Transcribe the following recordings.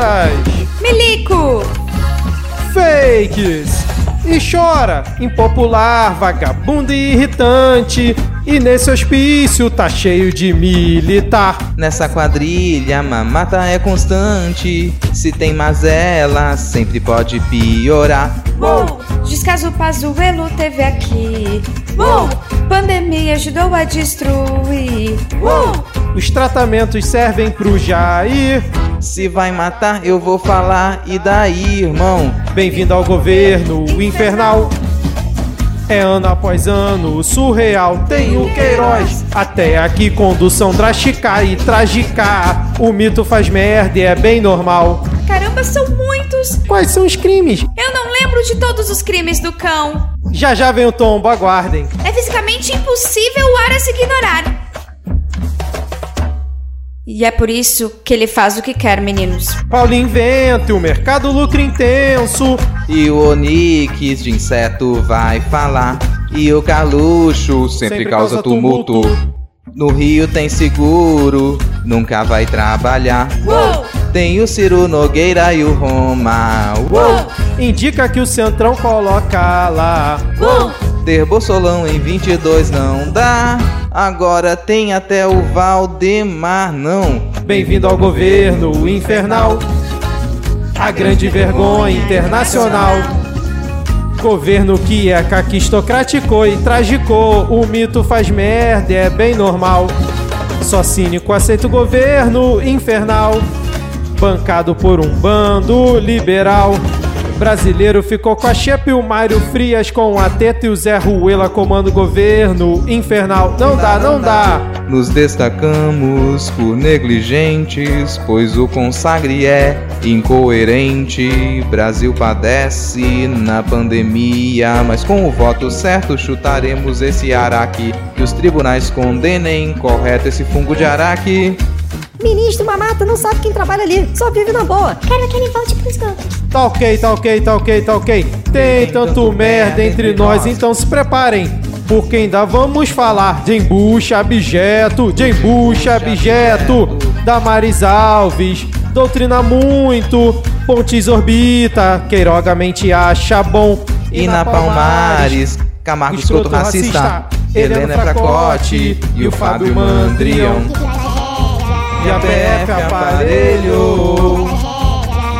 Mutretas! Milico! Fakes! E chora, impopular, vagabundo e irritante. E nesse hospício tá cheio de militar. Nessa quadrilha, mamata é constante. Se tem mazela, sempre pode piorar. Uou! Descaso Pazuello teve aqui. Uou! Pandemia ajudou a destruir. Uou! Os tratamentos servem pro Jair. Se vai matar, eu vou falar. E daí, irmão? Bem-vindo ao governo infernal. É ano após ano, surreal, tem o Queiroz. Até aqui, condução drástica e trágica. O mito faz merda e é bem normal. Caramba, são muitos! Quais são os crimes? Eu não lembro de todos os crimes do cão. Já já vem o tombo, aguardem. É fisicamente impossível o Aras ignorar. E é por isso que ele faz o que quer, meninos. Paulinho inventa, o mercado lucra intenso. E o Onix de inseto vai falar. E o Carluxo sempre, Sempre causa, causa tumulto. tumulto. No Rio tem seguro, nunca vai trabalhar. Uou! Tem o Ciro Nogueira e o Roma. Uou! Indica que o Centrão coloca lá. Uou! Ter Bolsolão em 22 não dá. Agora tem até o Valdemar, não. Bem-vindo ao governo infernal. A grande vergonha internacional. Governo que é caquistocrático e tragicou. O mito faz merda, é bem normal. Só cínico aceita o governo infernal. Bancado por um bando liberal. Brasileiro ficou com a Chepe o Mário Frias com a Teta e o Zé Ruela comando governo infernal. Não dá, não dá. Nos destacamos por negligentes, pois o consagre é incoerente. Brasil padece na pandemia, mas com o voto certo chutaremos esse araque. Que os tribunais condenem correto esse fungo de araque. Ministro Mamata não sabe quem trabalha ali, só vive na boa. Quero que ele volte pro esgoto. Tá ok, tá ok, tá ok, tá ok. Tem tanto merda entre nós, então se preparem. Porque ainda vamos falar de embucha abjeto, de embucha abjeto, Damaris Alves, doutrina muito, Pontes orbita, Queiroga mente acha bom. E na Palmares, Camargo escroto racista, Helena Fracote e o Fábio Mandrião. E a PF aparelhou,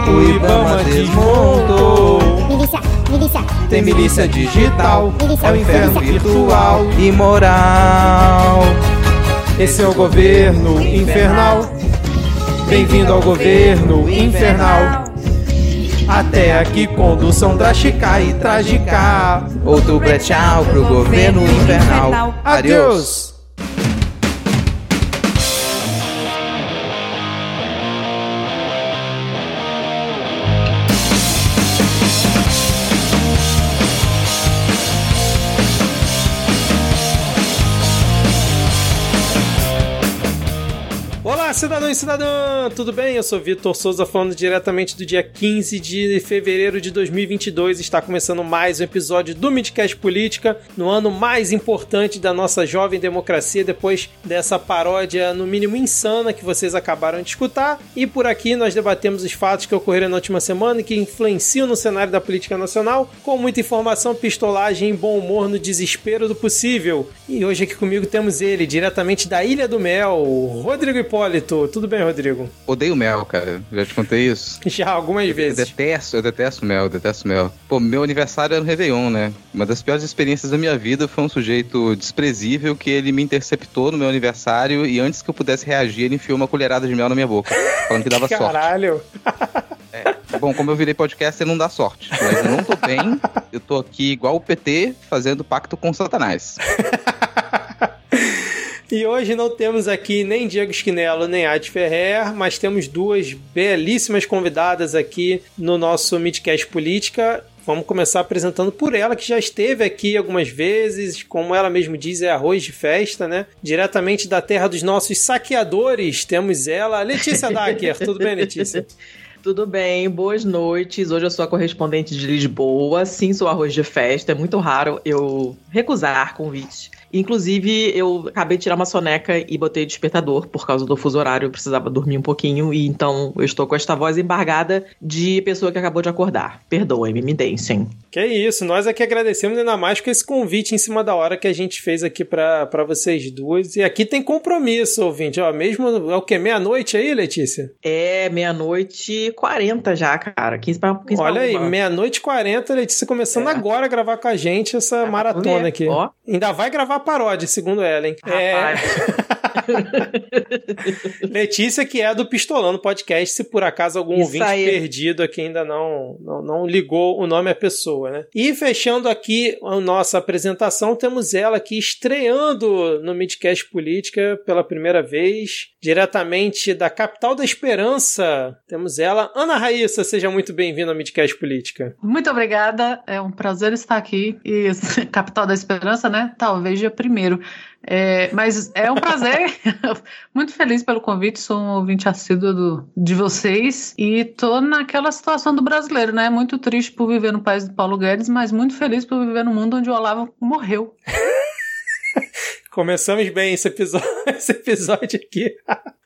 o Ibama desmontou. Milícia, milícia. Tem milícia digital, é o inferno virtual. Imoral. Esse é o governo infernal. Bem-vindo ao governo infernal. Até aqui condução drástica e trágica. Outro tchau pro governo infernal. Adeus. Adeus. Olá, cidadão e cidadã! Tudo bem? Eu sou Vitor Souza, falando diretamente do dia 15 de fevereiro de 2022. Está começando mais um episódio do Midcast Política, no ano mais importante da nossa jovem democracia, depois dessa paródia, no mínimo insana, que vocês acabaram de escutar. E por aqui nós debatemos os fatos que ocorreram na última semana e que influenciam no cenário da política nacional, com muita informação, pistolagem e bom humor no desespero do possível. E hoje aqui comigo temos ele, diretamente da Ilha do Mel, Rodrigo Hipólito. Tudo bem, Rodrigo? Odeio mel, cara. Já te contei isso. Já algumas Eu vezes. detesto, eu detesto mel, eu detesto mel. Pô, meu aniversário era no Réveillon, né? Uma das piores experiências da minha vida foi um sujeito desprezível que ele me interceptou no meu aniversário e antes que eu pudesse reagir, ele enfiou uma colherada de mel na minha boca, falando que dava sorte. Caralho. Bom, como eu virei podcast, não dá sorte. Mas eu não tô bem, eu tô aqui igual o PT, fazendo pacto com Satanás. E hoje não temos aqui nem Diego Esquinelo nem Adi Ferrer, mas temos duas belíssimas convidadas aqui no nosso Midcast Política. Vamos começar apresentando por ela, que já esteve aqui algumas vezes, como ela mesmo diz, é arroz de festa, né? Diretamente da terra dos nossos saqueadores, temos ela, Letícia Dacker. Tudo bem, Letícia? Tudo bem, boas noites. Hoje eu sou a correspondente de Lisboa. Sim, sou arroz de festa. É muito raro eu recusar convites Inclusive, eu acabei de tirar uma soneca e botei despertador por causa do fuso horário, eu precisava dormir um pouquinho, e então eu estou com esta voz embargada de pessoa que acabou de acordar. Perdoem-me, me deixem. Que isso, nós aqui agradecemos ainda mais com esse convite em cima da hora que a gente fez aqui para vocês duas. E aqui tem compromisso, ouvinte, ó, mesmo é o que? Meia-noite aí, Letícia? É, meia-noite e 40 já, cara. 15 pra, 15 Olha aí, meia-noite e 40, Letícia começando É. agora a gravar com a gente essa Ah, maratona aqui. ó. Ainda vai gravar paródia, segundo ela, hein? É, Rapaz. Letícia, que é do Pistolando Podcast, se por acaso algum Isso ouvinte aí. perdido aqui ainda não, não, não ligou o nome à pessoa, né? E fechando aqui a nossa apresentação, temos ela aqui estreando no Midcast Política pela primeira vez, diretamente da capital da esperança. Temos ela, Ana Raíssa, seja muito bem-vinda ao Midcast Política. Muito obrigada, é um prazer estar aqui. E Capital da Esperança, né? Talvez dia primeiro. É, mas é um prazer, muito feliz pelo convite, sou um ouvinte assíduo do- de vocês e tô naquela situação do brasileiro, né? Muito triste por viver no país do Paulo Guedes, mas muito feliz por viver no mundo onde o Olavo morreu. Começamos bem esse episódio, esse episódio aqui.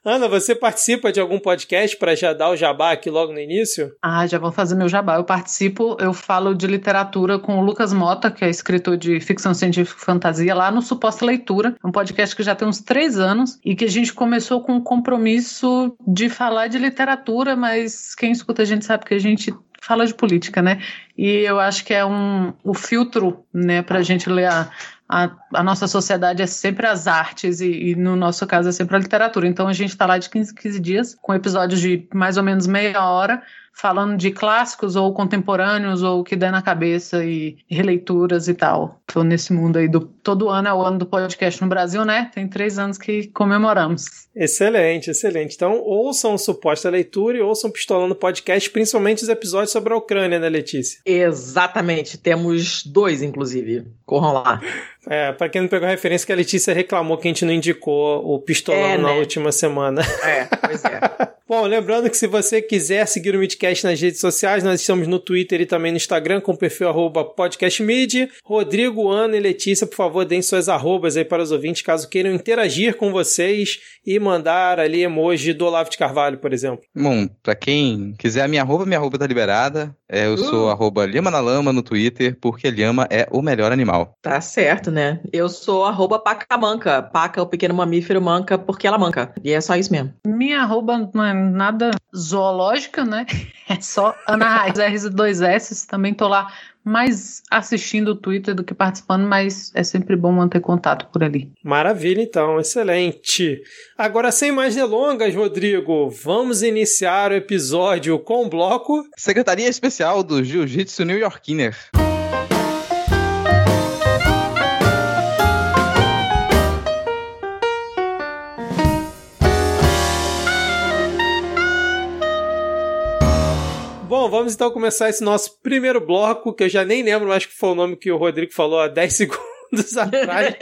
Ana, você participa de algum podcast para já dar o jabá aqui logo no início? Ah, já vou fazer meu jabá. Eu participo, eu falo de literatura com o Lucas Mota, que é escritor de ficção científica e fantasia, lá no Suposta Leitura, um podcast que já tem uns três anos e que a gente começou com o compromisso de falar de literatura, mas quem escuta a gente sabe que a gente fala de política, né? E eu acho que é um o filtro, né, para a gente ler a, a, a nossa sociedade é sempre as artes e, e no nosso caso é sempre a literatura. Então a gente está lá de 15 em 15 dias com episódios de mais ou menos meia hora falando de clássicos ou contemporâneos ou o que der na cabeça e releituras e tal. Tô nesse mundo aí do todo ano é o ano do podcast no Brasil, né? Tem três anos que comemoramos. Excelente, excelente. Então, ouçam suposta leitura e ouçam Pistolando Podcast, principalmente os episódios sobre a Ucrânia, né, Letícia? Exatamente, temos dois, inclusive. Corram lá. É, pra quem não pegou a referência, que a Letícia reclamou que a gente não indicou o Pistolando É, na né? última semana. É, pois é. Bom, lembrando que se você quiser seguir o Midcast nas redes sociais, nós estamos no Twitter e também no Instagram com o perfil podcastmid. Rodrigo, Ana e Letícia, por favor, deem suas arrobas aí para os ouvintes, caso queiram interagir com vocês e mandar ali emoji do Olavo de Carvalho, por exemplo. Bom, pra quem quiser a minha arroba, minha arroba tá liberada. É, eu sou arroba Lhama na Lama no Twitter, porque Lhama é o melhor animal. Tá certo, né? Eu sou arroba pacamanca. Paca é o pequeno mamífero manca porque ela manca. E é só isso mesmo. Minha arroba não é nada zoológica, né? É só Ana Raiz, R2S. Também tô lá mais assistindo o Twitter do que participando, mas é sempre bom manter contato por ali. Maravilha, então, excelente. Agora, sem mais delongas, Rodrigo, vamos iniciar o episódio com o bloco. Secretaria Especial do Jiu-Jitsu New Yorkiner. Bom, vamos então começar esse nosso primeiro bloco, que eu já nem lembro mais que foi o nome que o Rodrigo falou há 10 segundos atrás.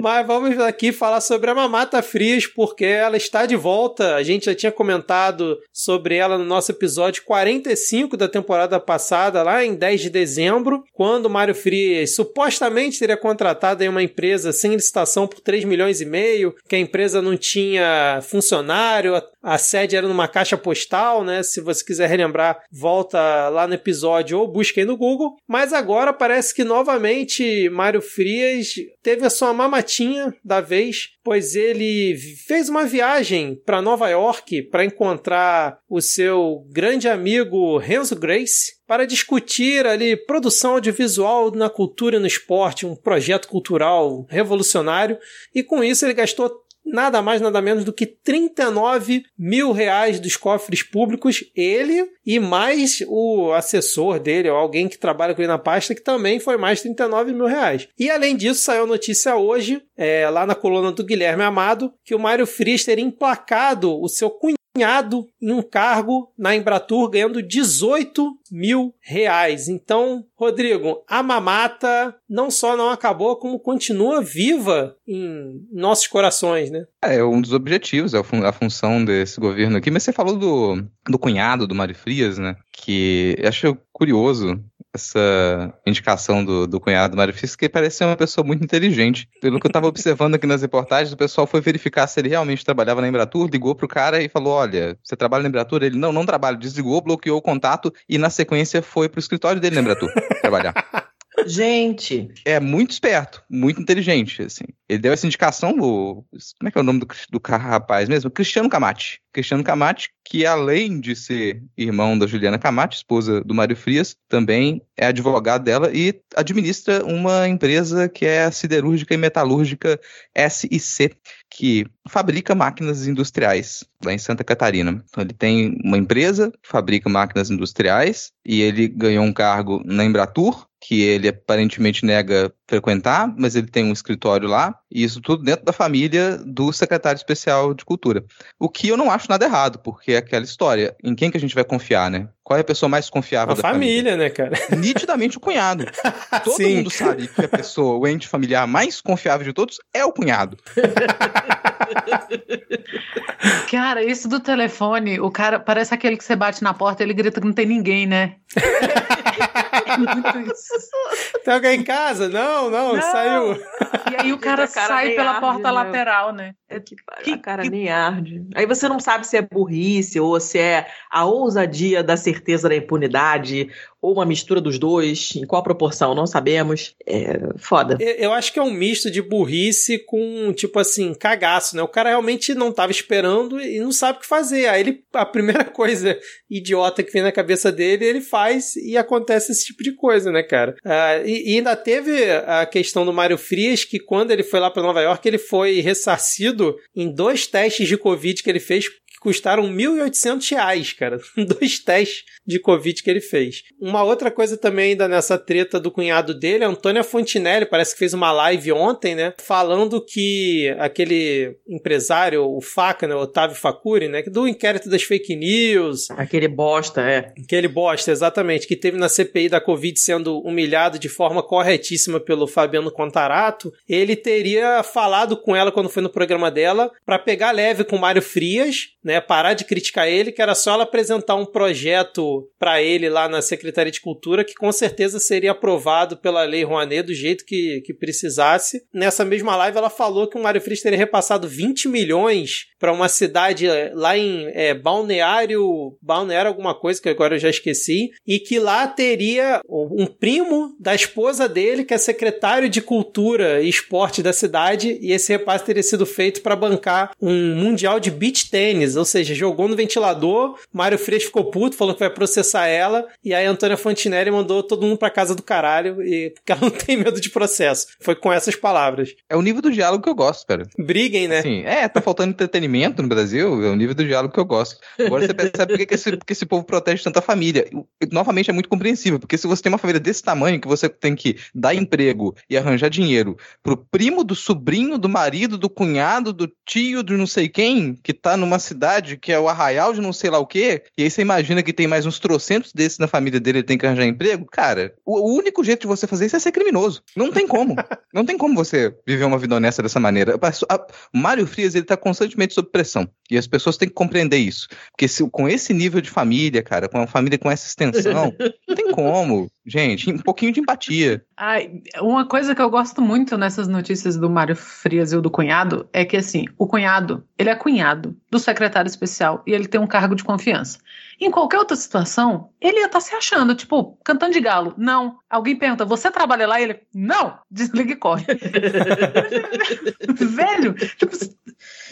Mas vamos aqui falar sobre a Mamata Frias, porque ela está de volta. A gente já tinha comentado sobre ela no nosso episódio 45 da temporada passada, lá em 10 de dezembro, quando o Mário Frias supostamente teria contratado uma empresa sem licitação por 3 milhões e meio, que a empresa não tinha funcionário, a- a sede era numa caixa postal, né? Se você quiser relembrar, volta lá no episódio ou busca aí no Google. Mas agora parece que novamente Mário Frias teve a sua mamatinha da vez, pois ele fez uma viagem para Nova York para encontrar o seu grande amigo Renzo Grace para discutir ali produção audiovisual na cultura e no esporte, um projeto cultural revolucionário. E com isso ele gastou nada mais, nada menos do que 39 mil reais dos cofres públicos, ele e mais o assessor dele, ou alguém que trabalha com ele na pasta, que também foi mais 39 mil reais. E além disso, saiu notícia hoje, é, lá na coluna do Guilherme Amado, que o Mário Frias teria emplacado o seu cunhado em um cargo na Embratur ganhando 18 mil reais. Então, Rodrigo, a mamata não só não acabou, como continua viva em nossos corações, né? É um dos objetivos, é a fun- a função desse governo aqui. Mas você falou do, do cunhado do Mário Frias, né? Que acho curioso essa indicação do, do cunhado do Mário Frias, que parece ser uma pessoa muito inteligente. Pelo que eu tava observando aqui nas reportagens, o pessoal foi verificar se ele realmente trabalhava na Embratur, ligou pro cara e falou: Olha, você trabalha na Embratur? Ele, não, não trabalho. Desligou, bloqueou o contato e na sequência foi pro escritório dele na Embratur trabalhar. Gente. É muito esperto, muito inteligente, assim. Ele deu essa indicação do. Como é que é o nome do, do rapaz mesmo? Cristiano Camate. Cristiano Camate, que além de ser irmão da Juliana Camate, esposa do Mário Frias, também é advogado dela e administra uma empresa que é a siderúrgica e metalúrgica SIC, que fabrica máquinas industriais lá em Santa Catarina. Então ele tem uma empresa que fabrica máquinas industriais e ele ganhou um cargo na Embratur, que ele aparentemente nega frequentar, mas ele tem um escritório lá, e isso tudo dentro da família do secretário especial de cultura. O que eu não acho nada errado, porque é aquela história, em quem que a gente vai confiar, né? Qual é a pessoa mais confiável A da família, família? né, cara? Nitidamente o cunhado. Todo Sim. mundo sabe que a pessoa, o ente familiar mais confiável de todos é o cunhado. Cara, isso do telefone, o cara parece aquele que você bate na porta e ele grita que não tem ninguém, né? Muito isso. Tem alguém em casa? Não, não, Não. saiu. E aí o cara, cara sai pela arde, porta lateral, né? É Que, Que- a cara que- nem arde. Aí você não sabe se é burrice ou se é a ousadia da certeza da impunidade ou uma mistura dos dois. Em qual proporção? Não sabemos. É foda. Eu acho que é um misto de burrice com, tipo assim, cagaço, né? O cara realmente não tava esperando e não sabe o que fazer. Aí ele, a primeira coisa idiota que vem na cabeça dele, ele faz e acontece esse tipo de coisa, né, cara? Ah, e, e ainda teve a questão do Mário Frias, que quando ele foi lá pra Nova York, ele foi ressarcido em dois testes de Covid que ele fez custaram 1.800 reais, cara. Dois testes de Covid que ele fez. Uma outra coisa também ainda nessa treta do cunhado dele, Antônia Fontinelli, parece que fez uma live ontem, né? Falando que aquele empresário, o Faca, né? Otávio Facuri, né? Do inquérito das fake news, Aquele bosta, é. Aquele bosta, exatamente, que teve na CPI da Covid sendo humilhado de forma corretíssima pelo Fabiano Contarato, ele teria falado com ela quando foi no programa dela para pegar leve com o Mário Frias, né, parar de criticar ele, que era só ela apresentar um projeto para ele lá na Secretaria de Cultura que com certeza seria aprovado pela Lei Rouanet do jeito que, que precisasse. Nessa mesma live ela falou que o Mário Frias teria repassado 20 milhões para uma cidade eh, lá em é, Balneário, Balneário alguma coisa que agora eu já esqueci, e que lá teria um primo da esposa dele, que é secretário de Cultura e Esporte da cidade, e esse repasse teria sido feito para bancar um mundial de beach tênis, ou seja, jogou no ventilador, Mário Frias ficou puto, falou que vai processar ela, e aí a Antônia Fontinelli mandou todo mundo pra casa do caralho, e, porque ela não tem medo de processo. Foi com essas palavras. É o nível do diálogo que eu gosto, cara. Briguem, né? Assim, é, tá faltando entretenimento no Brasil, é o nível do diálogo que eu gosto. Agora você percebe por que esse, por que esse povo protege tanta família. E, novamente, é muito compreensível, porque se você tem uma família desse tamanho, que você tem que dar emprego e arranjar dinheiro pro primo do sobrinho, do marido, do cunhado, do tio, do não sei quem, que tá numa cidade que é o arraial de não sei lá o quê, e aí você imagina que tem mais uns trocentos desses na família dele, ele tem que arranjar emprego, cara, o, único jeito de você fazer isso é ser criminoso. Não tem como. Não tem como você viver uma vida honesta dessa maneira. O Mário Frias, ele tá constantemente sob pressão. E as pessoas têm que compreender isso. Porque se- com esse nível de família, cara, com uma família com essa extensão, não tem como. Gente, um pouquinho de empatia. Ai, uma coisa que eu gosto muito nessas notícias do Mário Frias e o do cunhado é que, assim, o cunhado, ele é cunhado do secretário especial e ele tem um cargo de confiança. Em qualquer outra situação, ele ia estar se achando, tipo, cantando de galo. Não. Alguém pergunta, você trabalha lá? Ele, não! Desliga e corre. Velho, tipo,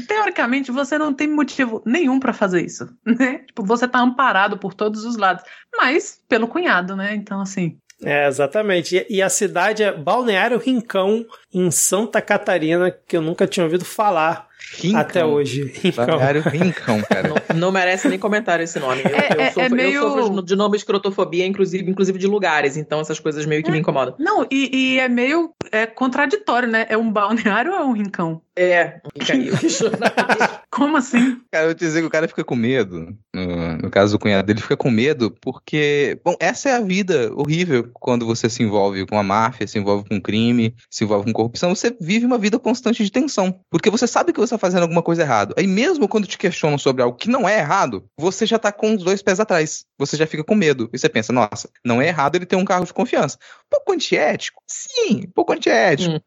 teoricamente você não tem motivo nenhum pra fazer isso, né? Tipo, você tá amparado por todos os lados, mas pelo cunhado, né? Então, assim, É, exatamente. E, e a cidade é Balneário Rincão, em Santa Catarina, que eu nunca tinha ouvido falar Rincão. até hoje. Rincão. Balneário Rincão, cara. Não, não merece nem comentário esse nome. Eu, É- eu é- sofro, é meio- eu sofro de nome escrotofobia, inclusive, inclusive de lugares. Então essas coisas meio que me incomodam. Não, e, e é meio é, contraditório, né? É um balneário ou é um rincão? É. Como assim? Cara, eu vou te dizer que o cara fica com medo. No, no caso do cunhado dele, fica com medo porque, bom, essa é a vida horrível quando você se envolve com a máfia, se envolve com crime, se envolve com corrupção. Você vive uma vida constante de tensão. Porque você sabe que você está fazendo alguma coisa errada. Aí, mesmo quando te questionam sobre algo que não é errado, você já tá com os dois pés atrás. Você já fica com medo. E você pensa, nossa, não é errado ele ter um cargo de confiança. Um pouco antiético? Sim, pouco antiético.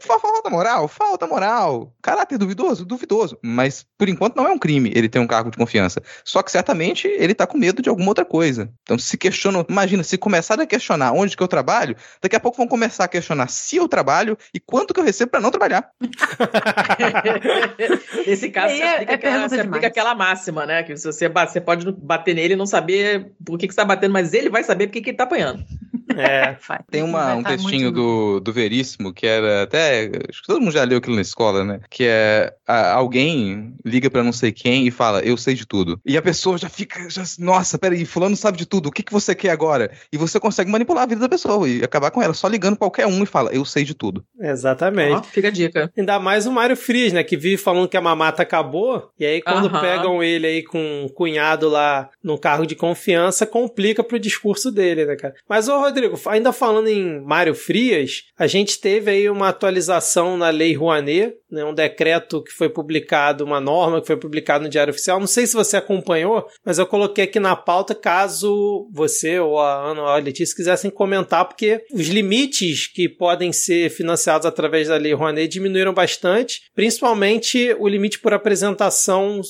falta moral? Falta moral. Caráter duvidoso? Duvidoso. Mas, por enquanto, não é um crime ele ter um cargo de confiança. Só que, certamente, ele tá com medo de alguma outra coisa. Então, se questiona, imagina, se começar a questionar onde que eu trabalho, daqui a pouco vão começar a questionar se eu trabalho e quanto que eu recebo para não trabalhar. Nesse caso, você, é- aplica, é aquela, pergunta você aplica aquela máxima, né? Que você, você pode bater nele e não saber por que, que você tá batendo, mas ele vai saber por que, que ele tá apanhando. É. Tem uma, um tá textinho do, do Veríssimo que era até. Acho que todo mundo já leu aquilo na escola, né? Que é a- alguém liga pra não sei quem e fala, eu sei de tudo. E a pessoa já fica, já, nossa, peraí, fulano sabe de tudo, o que, que você quer agora? E você consegue manipular a vida da pessoa e acabar com ela, só ligando qualquer um e fala, eu sei de tudo. Exatamente. Ó, fica a dica. Ainda mais o Mário Frias, né? Que vive falando que a mamata acabou. E aí, quando Aham. pegam ele aí com um cunhado lá no cargo de confiança, complica pro discurso dele, né, cara? Mas, ô Rodrigo, ainda falando em Mário Frias, a gente teve aí uma atualização na Lei Rouanet, né? Um decreto que foi publicado, uma norma que foi publicada no Diário Oficial. Não sei se você acompanhou, mas eu coloquei aqui na pauta caso você ou a Ana ou a Letícia quisessem comentar, porque os limites que podem ser financiados através da Lei Rouanet diminuíram bastante, principalmente o limite por apresentação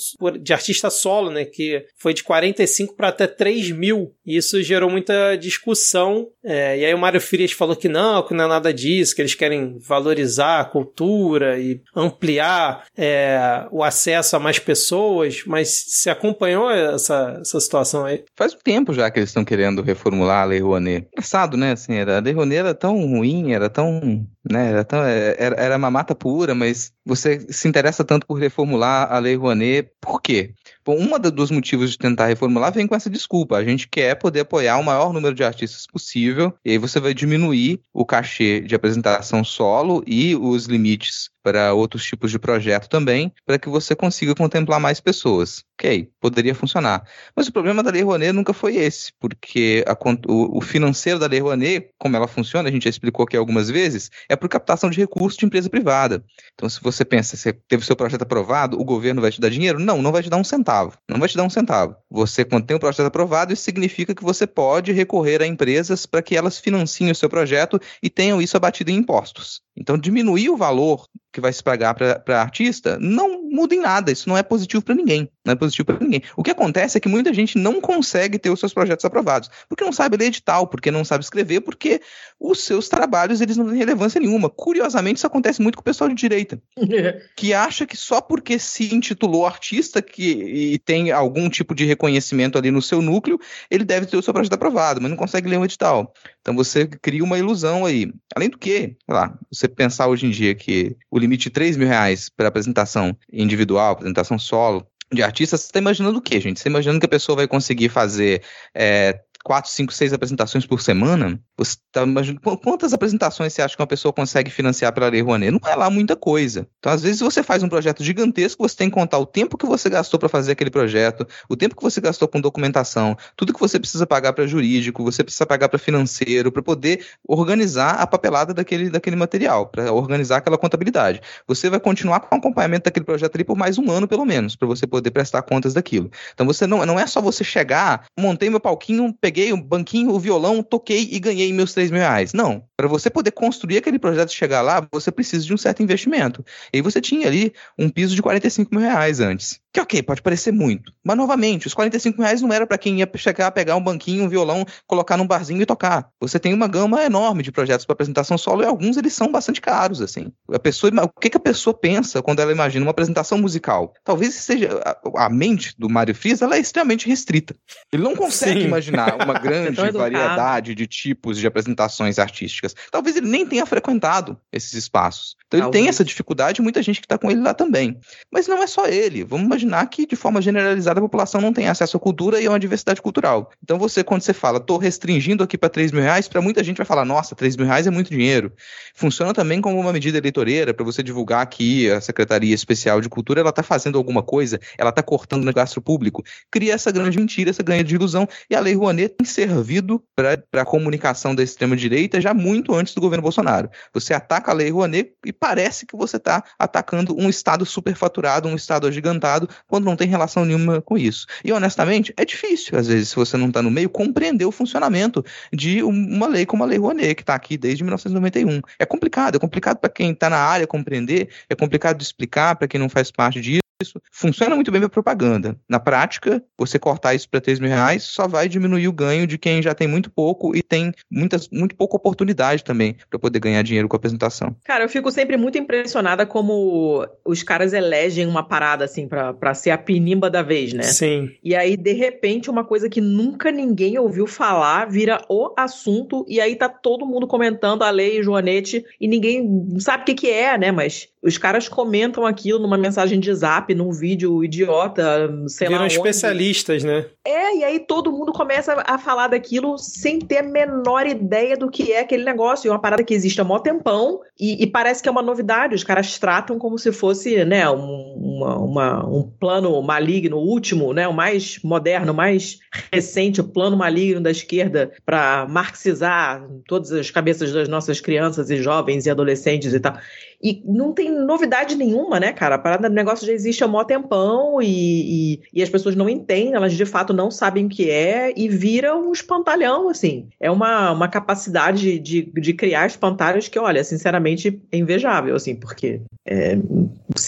de artista solo, né, que foi de 45 para até 3 mil. Isso gerou muita discussão. É, e aí o Mário Frias falou que não, que não é nada disso, que eles querem valorizar a cultura e ampliar é, o acesso a mais pessoas. Mas você acompanhou essa, essa situação aí? Faz um tempo já que eles estão querendo reformular a Lei Rouanet. Engraçado, né? Assim, era, a Lei Rouanet era tão ruim, era tão. Né, era, tão era, era uma mata pura, mas você se interessa tanto por reformular a Lei Rouanet, por quê? Bom, um dos motivos de tentar reformular vem com essa desculpa. A gente quer poder apoiar o maior número de artistas possível, e aí você vai diminuir o cachê de apresentação solo e os limites para outros tipos de projeto também, para que você consiga contemplar mais pessoas. Ok, poderia funcionar. Mas o problema da Lei Rouanet nunca foi esse, porque a o, o financeiro da Lei Rouanet, como ela funciona, a gente já explicou aqui algumas vezes, é por captação de recursos de empresa privada. Então, se você pensa, você teve seu projeto aprovado, o governo vai te dar dinheiro? Não, não vai te dar um centavo. Não vai te dar um centavo. Você, quando tem o projeto aprovado, isso significa que você pode recorrer a empresas para que elas financiem o seu projeto e tenham isso abatido em impostos. Então, diminuir o valor que vai se pagar para artista não muda em nada. Isso não é positivo para ninguém. Não é positivo para ninguém. O que acontece é que muita gente não consegue ter os seus projetos aprovados, porque não sabe ler edital, porque não sabe escrever, porque os seus trabalhos eles não têm relevância nenhuma. Curiosamente, isso acontece muito com o pessoal de direita que acha que só porque se intitulou artista que, e tem algum tipo de reconhecimento ali no seu núcleo, ele deve ter o seu projeto aprovado, mas não consegue ler um edital. Então você cria uma ilusão aí. Além do que, sei lá, você pensar hoje em dia que o limite de 3 mil reais para apresentação individual, apresentação solo, de artista, você está imaginando o quê, gente? Você está imaginando que a pessoa vai conseguir fazer é, quatro, cinco, seis apresentações por semana? Você tá imaginando qu- quantas apresentações você acha que uma pessoa consegue financiar pela Lei Rouanet? Não é lá muita coisa. Então, às vezes, você faz um projeto gigantesco, você tem que contar o tempo que você gastou para fazer aquele projeto, o tempo que você gastou com documentação, tudo que você precisa pagar para jurídico, você precisa pagar para financeiro, para poder organizar a papelada daquele, daquele material, para organizar aquela contabilidade. Você vai continuar com o acompanhamento daquele projeto ali por mais um ano, pelo menos, para você poder prestar contas daquilo. Então você não, não é só você chegar, montei meu palquinho, peguei o banquinho, o violão, toquei e ganhei meus 3 mil reais. Não. Para você poder construir aquele projeto e chegar lá, você precisa de um certo investimento. E você tinha ali um piso de 45 mil reais antes. Que ok, pode parecer muito. Mas novamente, os 45 mil reais não era para quem ia chegar, pegar um banquinho, um violão, colocar num barzinho e tocar. Você tem uma gama enorme de projetos para apresentação solo e alguns eles são bastante caros, assim. A pessoa, o que, que a pessoa pensa quando ela imagina uma apresentação musical? Talvez seja a, a mente do Mário Frias, ela é extremamente restrita. Ele não consegue Sim. imaginar uma grande tão educado. variedade de tipos de apresentações artísticas. Talvez ele nem tenha frequentado esses espaços. Então ele Talvez. tem essa dificuldade e muita gente que está com ele lá também. Mas não é só ele. Vamos imaginar que, de forma generalizada, a população não tem acesso à cultura e a uma diversidade cultural. Então você, quando você fala, estou restringindo aqui para 3 mil reais, para muita gente vai falar, nossa, 3 mil reais é muito dinheiro. Funciona também como uma medida eleitoreira para você divulgar que a Secretaria Especial de Cultura ela está fazendo alguma coisa, ela está cortando no gasto público. Cria essa grande mentira, essa grande ilusão. E a Lei Rouanet tem servido para a comunicação da extrema-direita já muito antes do governo Bolsonaro. Você ataca a Lei Rouanet e parece que você está atacando um Estado superfaturado, um Estado agigantado, quando não tem relação nenhuma com isso. E, honestamente, é difícil, às vezes, se você não está no meio, compreender o funcionamento de uma lei como a Lei Rouanet, que está aqui desde 1991. É complicado, é complicado para quem está na área compreender, é complicado de explicar para quem não faz parte disso isso funciona muito bem para propaganda. Na prática, você cortar isso para 3 mil reais só vai diminuir o ganho de quem já tem muito pouco e tem muitas, muito pouca oportunidade também para poder ganhar dinheiro com a apresentação. Cara, eu fico sempre muito impressionada como os caras elegem uma parada assim para ser a pinimba da vez, né? Sim. E aí, de repente, uma coisa que nunca ninguém ouviu falar vira o assunto e aí tá todo mundo comentando a lei Joanete e ninguém sabe o que, que é, né? Mas os caras comentam aquilo numa mensagem de zap, num vídeo idiota, sei Viram lá. onde. especialistas, né? É, e aí todo mundo começa a falar daquilo sem ter a menor ideia do que é aquele negócio. E é uma parada que existe há mó tempão e, e parece que é uma novidade. Os caras tratam como se fosse, né, um, uma- uma- um plano maligno, o último, né, o mais moderno, o mais recente, o plano maligno da esquerda para marxizar todas as cabeças das nossas crianças e jovens e adolescentes e tal. E não tem novidade nenhuma, né, cara? A parada do negócio já existe há mó tempão e, e, e as pessoas não entendem, elas de fato não sabem o que é e viram um espantalhão, assim. É uma, uma capacidade de, de criar espantalhos que, olha, sinceramente, é invejável, assim, porque. é,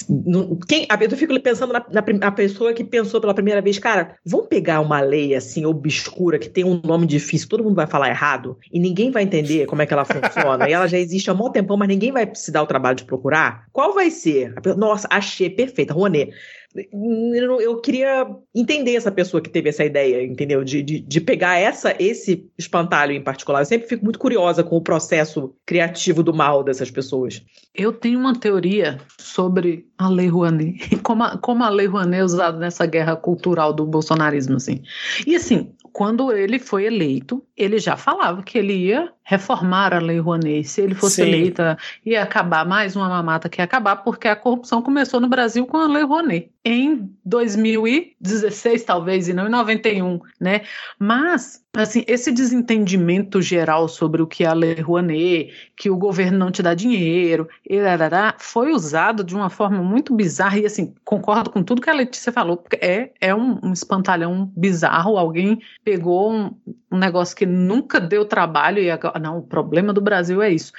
não- quem, eu fico pensando na, na prim- a pessoa que pensou pela primeira vez, cara, vamos pegar uma lei assim obscura que tem um nome difícil, todo mundo vai falar errado e ninguém vai entender como é que ela funciona e ela já existe há muito tempão, mas ninguém vai se dar o trabalho de procurar. Qual vai ser? Nossa, achei perfeita, Rouanet. Eu, queria entender essa pessoa que teve essa ideia, entendeu? De, de, de pegar essa, esse espantalho em particular. Eu sempre fico muito curiosa com o processo criativo do mal dessas pessoas. Eu tenho uma teoria sobre a Lei Rouanet, como a, como a Lei Rouanet é usada nessa guerra cultural do bolsonarismo, assim. E assim, quando ele foi eleito, ele já falava que ele ia reformar a Lei Rouanet. Se ele fosse Sim. eleita, ia acabar mais uma mamata que ia acabar, porque a corrupção começou no Brasil com a Lei Rouanet. Em 2016, talvez, e não em 91, né? Mas, assim, esse desentendimento geral sobre o que é a Lei Rouanet, que o governo não te dá dinheiro, e rarará, foi usado de uma forma muito bizarra, e assim, concordo com tudo que a Letícia falou, porque é, é um, um espantalhão bizarro, alguém pegou um, um negócio que nunca deu trabalho e agora, não, o problema do Brasil é isso.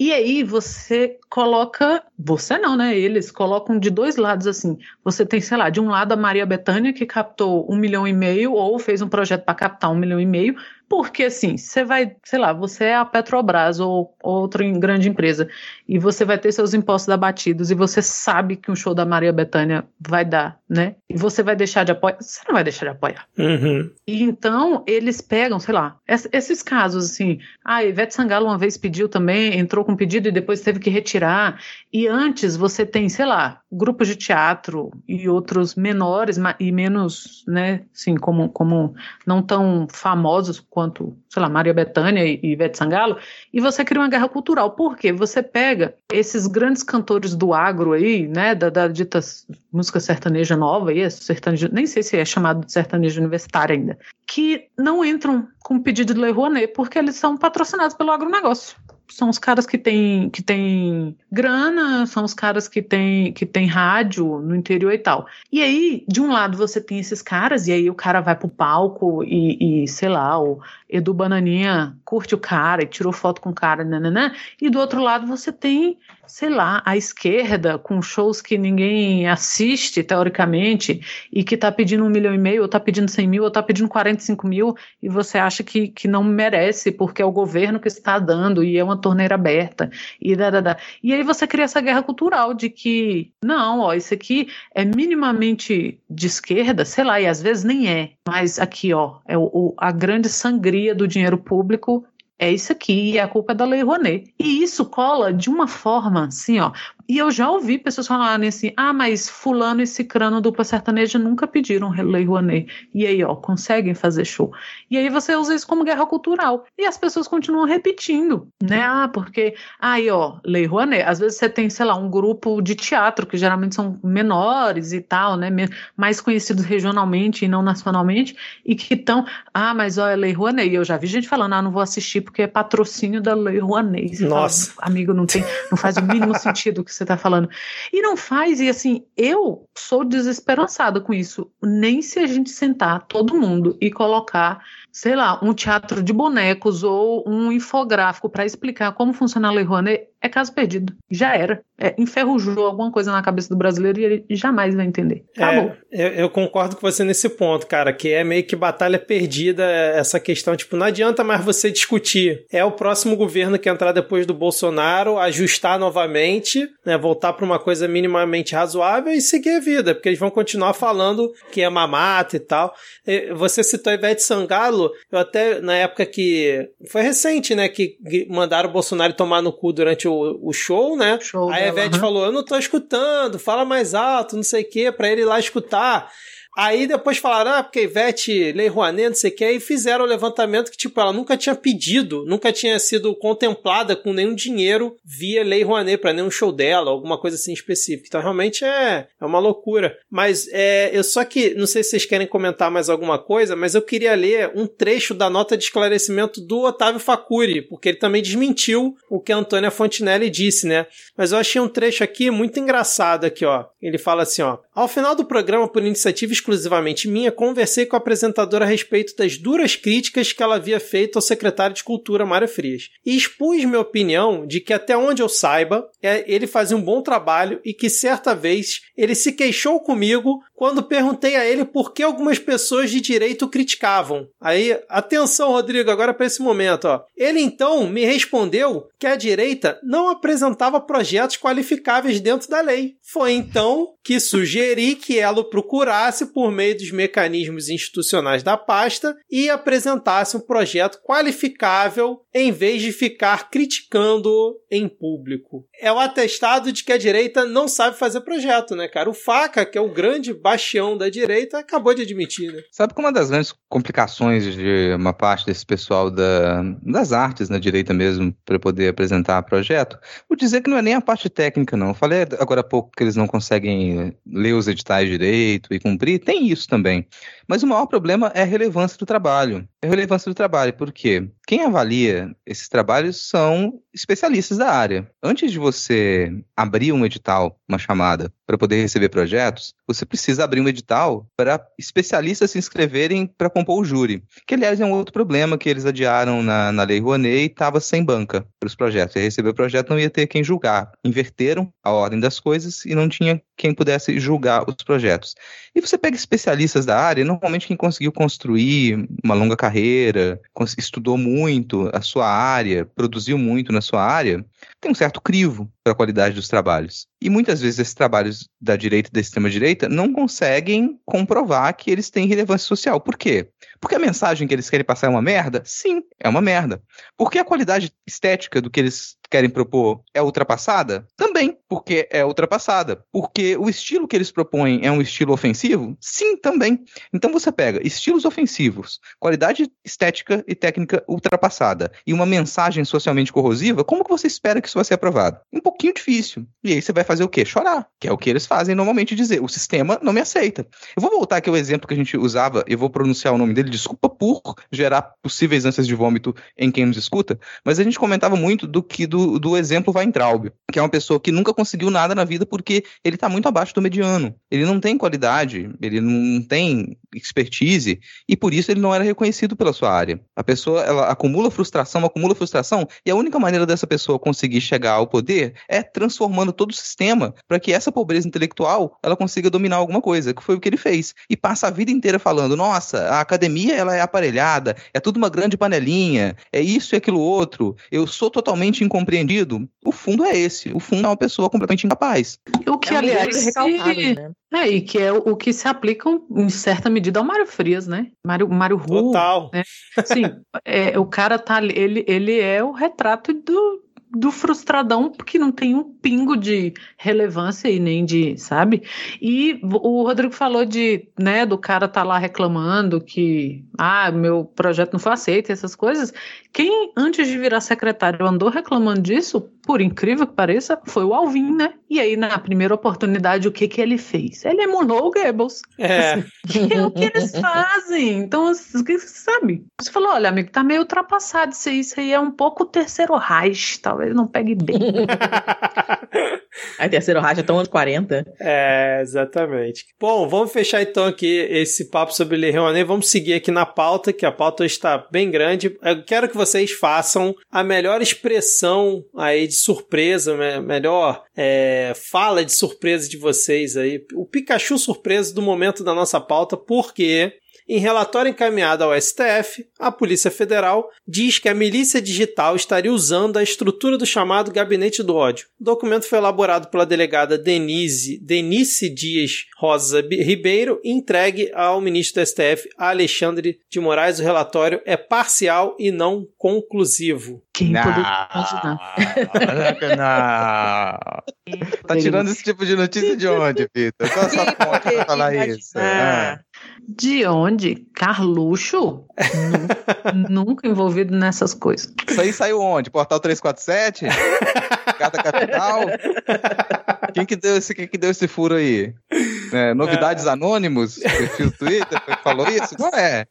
E aí você coloca, você não, né? Eles colocam de dois lados assim. Você tem, sei lá, de um lado a Maria Bethânia que captou um milhão e meio ou fez um projeto para captar um milhão e meio, porque assim, você vai, sei lá, você é a Petrobras ou outra em- grande empresa e você vai ter seus impostos abatidos e você sabe que um show da Maria Bethânia vai dar, né? E você vai deixar de apoiar? Você não vai deixar de apoiar. Uhum. E então eles pegam, sei lá, es- esses casos assim. A Ivete Sangalo uma vez pediu também, entrou com pedido e depois teve que retirar. E antes você tem, sei lá, grupos de teatro e outros menores e menos, né, assim, como, como não tão famosos quanto, sei lá, Maria Bethânia e Ivete Sangalo, e você cria uma guerra cultural. Por quê? Você pega esses grandes cantores do agro aí, né, da, da dita música sertaneja nova, aí, esse sertanejo, nem sei se é chamado de sertanejo universitário ainda, que não entram com pedido de Lei Rouanet porque eles são patrocinados pelo agronegócio. São os caras que têm que têm grana, são os caras que têm que têm rádio no interior e tal. E aí, de um lado você tem esses caras, e aí o cara vai pro palco e, e sei lá, o Edu Bananinha curte o cara e tirou foto com o cara, nananã. E do outro lado você tem, sei lá, a esquerda com shows que ninguém assiste, teoricamente, e que tá pedindo um milhão e meio, ou tá pedindo 100 mil, ou tá pedindo 45 mil, e você acha que, que não merece, porque é o governo que está dando, e é uma torneira aberta, e da, da, da. E aí você cria essa guerra cultural de que, não, ó, isso aqui é minimamente de esquerda, sei lá, e às vezes nem é, mas aqui, ó, é o, o- a grande sangria do dinheiro público é isso aqui, e a culpa é da Lei Rouanet. E isso cola de uma forma, assim, ó. E eu já ouvi pessoas falarem assim: ah, mas Fulano e Cicrano dupla sertaneja nunca pediram Lei Rouanet. E aí, ó, conseguem fazer show. E aí você usa isso como guerra cultural. E as pessoas continuam repetindo, né? Ah, porque, aí, ó, Lei Rouanet. Às vezes você tem, sei lá, um grupo de teatro, que geralmente são menores e tal, né? Mais conhecidos regionalmente e não nacionalmente, e que estão, ah, mas ó, é Lei Rouanet. E eu já vi gente falando, ah, não vou assistir porque é patrocínio da Lei Rouanet. Nossa. Fala, Amigo, não tem, não faz o mínimo sentido que você está falando. E não faz, e assim, eu sou desesperançada com isso. Nem se a gente sentar todo mundo e colocar sei lá, um teatro de bonecos ou um infográfico para explicar como funciona a Lei Rouanet, é caso perdido. Já era. É, enferrujou alguma coisa na cabeça do brasileiro e ele jamais vai entender. Acabou. É, eu, eu, concordo com você nesse ponto, cara, que é meio que batalha perdida essa questão. Tipo, não adianta mais você discutir. É o próximo governo que entrar depois do Bolsonaro, ajustar novamente, né, voltar para uma coisa minimamente razoável e seguir a vida, porque eles vão continuar falando que é mamata e tal. Você citou a Ivete Sangalo, eu até, na época que. Foi recente, né? Que mandaram o Bolsonaro tomar no cu durante o, o show, né? Show Aí a uhum. falou: Eu não tô escutando, fala mais alto, não sei o quê, pra ele ir lá escutar. Aí depois falaram, ah, porque Ivete, Lei Rouanet, não sei o que, e fizeram o levantamento que, tipo, ela nunca tinha pedido, nunca tinha sido contemplada com nenhum dinheiro via Lei Rouanet para nenhum show dela, alguma coisa assim específica. Então, realmente é, é uma loucura. Mas é, eu só que, não sei se vocês querem comentar mais alguma coisa, mas eu queria ler um trecho da nota de esclarecimento do Otávio Facuri, porque ele também desmentiu o que a Antônia Fontinelli disse, né? Mas eu achei um trecho aqui muito engraçado aqui, ó. Ele fala assim, ó. Ao final do programa, por iniciativa exclusivamente minha, conversei com a apresentadora a respeito das duras críticas que ela havia feito ao secretário de Cultura, Mário Frias, e expus minha opinião de que, até onde eu saiba, é, ele fazia um bom trabalho e que certa vez ele se queixou comigo quando perguntei a ele por que algumas pessoas de direito criticavam. Aí, atenção, Rodrigo, agora para esse momento, ó. Ele então me respondeu que a direita não apresentava projetos qualificáveis dentro da lei. Foi então que sugeri que ela o procurasse por meio dos mecanismos institucionais da pasta e apresentasse um projeto qualificável em vez de ficar criticando em público. É o atestado de que a direita não sabe fazer projeto, né, cara? O Faca, que é o grande bastião da direita, acabou de admitir, né? Sabe que uma das grandes complicações de uma parte desse pessoal da, das artes na direita mesmo, para poder apresentar projeto, vou dizer que não é nem a parte técnica, não. Eu falei agora há pouco que eles não conseguem ler os editais direito e cumprir, tem isso também. Mas o maior problema é a relevância do trabalho. É a relevância do trabalho, porque quem avalia esses trabalhos são especialistas da área. Antes de você abrir um edital, uma chamada, para poder receber projetos, você precisa abrir um edital para especialistas se inscreverem para compor o júri. Que, aliás, é um outro problema que eles adiaram na, na Lei Rouanet e estava sem banca para os projetos. Você receber o projeto, não ia ter quem julgar. Inverteram a ordem das coisas e não tinha quem pudesse julgar os projetos. E você pega especialistas da área, normalmente quem conseguiu construir uma longa carreira, estudou muito a sua área, produziu muito na sua área, tem um certo crivo para a qualidade dos trabalhos. E muitas vezes esses trabalhos da direita e da extrema-direita não conseguem comprovar que eles têm relevância social. Por quê? Porque a mensagem que eles querem passar é uma merda? Sim, é uma merda. Porque a qualidade estética do que eles querem propor é ultrapassada? Também, porque é ultrapassada. Porque o estilo que eles propõem é um estilo ofensivo? Sim, também. Então você pega estilos ofensivos, qualidade estética e técnica ultrapassada e uma mensagem socialmente corrosiva, como que você espera que isso vai ser aprovado? Um pouquinho difícil. E aí você vai fazer o quê? Chorar, que é o que eles fazem normalmente dizer. O sistema não me aceita. Eu vou voltar aqui ao exemplo que a gente usava, eu vou pronunciar o nome dele, desculpa por gerar possíveis ânsias de vômito em quem nos escuta, mas a gente comentava muito do que do do, exemplo Weintraub, que é uma pessoa que nunca conseguiu nada na vida porque ele está muito abaixo do mediano. Ele não tem qualidade, ele não tem expertise e por isso ele não era reconhecido pela sua área. A pessoa ela acumula frustração, acumula frustração e a única maneira dessa pessoa conseguir chegar ao poder é transformando todo o sistema para que essa pobreza intelectual ela consiga dominar alguma coisa, que foi o que ele fez. E passa a vida inteira falando: "Nossa, a academia ela é aparelhada, é tudo uma grande panelinha, é isso e aquilo outro. Eu sou totalmente incompreendido o fundo é esse. O fundo é uma pessoa completamente incapaz. O que, é aliás, se... né? É, e que é o, que se aplica em certa medida ao Mário Frias, né? Mário, Mário Ru, Total. Né? Sim, é, o cara tá ele, ele é o retrato do, do frustradão, porque não tem um pingo de relevância e nem de, sabe? E o Rodrigo falou de, né, do cara tá lá reclamando que, ah, meu projeto não foi aceito, essas coisas. Quem, antes de virar secretário, andou reclamando disso, por incrível que pareça, foi o Alvin, né? E aí, na primeira oportunidade, o que que ele fez? Ele emulou o Goebbels. É. Que é o que eles fazem. Então, você sabe? Você falou, olha, amigo, tá meio ultrapassado isso aí. Isso aí é um pouco terceiro Reich, talvez não pegue bem. Aí terceiro racha tão anos 40. É, exatamente. Bom, vamos fechar então aqui esse papo sobre Le Rouanet. Vamos seguir aqui na pauta, que a pauta está bem grande. Eu quero que vocês façam a melhor expressão aí de surpresa, me- melhor é, fala de surpresa de vocês aí. O Pikachu surpreso do momento da nossa pauta, porque em relatório encaminhado ao STF, a Polícia Federal diz que a milícia digital estaria usando a estrutura do chamado Gabinete do Ódio. O documento foi elaborado pela delegada Denise, Denise Dias Rosa Ribeiro e entregue ao ministro do STF, Alexandre de Moraes. O relatório é parcial e não conclusivo. Quem Não, poderia imaginar? não. Tá tirando esse tipo de notícia de onde, Vitor? Qual a sua fonte pra falar isso? Ah. De onde? Carluxo? Nu- Nunca envolvido nessas coisas. Isso aí saiu onde? Portal 347? Cada Capital? Quem que deu esse, quem que deu esse furo aí? É, novidades Anônimos? Perfil Twitter? Falou isso? Não é.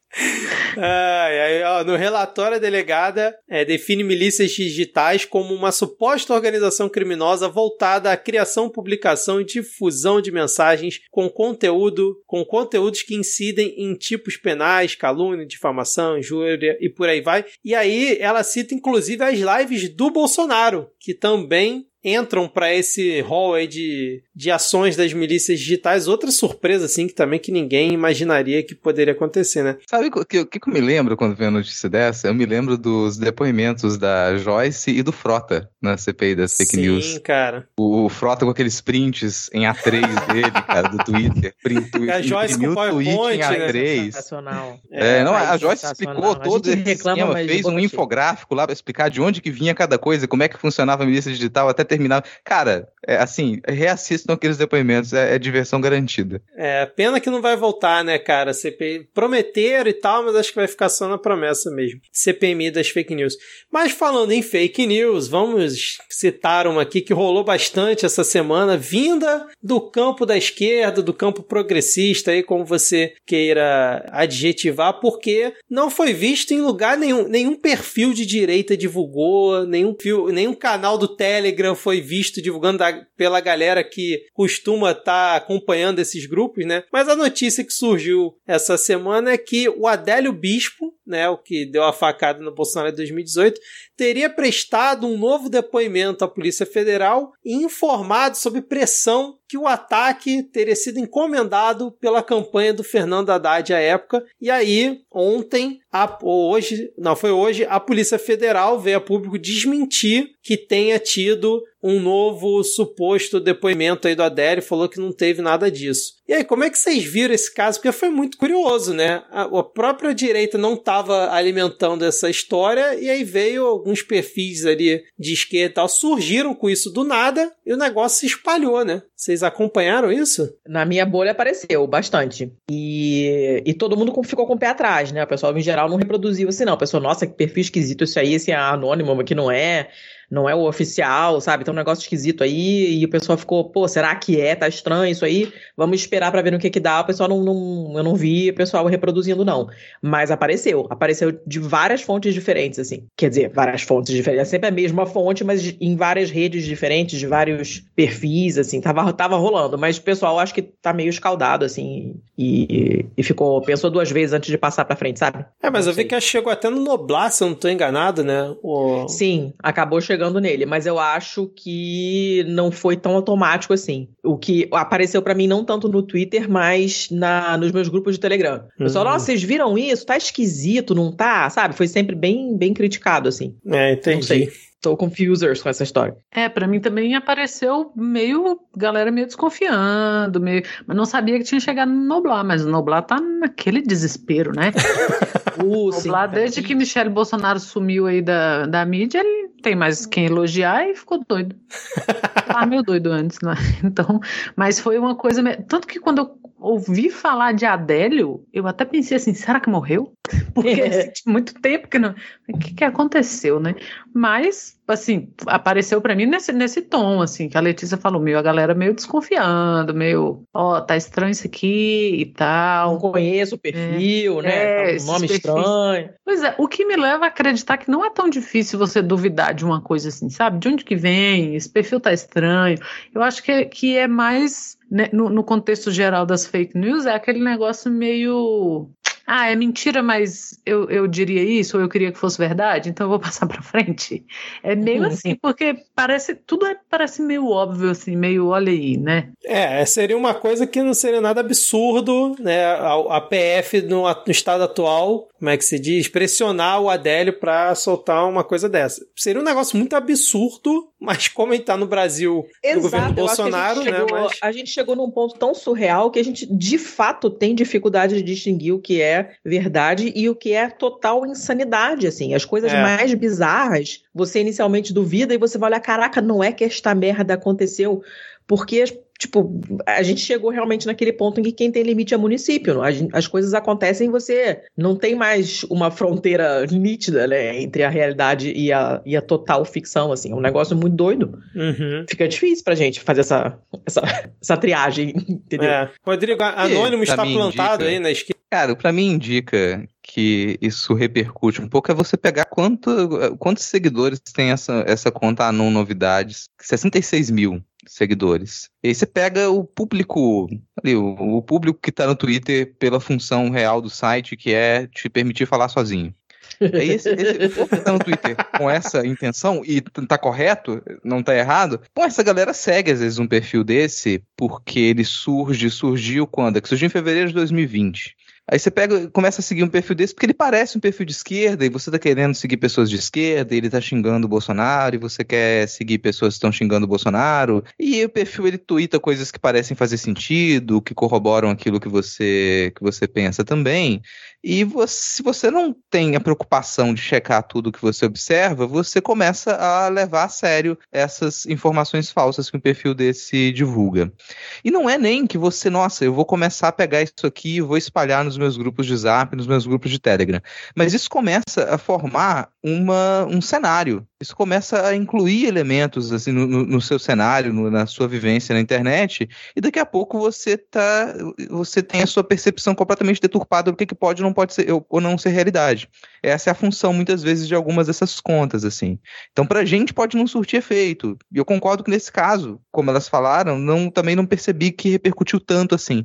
Ai, ai, ó, no relatório, a delegada é, define milícias digitais como uma suposta organização criminosa voltada à criação, publicação e difusão de mensagens com conteúdo, com conteúdos que incidem em tipos penais, calúnia, difamação, injúria e por aí vai. E aí ela cita inclusive as lives do Bolsonaro, que também bem entram para esse rol aí de, de ações das milícias digitais. Outra surpresa, assim, que também que ninguém imaginaria que poderia acontecer, né? Sabe o que, o que eu me lembro quando vejo a notícia dessa? Eu me lembro dos depoimentos da Joyce e do Frota na CPI das fake Sim, news. cara. O Frota com aqueles prints em A3 dele, cara, do Twitter. Print, A Joyce com o tweet em PowerPoint, né? A3. Sensacional. É, não, a Joyce sensacional. explicou todo esse reclama, esquema, fez um infográfico lá pra explicar de onde que vinha cada coisa, como é que funcionava a milícia digital até terminar. Cara, é, assim, reassistam aqueles depoimentos, é, é diversão garantida. É, pena que não vai voltar, né, cara? CPI prometeram e tal, mas acho que vai ficar só na promessa mesmo. CPMI das fake news. Mas falando em fake news, vamos citar uma aqui que rolou bastante essa semana, vinda do campo da esquerda, do campo progressista, aí como você queira adjetivar, porque não foi visto em lugar nenhum, nenhum perfil de direita divulgou, nenhum, nenhum canal do Telegram foi visto divulgando da- pela galera que costuma estar acompanhando esses grupos, né? Mas a notícia que surgiu essa semana é que o Adélio Bispo, né, o que deu a facada no Bolsonaro em 2018, teria prestado um novo depoimento à Polícia Federal e informado sobre pressão que o ataque teria sido encomendado pela campanha do Fernando Haddad à época. E aí, ontem, a, hoje, não foi hoje, a Polícia Federal veio a público desmentir que tenha tido um novo suposto depoimento aí do Adélio, falou que não teve nada disso. E aí, como é que vocês viram esse caso? Porque foi muito curioso, né? A, a própria direita não estava alimentando essa história, e aí veio alguns perfis ali de esquerda e tal, surgiram com isso do nada, e o negócio se espalhou, né? Vocês acompanharam isso? Na minha bolha apareceu bastante. E, e todo mundo ficou com o pé atrás, né? O pessoal em geral não reproduziu assim, não. O pessoal, nossa, que perfil esquisito isso aí, esse é anônimo, que não é. Não é o oficial, sabe? Tem um negócio esquisito aí. E o pessoal ficou, pô, será que é? Tá estranho isso aí. Vamos esperar pra ver no que que dá. O pessoal não, não eu não vi o pessoal reproduzindo, não. Mas apareceu. Apareceu de várias fontes diferentes, assim. Quer dizer, várias fontes diferentes. É sempre a mesma fonte, mas em várias redes diferentes, de vários perfis, assim. Tava, tava rolando. Mas o pessoal acho que tá meio escaldado, assim. E, e ficou. Pensou duas vezes antes de passar pra frente, sabe? É, mas eu vi que chegou até no Noblar, se eu não tô enganado, né? O... Sim, acabou chegando nele, mas eu acho que não foi tão automático assim. O que apareceu pra mim não tanto no Twitter, mas na, nos meus grupos de Telegram. O pessoal, Uhum. nossa, vocês viram isso? Tá esquisito, não tá? Sabe? Foi sempre bem, bem criticado, assim. É, Não entendi. Tô confusers com essa história. É, pra mim também apareceu meio, galera meio desconfiando, meio, mas não sabia que tinha chegado no Noblar, mas o Noblar tá naquele desespero, né? Uh, O sim, Noblar, desde que Michele Bolsonaro sumiu aí da, da mídia, ele tem mais quem elogiar e ficou doido. Tava meio doido antes, né? Então, mas foi uma coisa. Tanto que quando eu ouvi falar de Adélio, eu até pensei assim: será que morreu? Porque tinha muito tempo que não. O que, que aconteceu, né? Mas, assim, apareceu pra mim nesse, nesse tom, assim, que a Letícia falou: meio a galera meio desconfiando, meio, ó, tá estranho isso aqui e Não tal. conheço o perfil, É, né? esses um nome estranho. Pois é, o que me leva a acreditar que não é tão difícil você duvidar de uma coisa assim, sabe? De onde que vem? Esse perfil tá estranho. Eu acho que, é- que é mais, né, no, no contexto geral das fake news, é aquele negócio meio. Ah, é mentira, mas eu, eu diria isso, ou eu queria que fosse verdade, então eu vou passar pra frente. É meio Uhum. assim, porque parece, tudo é, parece meio óbvio, assim, meio olha aí, né? É, seria uma coisa que não seria nada absurdo, né? A, a PF no, no estado atual, como é que se diz? Pressionar o Adélio pra soltar uma coisa dessa. Seria um negócio muito absurdo, mas como ele tá no Brasil do governo Bolsonaro, a gente, né? chegou, Mas... a gente chegou num ponto tão surreal que a gente de fato tem dificuldade de distinguir o que é verdade e o que é total insanidade, assim. As coisas É. mais bizarras, você inicialmente duvida e você vai olhar, caraca, não é que esta merda aconteceu, porque tipo, a gente chegou realmente naquele ponto em que quem tem limite é município. As, as coisas acontecem e você não tem mais uma fronteira nítida, né, entre a realidade e a, e a total ficção, assim. É um negócio muito doido Uhum. fica difícil pra gente fazer essa, essa, essa triagem, entendeu? É. Rodrigo, Anônimo está plantado indica- aí na esquina. Cara, pra mim indica que isso repercute um pouco é você pegar quanto, quantos seguidores tem essa, essa conta Anon Novidades. 66 mil seguidores. E aí você pega o público, ali, o, o público que tá no Twitter pela função real do site, que é te permitir falar sozinho. Aí esse, esse o povo que tá no Twitter com essa intenção, e tá correto, não tá errado, pô, essa galera segue às vezes um perfil desse, porque ele surge, surgiu quando? É que surgiu em fevereiro de 2020. Aí você pega começa a seguir um perfil desse, porque ele parece um perfil de esquerda, e você tá querendo seguir pessoas de esquerda, e ele tá xingando o Bolsonaro, e você quer seguir pessoas que estão xingando o Bolsonaro, e o perfil ele tuita coisas que parecem fazer sentido, que corroboram aquilo que você, que você pensa também. E você- se você não tem a preocupação de checar tudo que você observa, você começa a levar a sério essas informações falsas que um perfil desse divulga. E não é nem que você, nossa, eu vou começar a pegar isso aqui e vou espalhar nos meus grupos de Zap, nos meus grupos de Telegram. Mas isso começa a formar uma, um cenário. Isso começa a incluir elementos assim no, no- seu cenário, no- na sua vivência na internet, e daqui a pouco você tá, você tem a sua percepção completamente deturpada do que, que pode ou não pode ser ou, não ser realidade. Essa é a função muitas vezes de algumas dessas contas assim. Então pra gente pode não surtir efeito. E eu concordo que nesse caso, como elas falaram, não também não percebi que repercutiu tanto assim.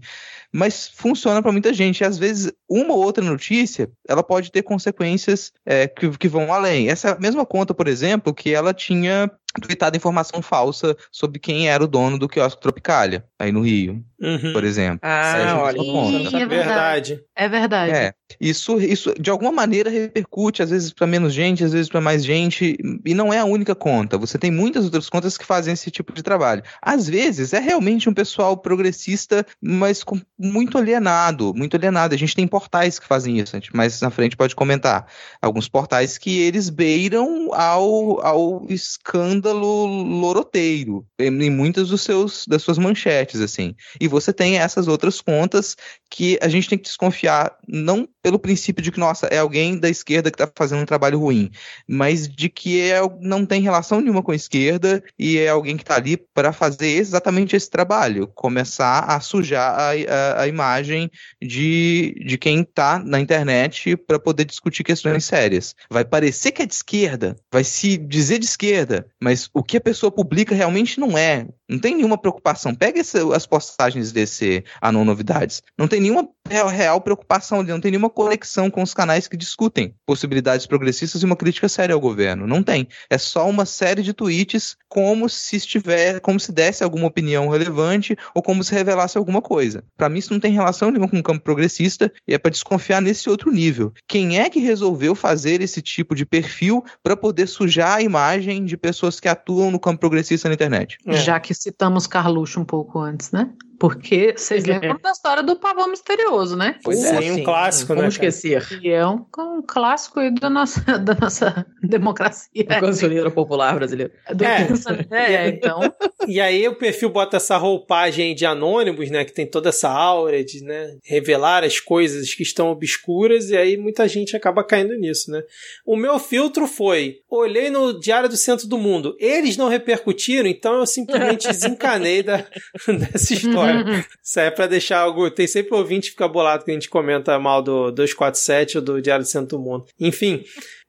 Mas funciona para muita gente. E às vezes, uma ou outra notícia, ela pode ter consequências é, que, que vão além. Essa mesma conta, por exemplo, que ela tinha tweetado informação falsa sobre quem era o dono do quiosque Tropicália, aí no Rio, Uhum. por exemplo. Ah, é olha, Ih, conta. é Verdade. É verdade. É, isso, isso de alguma maneira repercute, às vezes para menos gente, às vezes para mais gente, e não é a única conta. Você tem muitas outras contas que fazem esse tipo de trabalho. Às vezes é realmente um pessoal progressista, mas com- muito alienado, muito alienado. A gente tem portais que fazem isso, a gente mais na frente pode comentar. Alguns portais que eles beiram ao, ao escândalo loroteiro em em muitas dos seus, das suas manchetes, assim. E você tem essas outras contas que a gente tem que desconfiar, não pelo princípio de que, nossa, é alguém da esquerda que está fazendo um trabalho ruim, mas de que é, não tem relação nenhuma com a esquerda e é alguém que está ali para fazer exatamente esse trabalho, começar a sujar a, a, a imagem de, de quem está na internet para poder discutir questões sérias. Vai parecer que é de esquerda, vai se dizer de esquerda, mas o que a pessoa publica realmente não é. Não tem nenhuma preocupação. Pega esse- as postagens desse Anon Novidades. Não tem nenhuma real, preocupação ali, não tem nenhuma conexão com os canais que discutem possibilidades progressistas e uma crítica séria ao governo. Não tem. É só uma série de tweets como se estiver, como se desse alguma opinião relevante ou como se revelasse alguma coisa. Para mim, isso não tem relação nenhuma com o campo progressista e é para desconfiar nesse outro nível. Quem é que resolveu fazer esse tipo de perfil para poder sujar a imagem de pessoas que atuam no campo progressista na internet? É. Já que citamos Carluxo um pouco antes, né? Porque vocês lembram da história do pavão misterioso, né? Pois é, um clássico, né, Como cara? esquecer? E é um, um clássico aí da nossa, da nossa democracia. O cancioneiro popular brasileiro. Do- É. é, então. E aí o perfil bota essa roupagem de anônimos, né? Que tem toda essa aura de né, revelar as coisas que estão obscuras, e aí muita gente acaba caindo nisso, né? O meu filtro foi: olhei no Diário do Centro do Mundo, eles não repercutiram, então eu simplesmente desencanei da, dessa história. Isso é pra deixar algo. Tem sempre ouvinte que fica bolado que a gente comenta mal do 247 ou do Diário do do Mundo. Enfim.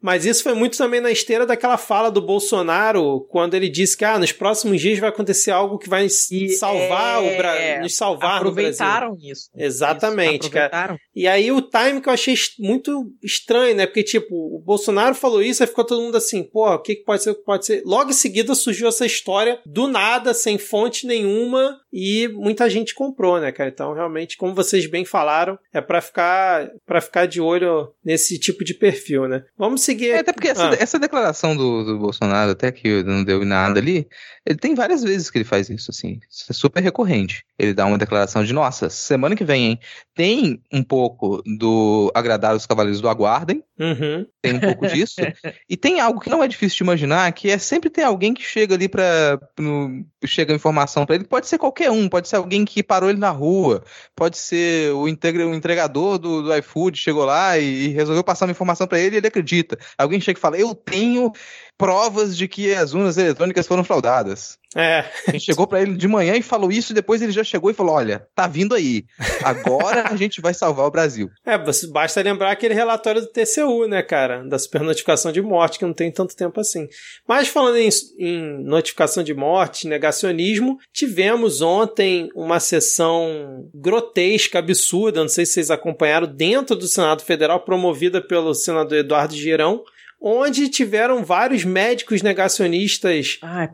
Mas isso foi muito também na esteira daquela fala do Bolsonaro, quando ele disse que ah, nos próximos dias vai acontecer algo que vai E salvar é, o Brasil, nos salvar no Brasil. Aproveitaram isso. Exatamente, Isso, cara. aproveitaram. E aí o time que eu achei muito estranho, né? Porque, tipo, o Bolsonaro falou isso, aí ficou todo mundo assim, pô, o que, que pode ser, o que pode ser? Logo em seguida surgiu essa história do nada, sem fonte nenhuma, e muita gente comprou, né, cara? Então, realmente, como vocês bem falaram, é pra ficar para ficar de olho nesse tipo de perfil, né? Vamos seguir. É, até porque essa, Ah. essa declaração do, do Bolsonaro, até que não deu nada ali, ele tem várias vezes que ele faz isso, assim. Isso é super recorrente. Ele dá uma declaração de, nossa, semana que vem, hein? Tem um pouco do agradar os cavaleiros do aguardem, Uhum. tem um pouco disso. e tem algo que não é difícil de imaginar, que é sempre tem alguém que chega ali pra. no- chega a informação pra ele. Pode ser qualquer um, pode ser alguém que parou ele na rua, pode ser o, integra- o entregador do, do iFood, chegou lá e, e resolveu passar uma informação pra ele e ele acredita. Alguém chega e fala: Eu tenho provas de que as urnas eletrônicas foram fraudadas. É. Quem chegou pra ele de manhã e falou isso, e depois ele já chegou e falou: Olha, tá vindo aí. Agora a gente vai salvar o Brasil. É, você- basta lembrar aquele relatório do TCU, né, cara? Da supernotificação de morte, que não tem tanto tempo assim. Mas falando em, em notificação de morte, negacionismo, tivemos ontem uma sessão grotesca, absurda, não sei se vocês acompanharam, dentro do Senado Federal, promovida pelo senador Eduardo Girão, onde tiveram vários médicos negacionistas Ai,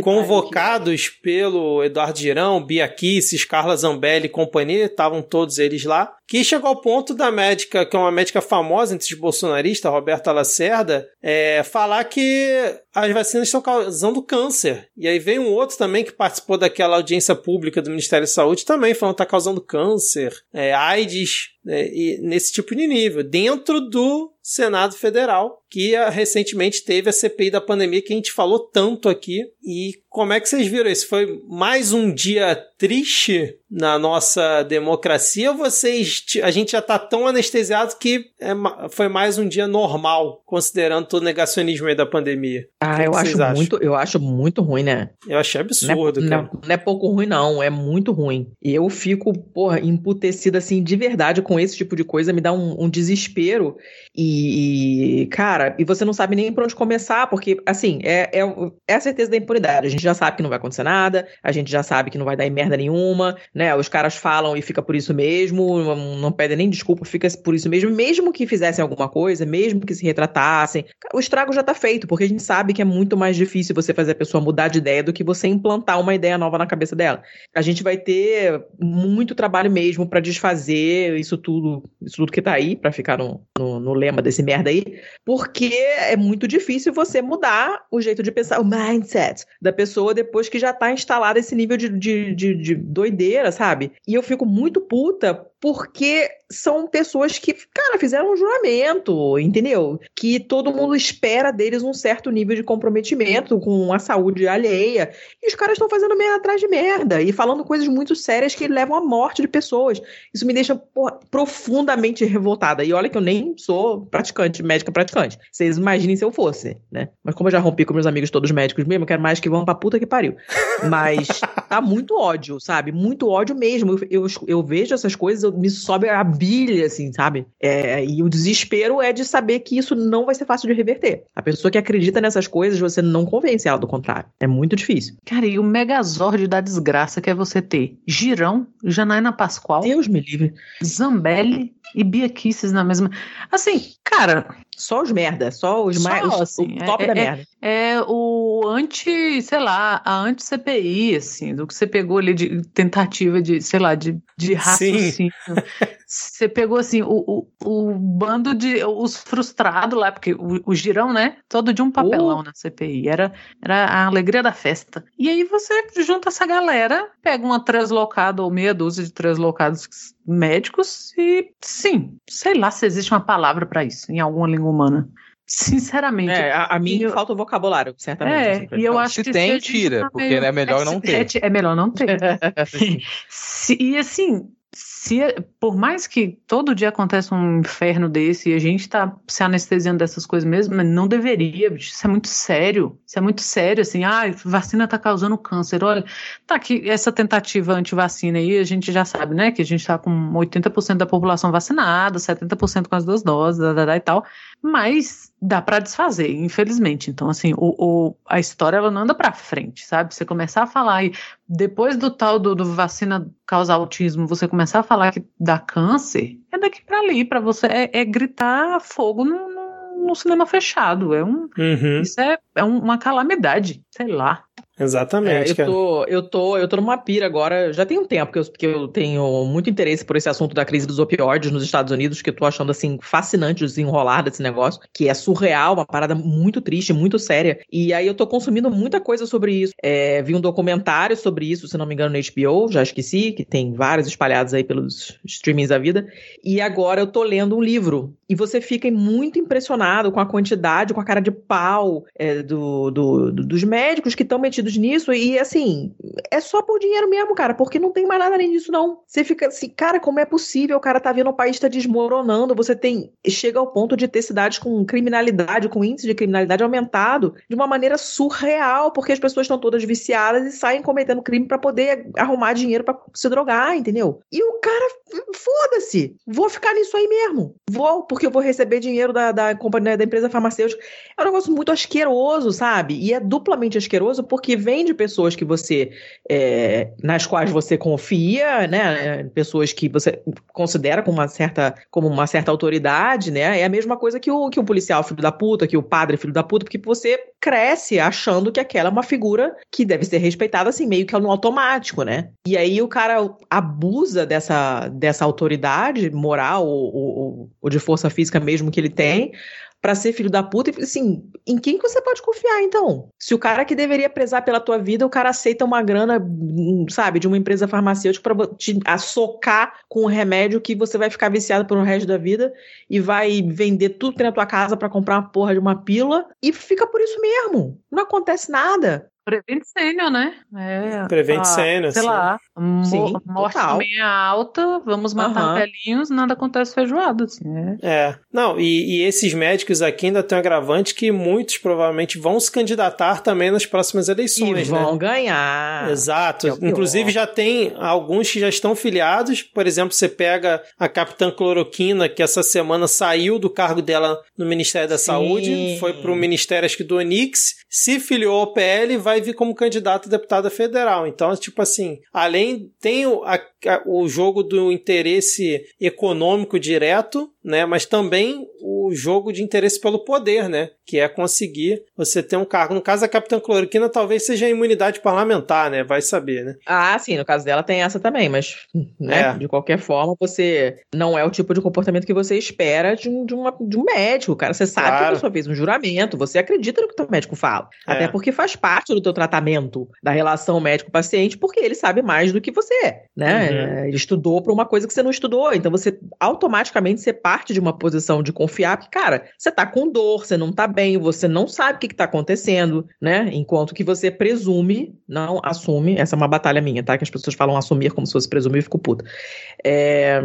convocados pelo Eduardo Girão, Bia Kisses, Carla Zambelli e companhia, estavam todos eles lá, que chegou ao ponto da médica, que é uma médica famosa entre os bolsonaristas, Roberta Lacerda, é, falar que as vacinas estão causando câncer. E aí veio um outro também que participou daquela audiência pública do Ministério da Saúde também, falando que está causando câncer, é, AIDS, né, nesse tipo de nível, dentro do Senado Federal, que ah, recentemente teve a CPI da pandemia que a gente falou tanto aqui. E como é que vocês viram isso? Foi mais um dia triste na nossa democracia ou vocês a gente já tá tão anestesiado que é foi mais um dia normal, considerando todo o negacionismo aí da pandemia? Ah, que eu que acho acham? muito, eu acho muito ruim, né? Eu achei Não é, absurdo, cara. não, não é pouco ruim, não. É muito ruim. E eu fico, porra, emputecida, assim, de verdade com esse tipo de coisa. Me dá um, um desespero. E, e, cara, e você não sabe nem por onde começar, porque, assim, é, é, é a certeza da impunidade. A gente já sabe que não vai acontecer nada, a gente já sabe que não vai dar em merda nenhuma, né? Os caras falam e fica por isso mesmo, não, pedem nem desculpa, fica por isso mesmo. Mesmo que fizessem alguma coisa, mesmo que se retratassem, o estrago já tá feito, porque a gente sabe que é muito mais difícil você fazer a pessoa mudar de ideia do que você implantar uma ideia nova na cabeça dela. A gente vai ter muito trabalho mesmo pra desfazer isso tudo, isso tudo que tá aí, pra ficar no, no, no lema desse merda aí, porque é muito difícil você mudar o jeito de pensar, o mindset da pessoa depois que já tá instalado esse nível de, de, de, de doideira, sabe? E eu fico muito puta porque são pessoas que, cara, fizeram um juramento, entendeu? Que todo mundo espera deles um certo nível de comprometimento com a saúde alheia. E os caras estão fazendo merda atrás de merda e falando coisas muito sérias que levam à morte de pessoas. Isso me deixa porra, profundamente revoltada. E olha que eu nem sou praticante, médica praticante. Vocês imaginem se eu fosse, né? Mas como eu já rompi com meus amigos todos médicos mesmo, eu quero mais que vão pra puta que pariu. Mas tá muito ódio, sabe? Muito ódio mesmo. Eu, eu, eu vejo essas coisas, me sobe a bilha, assim, sabe? É, e o desespero é de saber que isso não vai ser fácil de reverter. A pessoa que acredita nessas coisas, você não convence ela do contrário. É muito difícil. Cara, e o megazord da desgraça que é você ter Girão, Janaína Pascoal, Deus me livre. Zambelli e Bia Kisses na mesma. Assim, cara, Só os merda, só os Só, mais. os- assim, o top é- da é- merda. é o anti, sei lá, a anti-CPI, assim, do que você pegou ali de tentativa de, sei lá, de, de raciocínio. Você pegou assim o, o, o, bando de os frustrados lá, porque o, o girão, né? Todo de um papelão uh. na CPI. Era, era a alegria da festa. E aí você junta essa galera, pega uma translocada ou meia dúzia de translocados médicos e sim, sei lá se existe uma palavra para isso em alguma língua humana. Sinceramente. É, a, a mim eu... falta o vocabulário, certamente. É, assim, e eu acho se que tem, tira, porque meio... é melhor não ter. É, é melhor não ter. e assim, se, por mais que todo dia aconteça um inferno desse e a gente tá se anestesiando dessas coisas mesmo, não deveria, bicho. Isso é muito sério. Isso é muito sério, assim. Ah, vacina tá causando câncer. Olha, tá aqui essa tentativa anti-vacina aí, a gente já sabe, né? Que a gente tá com 80% da população vacinada, 70% com as duas doses, da, da, da, e tal. Mas dá para desfazer, infelizmente. Então, assim, o, o, a história ela não anda para frente, sabe? Você começar a falar e depois do tal do, do, vacina causar autismo, você começar a falar que dá câncer, é daqui para ali, para você é, é, gritar fogo no, no, no, cinema fechado. É um, uhum. isso é, é uma calamidade, sei lá. Exatamente. É, eu, tô, eu, tô, eu tô numa pira agora, já tem um tempo que eu, que eu tenho muito interesse por esse assunto da crise dos opioides nos Estados Unidos, que eu tô achando assim fascinante o desenrolar desse negócio, que é surreal, uma parada muito triste, muito séria. E aí eu tô consumindo muita coisa sobre isso. É, vi um documentário sobre isso, se não me engano, no HBO, já esqueci, que tem vários espalhados aí pelos streamings da vida. E agora eu tô lendo um livro. E você fica muito impressionado com a quantidade, com a cara de pau é, do, do, do, dos médicos que estão metidos nisso e assim, é só por dinheiro mesmo, cara, porque não tem mais nada além disso, não. Você fica assim, cara, como é possível? O cara tá vendo o país tá desmoronando, você tem. Chega ao ponto de ter cidades com criminalidade, com índice de criminalidade aumentado de uma maneira surreal, porque as pessoas estão todas viciadas e saem cometendo crime para poder arrumar dinheiro para se drogar, entendeu? E o cara, foda-se, vou ficar nisso aí mesmo. Vou, porque eu vou receber dinheiro da, da companhia da empresa farmacêutica. É um negócio muito asqueroso, sabe? E é duplamente asqueroso porque vem de pessoas que você, é, nas quais você confia, né? Pessoas que você considera como uma certa, como uma certa autoridade, né? É a mesma coisa que o, que o policial filho da puta, que o padre filho da puta, porque você cresce achando que aquela é uma figura que deve ser respeitada assim, meio que no automático, né? E aí o cara abusa dessa, dessa autoridade moral ou, ou, ou de força física mesmo que ele tem para ser filho da puta. E assim, em quem que você pode confiar, então? Se o cara que deveria prezar pela tua vida, o cara aceita uma grana, sabe, de uma empresa farmacêutica para te socar com um remédio que você vai ficar viciado pelo resto da vida e vai vender tudo que tem na tua casa para comprar uma porra de uma pílula e fica por isso mesmo. Não acontece nada. Prevent sênior, né? É, Prevent sênior, Sei sim. lá, Sim, morte total. também é alta, vamos matar uhum. velhinhos, nada acontece feijoada, assim. É, é. Não, e, e, esses médicos aqui ainda tem um agravante que muitos provavelmente vão se candidatar também nas próximas eleições, e vão né? ganhar. Exato, é Inclusive já tem alguns que já estão filiados, por exemplo, você pega a Capitã Cloroquina, que essa semana saiu do cargo dela no Ministério da Sim. Saúde, foi para o Ministério, acho que do Onix, se filiou ao PL, vai vai vir como candidato a deputada federal. Então, tipo assim, além tem o, a, o jogo do interesse econômico direto, né? Mas também o jogo de interesse pelo poder, né? Que é conseguir você ter um cargo. No caso da Capitã Cloroquina, talvez seja a imunidade parlamentar, né? Vai saber, né? Ah, sim, no caso dela tem essa também, mas, né? É. De qualquer forma, você não é o tipo de comportamento que você espera de um, de uma, de um médico, cara. Você sabe claro. que a pessoa fez um juramento, você acredita no que o teu médico fala. É. Até porque faz parte do teu tratamento, da relação médico-paciente, porque ele sabe mais do que você, né? Uhum. Ele estudou para uma coisa que você não estudou, então você automaticamente separa parte de uma posição de confiar, porque, cara, você tá com dor, você não tá bem, você não sabe o que, que tá acontecendo, né? Enquanto que você presume, não assume, essa é uma batalha minha, tá? Que as pessoas falam assumir como se fosse presumir, eu fico puta. É,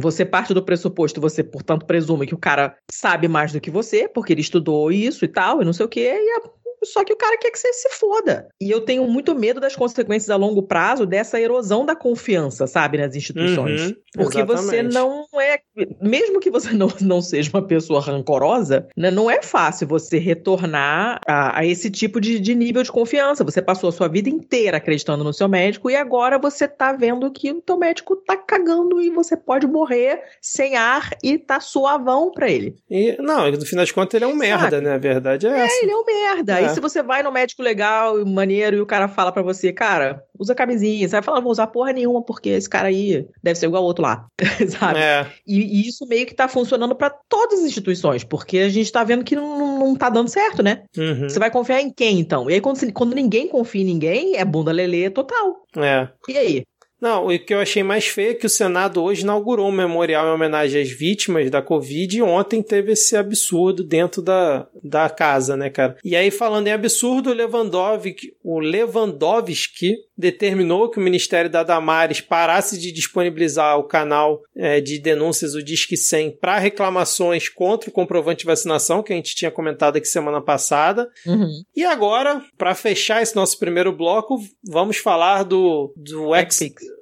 você parte do pressuposto, você, portanto, presume que o cara sabe mais do que você, porque ele estudou isso e tal, e não sei o quê, e a só que o cara quer que você se foda. E eu tenho muito medo das consequências a longo prazo dessa erosão da confiança, sabe, nas instituições. Uhum, Porque você não é. Mesmo que você não, não seja uma pessoa rancorosa, né, não é fácil você retornar a, a esse tipo de, de, nível de confiança. Você passou a sua vida inteira acreditando no seu médico e agora você tá vendo que o teu médico tá cagando e você pode morrer sem ar e tá suavão pra ele. E, não, no final de contas ele é um merda, né? A verdade é, é essa. É, ele é um merda. É. se você vai no médico legal, maneiro, e o cara fala pra você, cara, usa camisinha. Você vai falar, não vou usar porra nenhuma, porque esse cara aí deve ser igual ao outro lá. Sabe? É. E, e isso meio que tá funcionando pra todas as instituições, porque a gente tá vendo que não, não, tá dando certo, né? Uhum. Você vai confiar em quem, então? E aí, quando, quando ninguém confia em ninguém, é bunda lelê total. É. E aí? Não, o que eu achei mais feio é que o Senado hoje inaugurou um memorial em homenagem às vítimas da Covid e ontem teve esse absurdo dentro da, da casa, né, cara? E aí, falando em absurdo, o Lewandowski, o Lewandowski determinou que o Ministério da Damares parasse de disponibilizar o canal eh, de denúncias, o Disque 100, para reclamações contra o comprovante de vacinação, que a gente tinha comentado aqui semana passada. E agora, para fechar esse nosso primeiro bloco, vamos falar do, do X,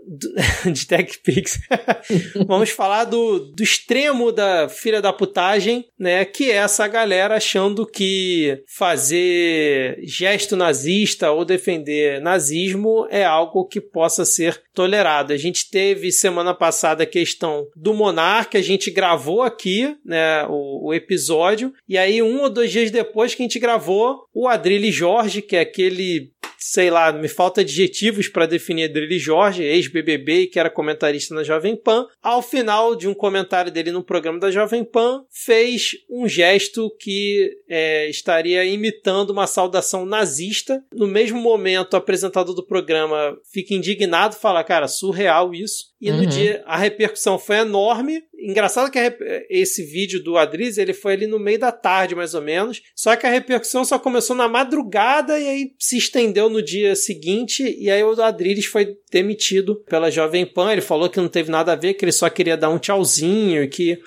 de TechPix. vamos falar do, do extremo da filha da putagem, né? Que é essa galera achando que fazer gesto nazista ou defender nazismo é algo que possa ser tolerado. A gente teve semana passada a questão do Monarca, a gente gravou aqui, né, o, o episódio, e aí um ou dois dias depois que a gente gravou, o Adrilles Jorge, que é aquele sei lá, me falta adjetivos para definir Adrilles Jorge, ex-BBB que era comentarista na Jovem Pan, ao final de um comentário dele no programa da Jovem Pan, fez um gesto que é, estaria imitando uma saudação nazista. No mesmo momento, o apresentador do programa fica indignado, fala, cara, surreal isso. E no Uhum. dia a repercussão foi enorme. Engraçado que rep- esse vídeo do Adriz, ele foi ali no meio da tarde, mais ou menos. Só que a repercussão só começou na madrugada e aí se estendeu no dia seguinte. E aí o Adriles foi demitido pela Jovem Pan. Ele falou que não teve nada a ver, que ele só queria dar um tchauzinho e que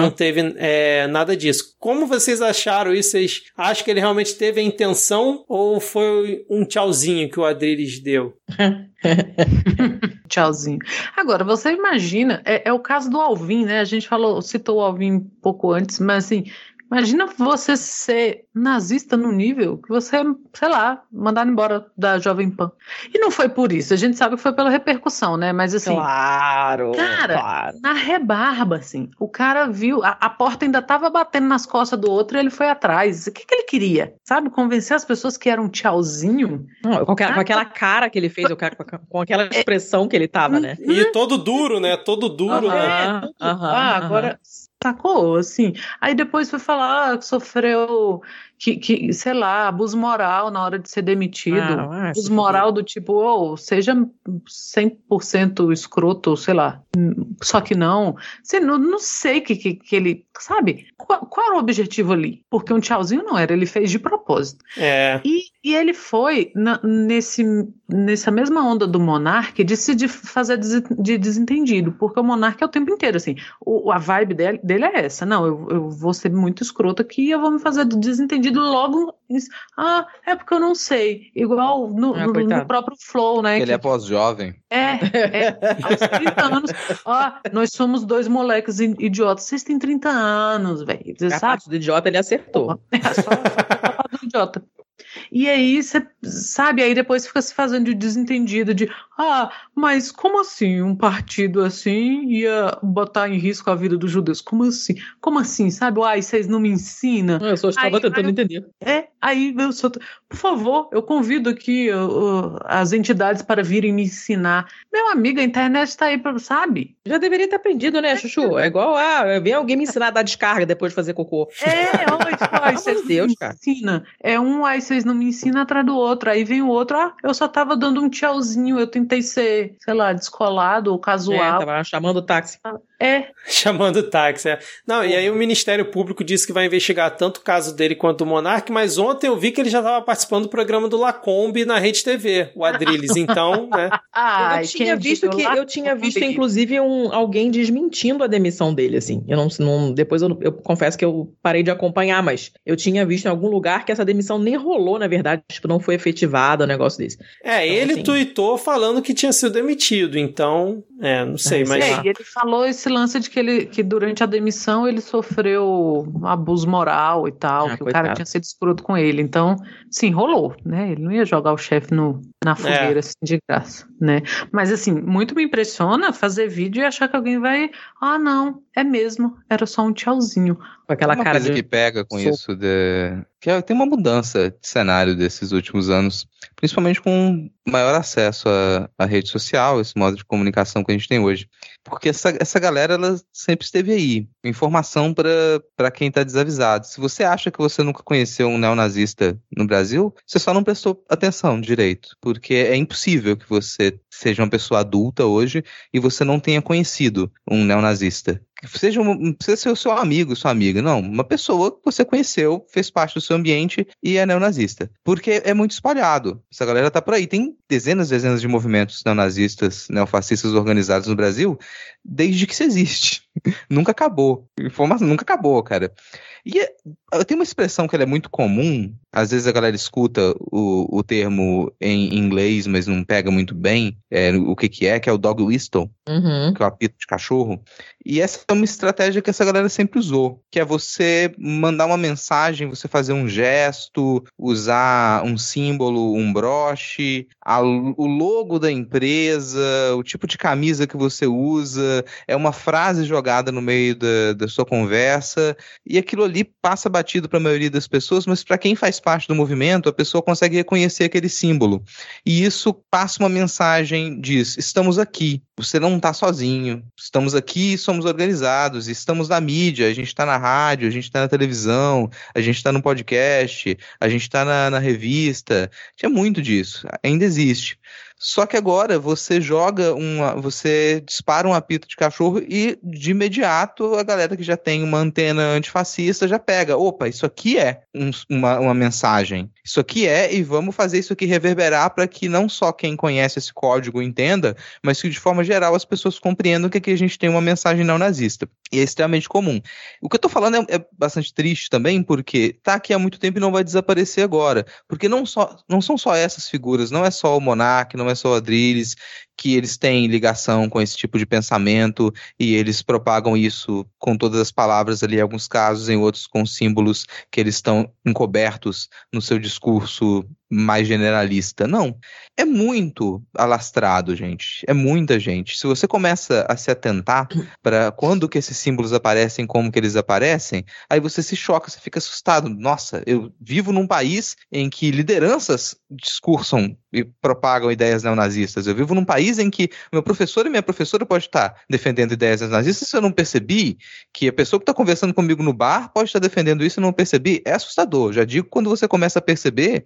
não teve é, nada disso. Como vocês acharam isso? Vocês acham que ele realmente teve a intenção ou foi um tchauzinho que o Adriles deu? Tchauzinho. Agora, você imagina, é, é o caso do Alvin, né? A gente falou, citou o Alvin um pouco antes, mas assim, imagina você ser nazista no nível que você, sei lá, mandar embora da Jovem Pan. E não foi por isso, a gente sabe que foi pela repercussão, né? Mas assim, Claro, Cara, claro. na rebarba, assim, o cara viu, a, a porta ainda tava batendo nas costas do outro e ele foi atrás. O que, que ele queria? Sabe, convencer as pessoas que era um tchauzinho? Não, com, aquela, com aquela cara que ele fez, o cara- com aquela expressão que ele tava, né? E todo duro, né? Todo duro, né? Aham, aham, ah, agora sacou, assim. Aí depois foi falar que sofreu, que, que, sei lá, abuso moral na hora de ser demitido. Ah, abuso se moral do tipo, oh, seja 100% escroto, sei lá. Só que não. Sei, não, não sei que, que, que ele. Sabe? Qual, qual era o objetivo ali? Porque um tchauzinho não era, ele fez de propósito. É. E, e ele foi na- nesse, nessa mesma onda do Monark de se de fazer des- de desentendido, porque o Monark é o tempo inteiro assim. O, a vibe dele, dele é essa: não, eu, eu vou ser muito escroto aqui e eu vou me fazer de desentendido logo. isso. Ah, é porque eu não sei. Igual no, Ah, no- no próprio Flow, né? Ele que- é pós-jovem. é, é, aos 30 anos. Ó, nós somos dois moleques idiotas. Vocês têm 30 anos, velho. Você A sabe? parte do idiota ele acertou. É só, só falar do idiota. E aí, você sabe, aí depois fica se fazendo de desentendido de ah, mas como assim um partido assim ia botar em risco a vida dos judeus? Como assim? Como assim? Sabe? Ai, vocês não me ensinam. Eu só estava Aí- tentando aí- entender. É, aí eu só. Por favor, eu convido aqui uh, uh, as entidades para virem me ensinar. Meu amigo, a internet está aí, pra, sabe? Já deveria ter aprendido, né, Chuchu? É igual, ah, vem alguém me ensinar a dar descarga depois de fazer cocô. É, olha, tipo, ai, vocês Deus, me cara. ensinam. É um, aí vocês não me ensinam atrás do outro. Aí vem o outro, ah, eu só tava dando um tchauzinho, eu tentei ser, sei lá, descolado ou É, casual. tava chamando o táxi. É, Chamando o táxi, é. Não, e aí o Ministério Público disse que vai investigar tanto o caso dele quanto do Monark, mas ontem eu vi que ele já estava participando do programa do Lacombe na Rede TV, o Adrilles. Então, né? Ai, eu tinha visto que eu tinha visto inclusive um alguém desmentindo a demissão dele assim. Eu não, não depois eu, eu confesso que eu parei de acompanhar, mas eu tinha visto em algum lugar que essa demissão nem rolou, na verdade, tipo, não foi efetivada, um negócio desse. É, Então, ele assim- tuitou falando que tinha sido demitido, então, é, não sei, Ah, mas. É, lá. e ele falou esse lance de que, ele, que durante a demissão ele sofreu abuso moral e tal, Ah, que o cara coitado. tinha sido escroto com ele. Então, sim, rolou, né? Ele não ia jogar o chefe no, É. na fogueira assim, de graça, né? Mas, assim, muito me impressiona fazer vídeo e achar que alguém vai. Ah, não, é mesmo, era só um tchauzinho. Com aquela Uma cara coisa de. que pega com soco. isso de- que é, tem uma mudança de cenário desses últimos anos, principalmente com maior acesso à, à rede social, esse modo de comunicação que a gente tem hoje. Porque essa, essa galera ela sempre esteve aí. Informação para quem está desavisado. Se você acha que você nunca conheceu um neonazista no Brasil, você só não prestou atenção direito. Porque é impossível que você seja uma pessoa adulta hoje e você não tenha conhecido um neonazista seja um, não precisa ser o seu amigo, sua amiga, não. Uma pessoa que você conheceu, fez parte do seu ambiente e é neonazista. Porque é muito espalhado. Essa galera tá por aí. Tem dezenas e dezenas de movimentos neonazistas, neofascistas organizados no Brasil desde que isso existe. nunca acabou. Informação nunca acabou, cara. E é, tem uma expressão que é muito comum, às vezes a galera escuta o, o termo em inglês, mas não pega muito bem é, o que, que é, que é o dog whistle, uhum. que é o apito de cachorro. E essa é uma estratégia que essa galera sempre usou, que é você mandar uma mensagem, você fazer um gesto, usar um símbolo, um broche, a, o logo da empresa, o tipo de camisa que você usa, é uma frase jogada no meio da, da sua conversa, e aquilo ali passa batido para a maioria das pessoas, mas para quem faz parte do movimento, a pessoa consegue reconhecer aquele símbolo. E isso passa uma mensagem, diz: estamos aqui, você não está sozinho, estamos aqui, somos organizados, estamos na mídia, a gente está na rádio, a gente está na televisão, a gente está no podcast, a gente está na, na revista. Tinha muito disso, ainda existe. Só que agora você joga uma. Você dispara um apito de cachorro e de imediato a galera que já tem uma antena antifascista já pega. Opa, isso aqui é um, uma, uma mensagem. Isso aqui é, e vamos fazer isso aqui reverberar para que não só quem conhece esse código entenda, mas que de forma geral as pessoas compreendam que aqui a gente tem uma mensagem não nazista. E é extremamente comum. O que eu tô falando é, é bastante triste também, porque tá aqui há muito tempo e não vai desaparecer agora. Porque não, só, não são só essas figuras, não é só o Monark, não é só o Adrilles, que eles têm ligação com esse tipo de pensamento e eles propagam isso com todas as palavras ali, em alguns casos, em outros com símbolos que eles estão encobertos no seu discurso discurso mais generalista. Não. É muito alastrado, gente. É muita gente. Se você começa a se atentar para quando que esses símbolos aparecem, como que eles aparecem, aí você se choca, você fica assustado. Nossa, eu vivo num país em que lideranças discursam e propagam ideias neonazistas. Eu vivo num país em que meu professor e minha professora pode estar defendendo ideias neonazistas se eu não percebi que a pessoa que está conversando comigo no bar pode estar defendendo isso e não percebi. É assustador. Já digo quando você começa a perceber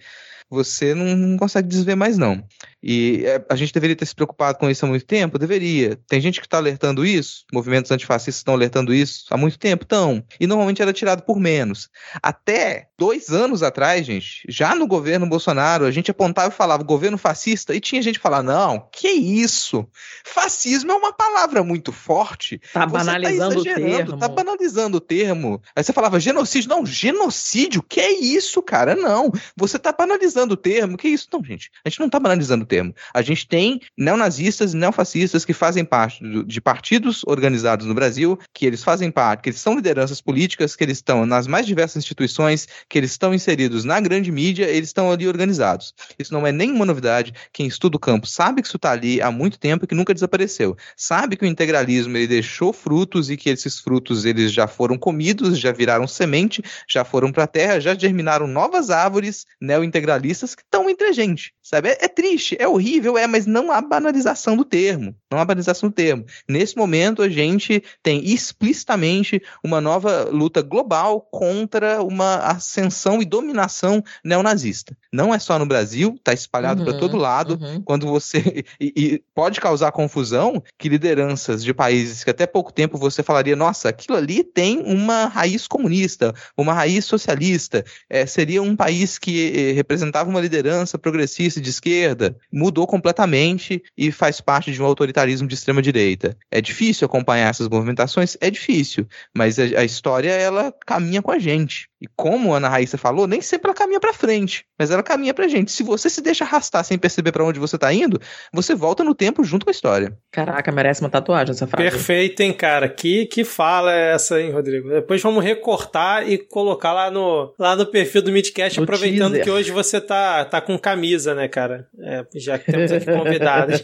você não consegue desver mais, não. E é, a gente deveria ter se preocupado com isso há muito tempo? Deveria. Tem gente que está alertando isso, movimentos antifascistas estão alertando isso há muito tempo? Estão. E normalmente era tirado por menos. Até dois anos atrás, gente, já no governo Bolsonaro, a gente apontava e falava governo fascista, e tinha gente que falava: não, que isso? Fascismo é uma palavra muito forte. Tá, tá banalizando tá o termo. Tá banalizando o termo. Aí você falava genocídio. Não, genocídio? Que é isso, cara? Não. Você tá banalizando o termo. Que isso? Não, gente. A gente não tá banalizando termo. A gente tem neonazistas e neofascistas que fazem parte do, de partidos organizados no Brasil, que eles fazem parte, que eles são lideranças políticas, que eles estão nas mais diversas instituições, que eles estão inseridos na grande mídia, eles estão ali organizados. Isso não é nenhuma novidade. Quem estuda o campo sabe que isso está ali há muito tempo e que nunca desapareceu. Sabe que o integralismo ele deixou frutos e que esses frutos eles já foram comidos, já viraram semente, já foram para a terra, já germinaram novas árvores neointegralistas que estão entre a gente. Sabe? É, é triste, é horrível, é, mas não há banalização do termo. Não há banalização do termo. Nesse momento, a gente tem explicitamente uma nova luta global contra uma ascensão e dominação neonazista. Não é só no Brasil, está espalhado uhum, para todo lado. Uhum. Quando você. E, e, pode causar confusão que lideranças de países que até pouco tempo você falaria, nossa, aquilo ali tem uma raiz comunista, uma raiz socialista. É, seria um país que eh, representava uma liderança progressista de esquerda mudou completamente e faz parte de um autoritarismo de extrema direita. É difícil acompanhar essas movimentações? É difícil, mas a, a história ela caminha com a gente. E como a Ana Raíssa falou, nem sempre ela caminha para frente, mas ela caminha pra gente. Se você se deixa arrastar sem perceber para onde você tá indo, você volta no tempo junto com a história. Caraca, merece uma tatuagem essa frase. Perfeito, hein, cara? Que, que fala é essa, hein, Rodrigo? Depois vamos recortar e colocar lá no, lá no perfil do Midcast, aproveitando teaser. que hoje você tá, tá com camisa, né, cara? É, já que temos aqui convidados.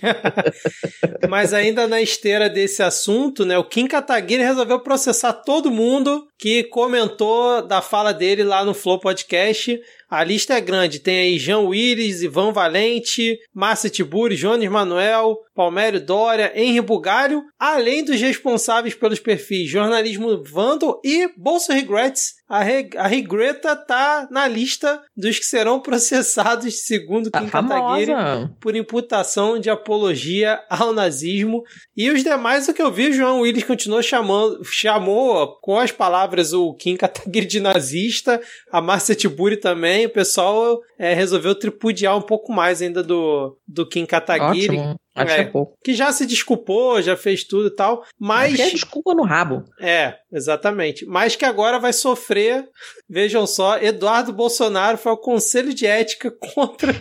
mas ainda na esteira desse assunto, né, o Kim Kataguiri resolveu processar todo mundo que comentou da fala dele lá no Flow Podcast. A lista é grande. Tem aí Jean Willis, Ivan Valente, Márcia Tiburi, Jones Manuel, Palmério Dória, Henri Bugalho, além dos responsáveis pelos perfis Jornalismo Vandal e Bolsa Regrets. A, Re a Regreta tá na lista dos que serão processados, segundo Tá Kim Kataguiri, famosa. por imputação de apologia ao nazismo. E os demais, o que eu vi, o João Willis continuou chamando, chamou com as palavras o Kim Kataguiri de nazista, a Márcia Tiburi também. O pessoal é, resolveu tripudiar um pouco mais ainda do, do Kim Kataguiri. Ótimo. Acho É. que é pouco. Que já se desculpou, já fez tudo e tal, mas. É desculpa no rabo. É, exatamente. Mas que agora vai sofrer. Vejam só, Eduardo Bolsonaro foi ao Conselho de Ética contra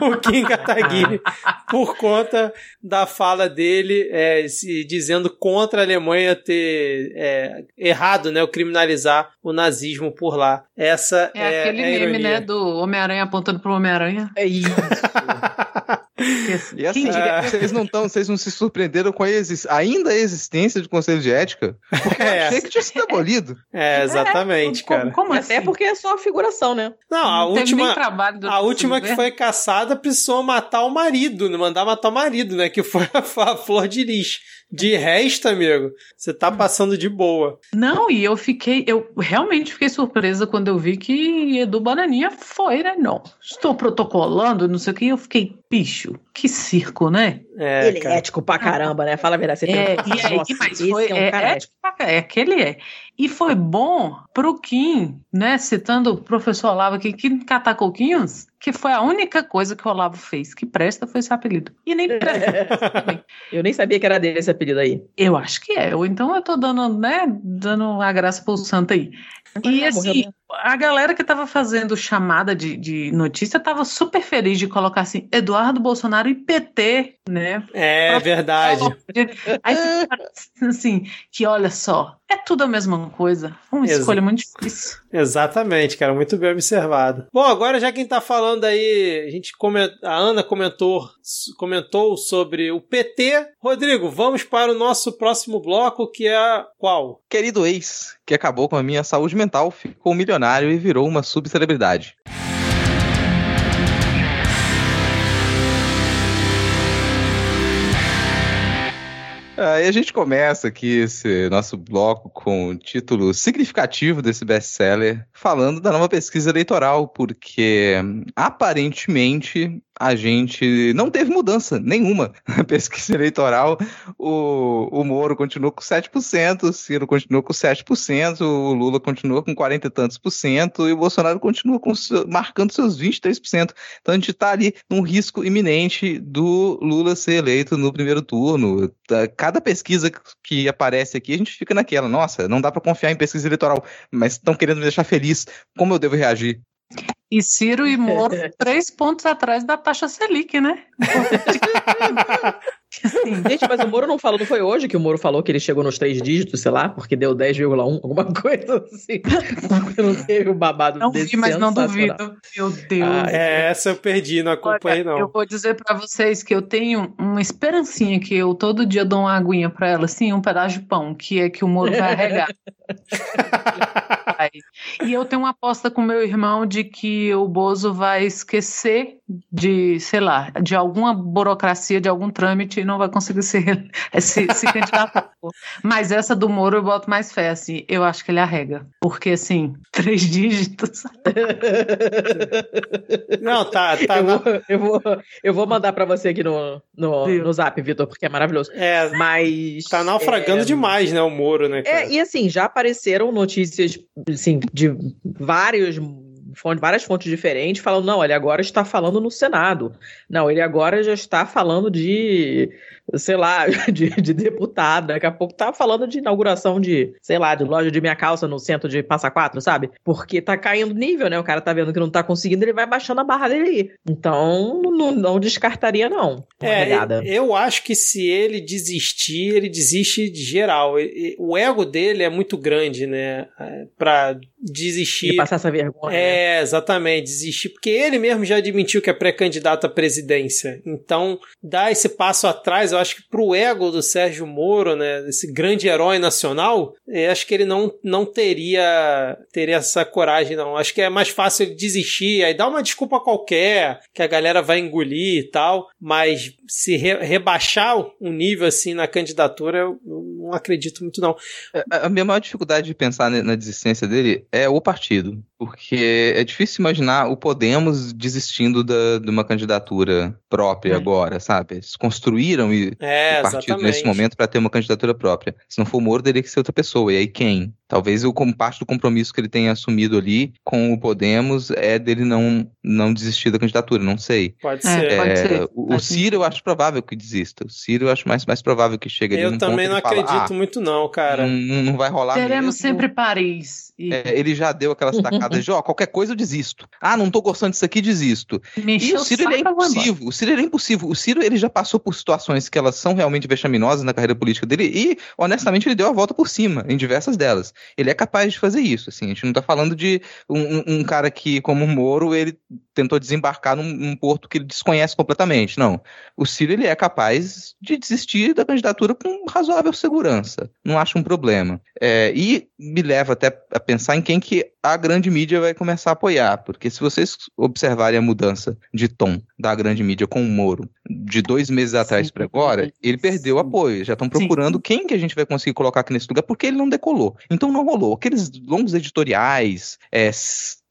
o Kim Kataguiri por conta da fala dele é, se dizendo contra a Alemanha ter é, errado, né, o criminalizar o nazismo por lá. Essa É, é, aquele é a meme, né, do Homem-Aranha apontando pro Homem-Aranha. É isso. Quem diria? Vocês não tão, vocês não se surpreenderam com a ainda a existência de conselho de ética? Porque eu É. achei que tinha sido abolido. É, exatamente, Como- cara. Como Até assim? porque é só figuração, né? Não, a Não última, a última que foi caçada precisou matar o marido, né? mandar matar o marido, né? Que foi a, a Flor de Lis. De resto, amigo, você tá passando de boa. Não, e eu fiquei, eu realmente fiquei surpresa quando eu vi que Edu Bananinha foi, né? Não, estou protocolando, não sei o que, eu fiquei, bicho, que circo, né? É, Ele é cara. ético pra caramba, né? Fala a verdade. Você tem É, um- e aí, Nossa, mas esse foi, é um é, cara é, ético. é que ele é. E foi bom pro Kim, né? Citando o professor Olavo aqui, Kim Catacoquinhos, que foi a única coisa que o Olavo fez que presta foi esse apelido. E nem presta. Eu nem sabia que era dele esse apelido aí. Eu acho que é. Ou então eu tô dando, né, dando a graça pro santo aí. E assim, a galera que tava fazendo chamada de, de notícia tava super feliz de colocar assim, Eduardo Bolsonaro e PT, né? É verdade. Aí assim, que olha só, é tudo a mesma coisa. Uma Exa- escolha muito difícil. Exatamente, cara, muito bem observado. Bom, agora já quem tá falando aí, a gente a Ana comentou comentou sobre o PT. Rodrigo, vamos para o nosso próximo bloco, que é qual? Querido ex, que acabou com a minha saúde mental, ficou milionário e virou uma subcelebridade. Aí a gente começa aqui esse nosso bloco com o título significativo desse best-seller, falando da nova pesquisa eleitoral, porque aparentemente a gente não teve mudança nenhuma na pesquisa eleitoral. O, o Moro continuou com 7%, o Ciro continuou com 7%, o Lula continua com 40 e tantos por cento, e o Bolsonaro continua com marcando seus 23%. Então a gente está ali num risco iminente do Lula ser eleito no primeiro turno. Cada pesquisa que aparece aqui, a gente fica naquela, nossa, não dá para confiar em pesquisa eleitoral, mas estão querendo me deixar feliz. Como eu devo reagir? E Ciro e Moro, três pontos atrás da taxa Selic, né? Assim, Gente, mas o Moro não falou, não foi hoje que o Moro falou que ele chegou nos três dígitos, sei lá, porque deu 10,1, alguma coisa assim. não teve o babado não desse vi, mas não duvido. Meu Deus. Ah, É, essa eu perdi, não acompanhei Olha, Eu não. vou dizer pra vocês que eu tenho uma esperancinha que eu todo dia dou uma aguinha pra ela, assim, um pedaço de pão, que é que o Moro vai arregar. E eu tenho uma aposta com meu irmão de que o Bozo vai esquecer de, sei lá, de alguma burocracia, de algum trâmite e não vai conseguir se, se, se candidatar. Mas essa do Moro eu boto mais fé, assim, eu acho que ele arrega. Porque, assim, três dígitos. Não, tá, tá. eu, na- vou, eu, vou, eu vou mandar pra você aqui no, no, no zap, Vitor, porque é maravilhoso. É, Mas. tá naufragando é, demais, né, o Moro, né, cara? É, e assim, já apareceram notícias assim, de vários várias fontes diferentes falando, não, ele agora está falando no Senado. Não, ele agora já está falando de, sei lá, de, de deputado. Daqui a pouco tá falando de inauguração de, sei lá, de loja de minha calça no centro de Passa Quatro, sabe? Porque tá caindo nível, né? O cara tá vendo que não tá conseguindo, ele vai baixando a barra dele. Então, não, não descartaria, não. É, regada. eu acho que se ele desistir, ele desiste de geral. O ego dele é muito grande, né? é, Pra De desistir. passar essa vergonha. né? É, É, exatamente, desistir, porque ele mesmo já admitiu que é pré-candidato à presidência. Então, dar esse passo atrás, eu acho que pro ego do Sérgio Moro, né, esse grande herói nacional, eu acho que ele não, não teria, teria essa coragem, não. Acho que é mais fácil ele desistir, aí dar uma desculpa qualquer, que a galera vai engolir e tal, mas se re rebaixar um nível assim na candidatura, eu, não acredito muito, não. É, A minha maior dificuldade de pensar na desistência dele é o partido. Porque é difícil imaginar o Podemos desistindo da, de uma candidatura própria É. agora, sabe? Eles construíram e, É, o partido exatamente. nesse momento para ter uma candidatura própria. Se não for o Moro, teria que ser outra pessoa. E aí quem? Talvez o parte do compromisso que ele tenha assumido ali com o Podemos é dele não, não desistir da candidatura, não sei. Pode É, ser. pode É, ser. o, o Faz Ciro eu acho provável que desista. O Ciro eu acho mais, mais provável que chegue ali Eu num também ponto não fala, acredito muito, não, "Ah, cara. não, não vai rolar Teremos mesmo." sempre Paris. E É, ele já deu aquelas tacadas de, ó, qualquer coisa eu desisto. Ah, não tô gostando disso aqui, desisto. me E o Ciro ele é impossível. O Ciro ele é impossível. O Ciro ele já passou por situações que elas são realmente vexaminosas na carreira política dele e, honestamente, ele deu a volta por cima em diversas delas. Ele é capaz de fazer isso. Assim, a gente não tá falando de um, um- um cara que, como o Moro, ele tentou desembarcar num, num porto que ele desconhece completamente. Não. O Ciro ele é capaz de desistir da candidatura com razoável segurança. Não acho um problema. É, e me leva até a pensar em quem que a grande mídia vai começar a apoiar, porque se vocês observarem a mudança de tom da grande mídia com o Moro de dois meses atrás Sim. para agora, ele perdeu Sim. apoio. Já estão procurando quem que a gente vai conseguir colocar aqui nesse lugar, porque ele não decolou. Então não rolou. Aqueles longos editoriais, é,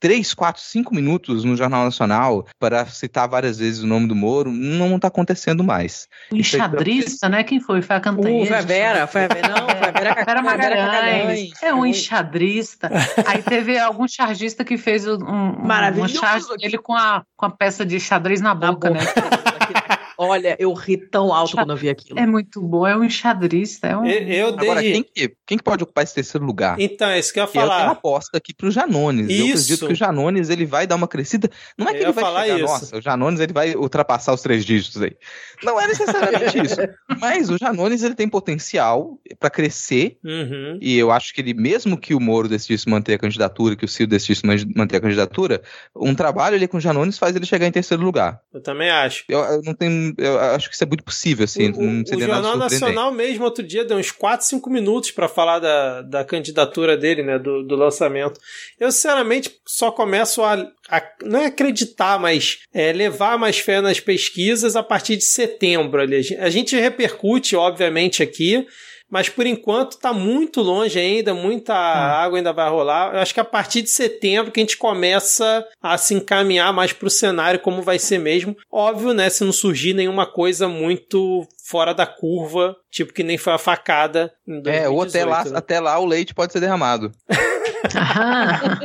s- três, quatro, cinco minutos no Jornal Nacional para citar várias vezes o nome do Moro, não está acontecendo mais. O enxadrista, né? Quem foi? Foi a Uh, Cantanhede? foi a Vera, foi a Vera. Não, foi a Vera, Vera Magalhães. É um enxadrista. Aí teve algum chargista que fez um, um, Maravilhoso. uma charge dele com a, com a peça de xadrez na Na boca, né? Olha, eu ri tão alto quando eu vi aquilo. É muito bom, é um enxadrista. É um... Eu, eu Agora, desde- quem que, quem que pode ocupar esse terceiro lugar? Então, é isso que eu ia Eu tenho uma falar. aposta aqui pro Janones. Eu Isso. acredito que o Janones ele vai dar uma crescida. Não é Eu que ia ele vai falar chegar, isso. nossa, o Janones ele vai ultrapassar os três dígitos aí. Não é necessariamente isso. Mas o Janones ele tem potencial para crescer. Uhum. E eu acho que ele, mesmo que o Moro decidisse manter a candidatura, que o Ciro decidisse man- manter a candidatura, um trabalho ali com o Janones faz ele chegar em terceiro lugar. Eu também acho. Eu, eu não tenho. Eu acho que isso é muito possível, assim. o, não o seria nada Jornal. Nacional mesmo, outro dia, deu uns 4, 5 minutos pra falar da, da candidatura dele, né? Do, do lançamento. Eu, sinceramente, só começo a, a- não é acreditar, mas é, levar mais fé nas pesquisas a partir de setembro. Ali. A gente repercute, obviamente, aqui. Mas por enquanto tá muito longe ainda, muita água ainda vai rolar. Eu acho que a partir de setembro que a gente começa a se encaminhar mais pro cenário como vai ser mesmo. Óbvio, né, se não surgir nenhuma coisa muito fora da curva, tipo que nem foi a facada em 2018. É, ou até lá, né? até lá o leite pode ser derramado. Ah.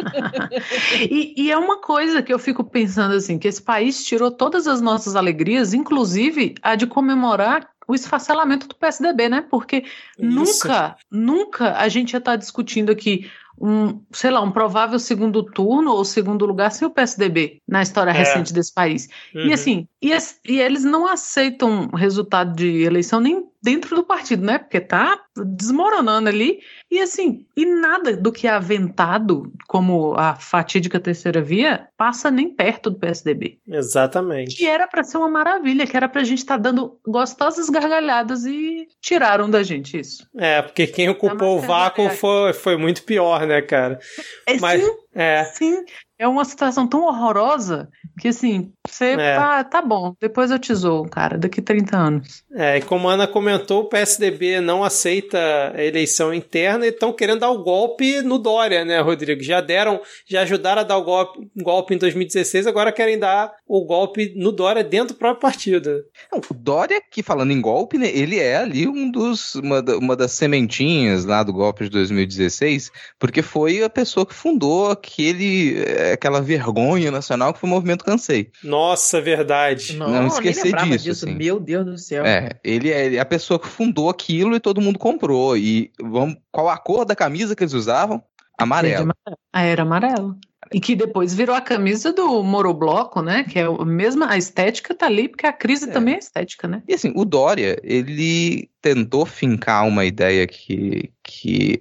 e, e é uma coisa que eu fico pensando assim, que esse país tirou todas as nossas alegrias, inclusive a de comemorar o esfacelamento do PSDB, né? Porque Isso. nunca, nunca a gente ia estar discutindo aqui um, sei lá, um provável segundo turno ou segundo lugar sem o PSDB na história É. recente desse país. Uhum. E assim, e, e eles não aceitam resultado de eleição nem dentro do partido, né? Porque tá desmoronando ali. E assim, e nada do que é aventado, como a fatídica terceira via, passa nem perto do PSDB. Exatamente. Que era pra ser uma maravilha, que era pra gente estar dando gostosas gargalhadas e tiraram da gente isso. É, porque quem ocupou o vácuo foi, foi muito pior, né, cara? É, Mas- sim, É. sim, é uma situação tão horrorosa que assim, você É. tá, tá bom, depois eu te zoo, cara, daqui 30 anos. É, e como a Ana comentou, o PSDB não aceita a eleição interna e estão querendo dar o golpe no Dória, né, Rodrigo? Já deram, já ajudaram a dar o golpe, golpe em 2016, agora querem dar o golpe no Dória dentro do próprio partido. O Dória, que falando em golpe, né, ele é ali um dos, uma, uma das sementinhas lá do golpe de 2016, porque foi a pessoa que fundou aquele, eh, aquela vergonha nacional que foi o movimento Cansei. Nossa, verdade. Não, Não esquecer disso, disso. assim. Meu Deus do céu. É, ele é a pessoa que fundou aquilo e todo mundo comprou. E vamos, qual a cor da camisa que eles usavam? Amarelo. Ah, era amarelo. E que depois virou a camisa do Morobloco, né? Que é a mesma, a estética tá ali, porque a crise É. também é estética, né? E assim, o Dória, ele tentou fincar uma ideia que, que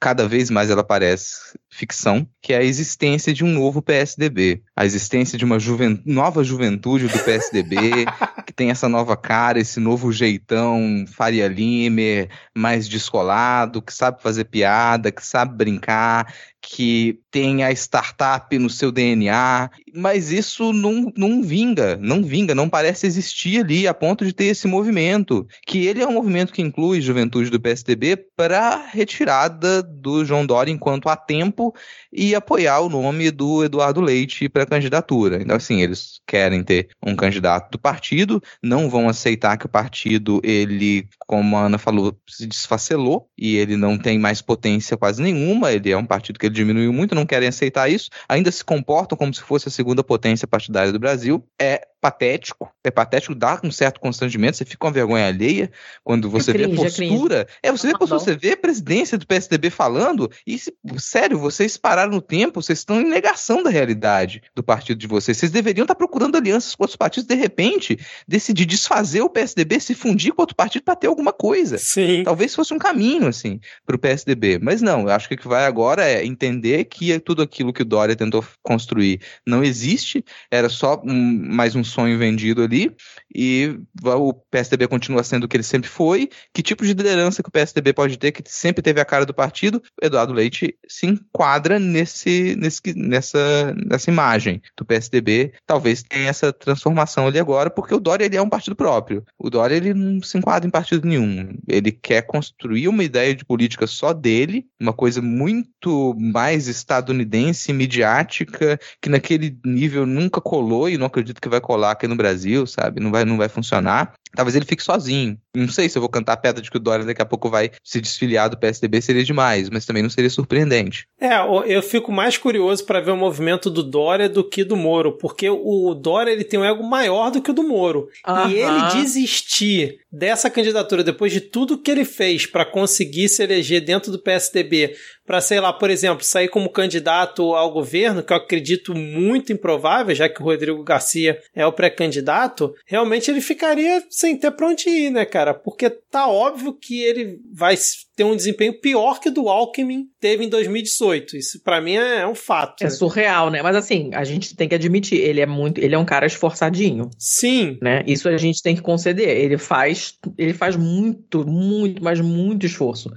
cada vez mais ela parece ficção, que é a existência de um novo PSDB, a existência de uma juven nova juventude do PSDB, que tem essa nova cara, esse novo jeitão Faria Limer, mais descolado, que sabe fazer piada, que sabe brincar, que tem a startup no seu DNA, mas isso não, não vinga, não vinga, não parece existir ali a ponto de ter esse movimento, que ele é um movimento que inclui juventude do PSDB para retirada do João Dória enquanto há tempo e apoiar o nome do Eduardo Leite para a candidatura. Então, assim, eles querem ter um candidato do partido, não vão aceitar que o partido, ele, como a Ana falou, se desfacelou e ele não tem mais potência quase nenhuma, ele é um partido que ele diminuiu muito, não querem aceitar isso, ainda se comportam como se fosse a segunda potência partidária do Brasil. É patético, é patético, dá um certo constrangimento, você fica com uma vergonha alheia quando você é cringe, vê a postura. É, é você vê a postura, você vê a presidência do PSDB falando, e se, sério, vocês pararam no tempo, vocês estão em negação da realidade do partido de vocês. Vocês deveriam estar procurando alianças com outros partidos, de repente, decidir desfazer o PSDB, se fundir com outro partido para ter alguma coisa. Sim. Talvez fosse um caminho, assim, para o PSDB. Mas não, eu acho que o que vai agora é entender que tudo aquilo que o Dória tentou construir não existe, era só um, mais um sonho vendido ali, e o PSDB continua sendo o que ele sempre foi. Que tipo de liderança que o PSDB pode ter, que sempre teve a cara do partido? Eduardo Leite se enquadra nesse, nesse, nessa, nessa imagem do PSDB. Talvez tenha essa transformação ali agora, porque o Dória ele é um partido próprio. O Dória ele não se enquadra em partido nenhum. Ele quer construir uma ideia de política só dele, uma coisa muito mais estadunidense, midiática, que naquele nível nunca colou e não acredito que vai colar aqui no Brasil, sabe? Não vai, não vai funcionar. Talvez ele fique sozinho. Não sei se eu vou cantar a pedra de que o Dória daqui a pouco vai se desfiliar do PSDB, seria demais, mas também não seria surpreendente. É, eu fico mais curioso para ver o movimento do Dória do que do Moro, porque o Dória ele tem um ego maior do que o do Moro. E ele desistir dessa candidatura depois de tudo que ele fez para conseguir se eleger dentro do PSDB, para sei lá, por exemplo, sair como candidato ao governo, que eu acredito muito improvável, já que o Rodrigo Garcia é o pré-candidato, realmente ele ficaria sem ter pra onde ir, né, cara? Porque tá óbvio que ele vai ter um desempenho pior que o do Alckmin teve em 2018. Isso para mim é, um fato. É né? surreal, né? Mas assim, a gente tem que admitir, ele é muito, ele é um cara esforçadinho. Sim. Né? Isso a gente tem que conceder. Ele faz, ele faz muito, muito, mas muito esforço.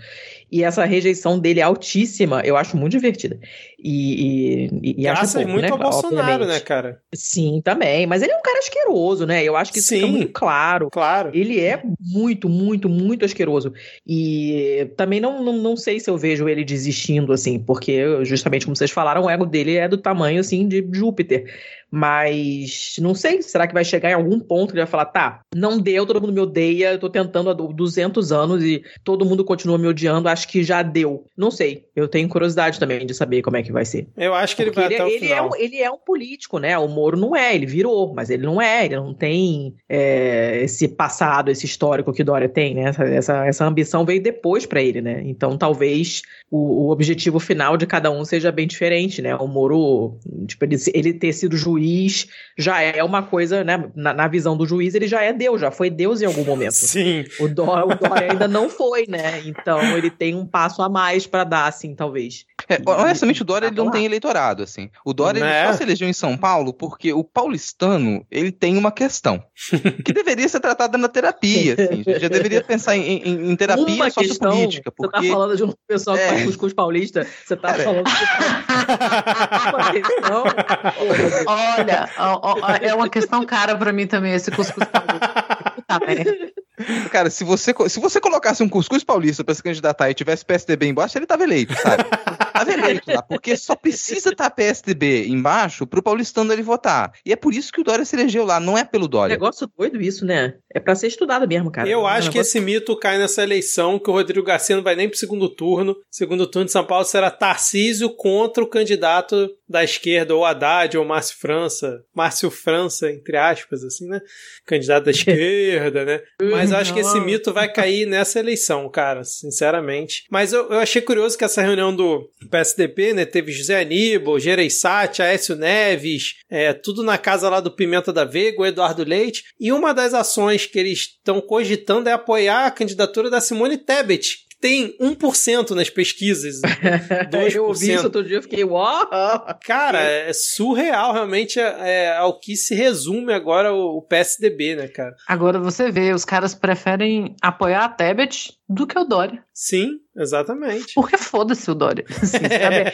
E essa rejeição dele é altíssima, eu acho muito divertida. E, e, e Graças pouco, muito né, ao Bolsonaro, obviamente. né, cara? Sim, também. Mas ele é um cara asqueroso, né? Eu acho que isso Sim, fica muito claro. Claro. Ele é muito, muito, muito asqueroso. E também não, não, não sei se eu vejo ele desistindo, assim, porque, justamente como vocês falaram, o ego dele é do tamanho, assim, de Júpiter. Mas não sei, será que vai chegar em algum ponto que ele vai falar, tá, não deu, todo mundo me odeia, eu tô tentando há 200 anos e todo mundo continua me odiando, acho que já deu. Não sei, eu tenho curiosidade também de saber como é que vai ser. Eu acho que ele vai ele, até o ele final. É um, ele é um político, né? O Moro não é, ele virou, mas ele não é, ele não tem é, esse passado, esse histórico que Dória tem, né? Essa, essa, essa ambição veio depois para ele, né? Então talvez o, o, objetivo final de cada um seja bem diferente, né? O Moro, tipo, ele, ele ter sido juiz já é uma coisa, né? Na, na, visão do juiz, ele já é Deus, já foi Deus em algum momento. Sim. O Dória, o Dória ainda não foi, né? Então ele tem um passo a mais para dar, assim, talvez. É, honestamente, o Dória ele não tem eleitorado, assim. O Dória ele Né? só se elegeu em São Paulo porque o paulistano ele tem uma questão que deveria ser tratada na terapia, assim. Já deveria pensar em, em- em terapia uma questão, sociopolítica, você tá porque falando de um pessoal que É. cuscuz paulista, você tá Cara. falando. Olha, ó, ó, é uma questão cara pra mim também esse cuscuz paulista. Merda. Cara, se você, se você colocasse um cuscuz paulista pra se candidatar e tivesse PSDB embaixo, ele tava eleito, sabe? Tava eleito lá, porque só precisa estar PSDB embaixo pro paulistano ele votar. E é por isso que o Dória se elegeu lá, não é pelo Dória. Negócio doido isso, né? É pra ser estudado mesmo, cara. Eu É um acho que negócio- esse mito cai nessa eleição, que o Rodrigo Garcia não vai nem pro segundo turno. Segundo turno de São Paulo será Tarcísio contra o candidato da esquerda, ou Haddad, ou Márcio França. Márcio França, entre aspas, assim, né? Candidato da esquerda, né? Mas acho que esse mito vai cair nessa eleição, cara, sinceramente. Mas eu, eu achei curioso que essa reunião do PSDB, né, teve José Aníbal, Gereissati, Aécio Neves, é, tudo na casa lá do Pimenta da Veiga, o Eduardo Leite. E uma das ações que eles estão cogitando é apoiar a candidatura da Simone Tebet, tem 1% nas pesquisas. 2%. eu ouvi isso outro dia e fiquei, uau! Cara, é surreal realmente é, é, ao que se resume agora o, o, PSDB, né, cara? Agora você vê, os caras preferem apoiar a Tebet do que o Dória. Sim, exatamente. Porque foda-se o Dória. Assim, é.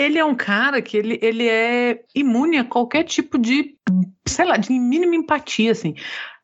Ele é um cara que ele, ele é imune a qualquer tipo de, sei lá, de mínima empatia, assim.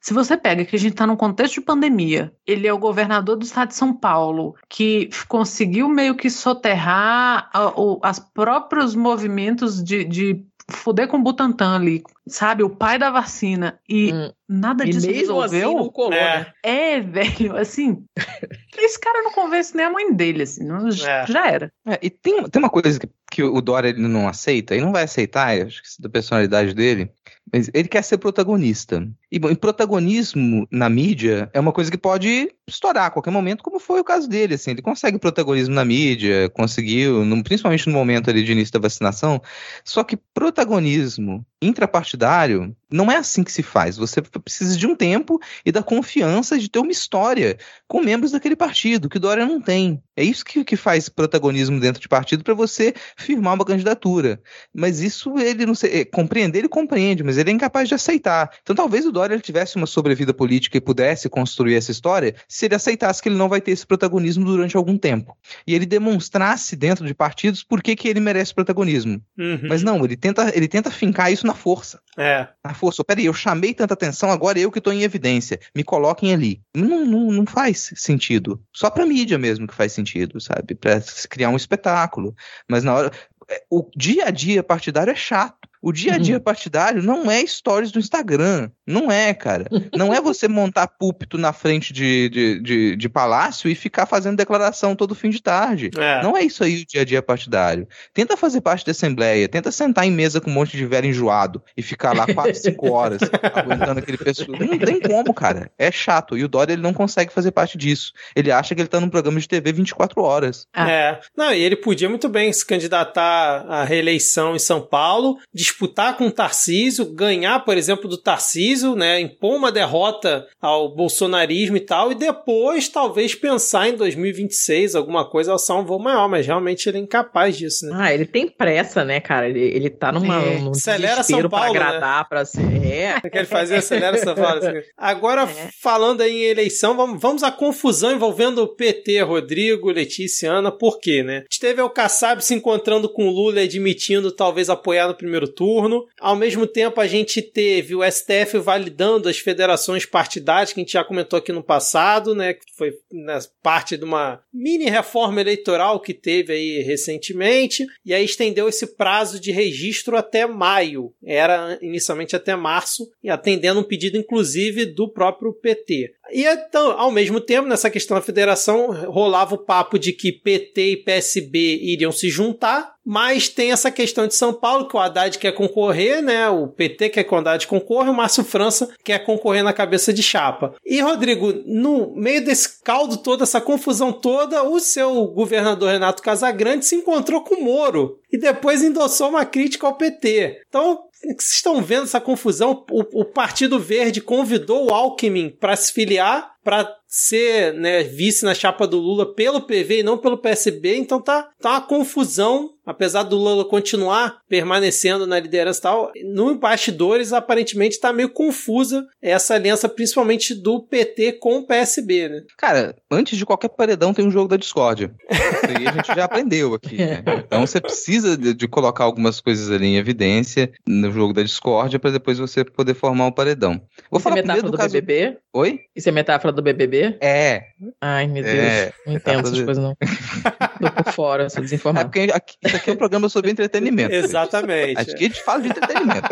Se você pega que a gente está num contexto de pandemia, ele é o governador do estado de São Paulo, que conseguiu meio que soterrar os próprios movimentos de, de fuder com o Butantan ali, sabe? O pai da vacina. E hum. nada disso e mesmo resolveu. Assim colou, é. Né? é, velho, assim. esse cara não convence nem a mãe dele, assim. Não, é. Já era. É, e tem, tem uma coisa que, que o Dória ele não aceita, e não vai aceitar, acho que é da personalidade dele, mas ele quer ser protagonista. E, bom, protagonismo na mídia é uma coisa que pode estourar a qualquer momento, como foi o caso dele. Assim, ele consegue protagonismo na mídia, conseguiu, principalmente no momento ali de início da vacinação. Só que protagonismo intrapartidário não é assim que se faz. Você precisa de um tempo e da confiança de ter uma história com membros daquele partido, que Dória não tem. É isso que, que faz protagonismo dentro de partido para você firmar uma candidatura. Mas isso ele não sei, é, compreender, ele compreende, mas ele é incapaz de aceitar. Então talvez o Dória tivesse uma sobrevida política e pudesse construir essa história se ele aceitasse que ele não vai ter esse protagonismo durante algum tempo. E ele demonstrasse dentro de partidos por que, que ele merece protagonismo. Uhum. Mas não, ele tenta, ele tenta fincar isso na força. É. Na força. Peraí, eu chamei tanta atenção, agora eu que estou em evidência. Me coloquem ali. Não, não, não faz sentido. Só pra mídia mesmo que faz sentido, sabe? Pra criar um espetáculo. Mas na hora. É, o dia a dia partidário é chato. O dia a dia uhum. partidário não é stories do Instagram. Não é, cara. Não é você montar púlpito na frente de, de, de, de palácio e ficar fazendo declaração todo fim de tarde. É. Não é isso aí o dia a dia partidário. Tenta fazer parte da assembleia, tenta sentar em mesa com um monte de velho enjoado e ficar lá 4, 5 horas aguentando aquele pessoal. Não tem como, cara. É chato. E o Dória ele não consegue fazer parte disso. Ele acha que ele tá num programa de TV 24 horas. É. Não, e ele podia muito bem se candidatar à reeleição em São Paulo, disputar com o Tarcísio, ganhar, por exemplo, do Tarcísio, né, impor uma derrota ao bolsonarismo e tal, e depois talvez pensar em 2026 alguma coisa alçar um voo maior, mas realmente ele é incapaz disso, né? Ah, ele tem pressa, né, cara? Ele, ele tá numa, é. num acelera São Paulo, pra agradar, né? pra ser... É. Que ele fazia acelera São Paulo. Assim. Agora, é. falando aí em eleição, vamos, vamos à confusão envolvendo o PT, Rodrigo, Letícia e Ana, por quê, né? A gente teve o Kassab se encontrando com o Lula admitindo talvez apoiar no primeiro turno. Ao mesmo tempo, a gente teve o STF validando as federações partidárias, que a gente já comentou aqui no passado, né? Que foi né, parte de uma mini reforma eleitoral que teve aí recentemente. E aí estendeu esse prazo de registro até maio. Era inicialmente até março, e atendendo um pedido, inclusive, do próprio PT. E então, ao mesmo tempo, nessa questão da federação, rolava o papo de que PT e PSB iriam se juntar, mas tem essa questão de São Paulo, que o Haddad quer concorrer, né? O PT quer que o Haddad concorra, o Márcio França quer concorrer na cabeça de chapa. E, Rodrigo, no meio desse caldo todo, essa confusão toda, o seu governador Renato Casagrande se encontrou com o Moro e depois endossou uma crítica ao PT. Então, vocês estão vendo essa confusão? O, o Partido Verde convidou o Alckmin para se filiar, para ser né, vice na chapa do Lula pelo PV e não pelo PSB, então tá, tá uma confusão, apesar do Lula continuar permanecendo na liderança e tal, no bastidores aparentemente tá meio confusa essa aliança, principalmente do PT com o PSB, né? Cara, antes de qualquer paredão tem um jogo da discórdia. Isso aí a gente já aprendeu aqui. Né? Então você precisa de, de, colocar algumas coisas ali em evidência no jogo da discórdia para depois você poder formar o um paredão. Vou Isso falar é metáfora do, do caso... BBB? Oi? Isso é metáfora do BBB? É. Ai, meu Deus. É, não entendo essas coisas, não. Tô por fora, sou desinformado. É porque aqui, isso aqui é um programa sobre entretenimento. Exatamente. Aqui a gente fala de entretenimento.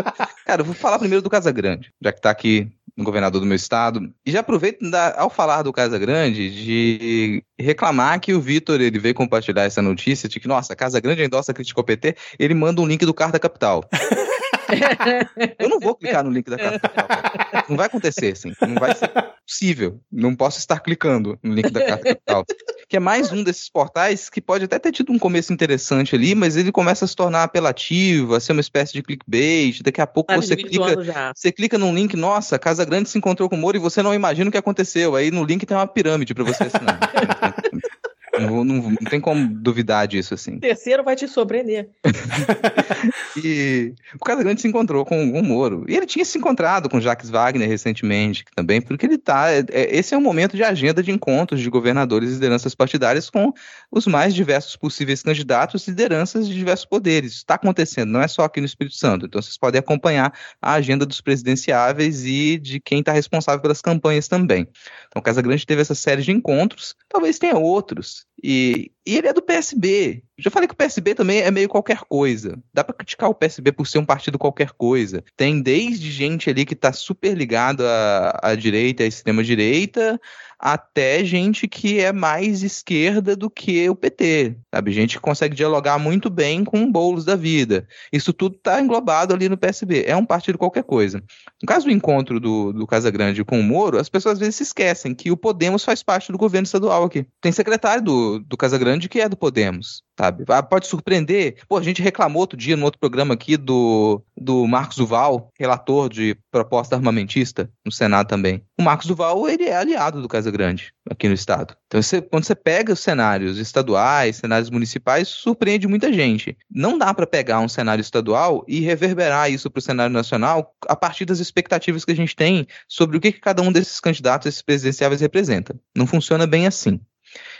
Cara, eu vou falar primeiro do Casa Grande, já que tá aqui no governador do meu estado. E já aproveito ao falar do Casa Grande de reclamar que o Vitor ele veio compartilhar essa notícia de que, nossa, Casa Grande endossa crítica ao PT, ele manda um link do Carta Capital. Eu não vou clicar no link da Carta Capital. Não vai acontecer, assim. Não vai ser possível. Não posso estar clicando no link da Carta Capital. Que é mais um desses portais que pode até ter tido um começo interessante ali, mas ele começa a se tornar apelativo, a ser uma espécie de clickbait. Daqui a pouco Tá você clica, já. você clica num link, nossa, Casa Grande se encontrou com o Moro e você não imagina o que aconteceu. Aí no link tem uma pirâmide pra você assinar. não, não- não tem como duvidar disso, assim. O terceiro vai te surpreender. E o Casagrande se encontrou com o Moro. E ele tinha se encontrado com Jacques Wagner recentemente também, porque ele tá. é- é- esse é um momento de agenda de encontros de governadores e lideranças partidárias com os mais diversos possíveis candidatos e lideranças de diversos poderes. Isso está acontecendo, não é só aqui no Espírito Santo. Então vocês podem acompanhar a agenda dos presidenciáveis e de quem está responsável pelas campanhas também. Então, Casagrande teve essa série de encontros, talvez tenha outros. E, e ele é do PSB. Já falei que o PSB também é meio qualquer coisa. Dá pra criticar o PSB por ser um partido qualquer coisa. Tem desde gente ali que tá super ligado à, à direita, à extrema direita, até gente que é mais esquerda do que o PT, sabe? Gente que consegue dialogar muito bem com o Boulos da vida. Isso tudo tá englobado ali no PSB. É um partido qualquer coisa. No caso do encontro do, do Casagrande com o Moro, as pessoas às vezes se esquecem que o Podemos faz parte do governo estadual aqui. Tem secretário do, do Casagrande que é do Podemos, sabe? Ah, Pode surpreender. Pô, a gente reclamou outro dia no outro programa aqui do, do Marcos Duval, relator de proposta armamentista no Senado também. O Marcos Duval, ele é aliado do Casagrande aqui no estado. Então, você- quando você pega os cenários estaduais, cenários municipais, surpreende muita gente. Não dá para pegar um cenário estadual e reverberar isso para o cenário nacional a partir das expectativas que a gente tem sobre o que, que cada um desses candidatos, esses presidenciáveis, representa. Não funciona bem assim.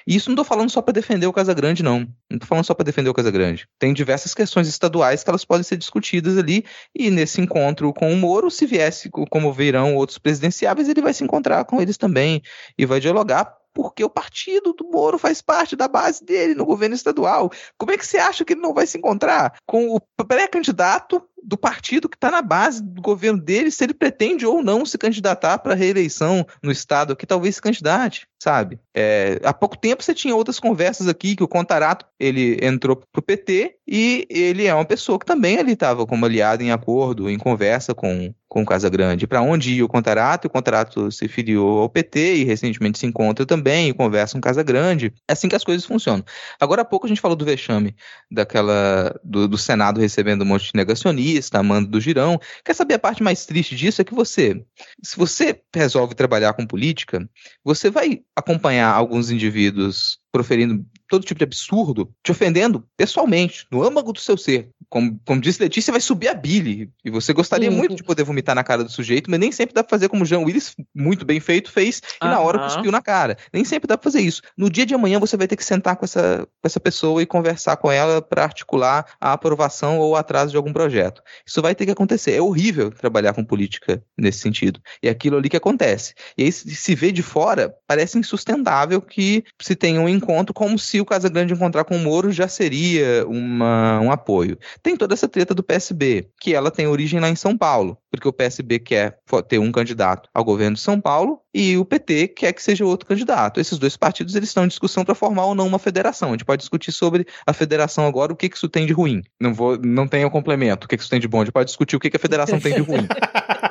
E isso não estou falando só para defender o Casagrande, não. Não estou falando só para defender o Casagrande. Tem diversas questões estaduais que elas podem ser discutidas ali, e nesse encontro com o Moro, se viesse, co- como virão outros presidenciáveis, ele vai se encontrar com eles também e vai dialogar. Porque o partido do Moro faz parte da base dele no governo estadual. Como é que você acha que ele não vai se encontrar com o pré-candidato do partido que está na base do governo dele, se ele pretende ou não se candidatar para reeleição no estado, que talvez se candidate, sabe? É, há pouco tempo você tinha outras conversas aqui que o Contarato ele entrou pro PT e ele é uma pessoa que também ali estava como aliado em acordo, em conversa com com Casagrande. Para onde ia o Contarato? O Contarato se filiou ao PT e recentemente se encontra também e conversa com Casagrande. É assim que as coisas funcionam. Agora há pouco a gente falou do vexame daquela do, do Senado recebendo um monte de negacionista, amando do girão. Quer saber a parte mais triste disso? É que você, se você resolve trabalhar com política, você vai acompanhar alguns indivíduos proferindo todo tipo de absurdo, te ofendendo pessoalmente, no âmago do seu ser. Como, como disse Letícia, vai subir a bile. E você gostaria Uhum. muito de poder vomitar na cara do sujeito, mas nem sempre dá pra fazer como o Jean Willis, muito bem feito, fez, e na hora cuspiu na cara. Nem sempre dá pra fazer isso. No dia de amanhã você vai ter que sentar com essa, com essa pessoa e conversar com ela para articular a aprovação ou o atraso de algum projeto. Isso vai ter que acontecer. É horrível trabalhar com política nesse sentido. E é aquilo ali que acontece. E aí, se se vê de fora, parece insustentável que se tenha um encontro como se o Casagrande encontrar com o Moro já seria uma, um apoio. Tem toda essa treta do PSB, que ela tem origem lá em São Paulo, porque o PSB quer ter um candidato ao governo de São Paulo e o PT quer que seja outro candidato. Esses dois partidos eles estão em discussão para formar ou não uma federação. A gente pode discutir sobre a federação agora, o que, que isso tem de ruim. Não vou, não tem o complemento. O que, que isso tem de bom? A gente pode discutir o que, que a federação tem de ruim.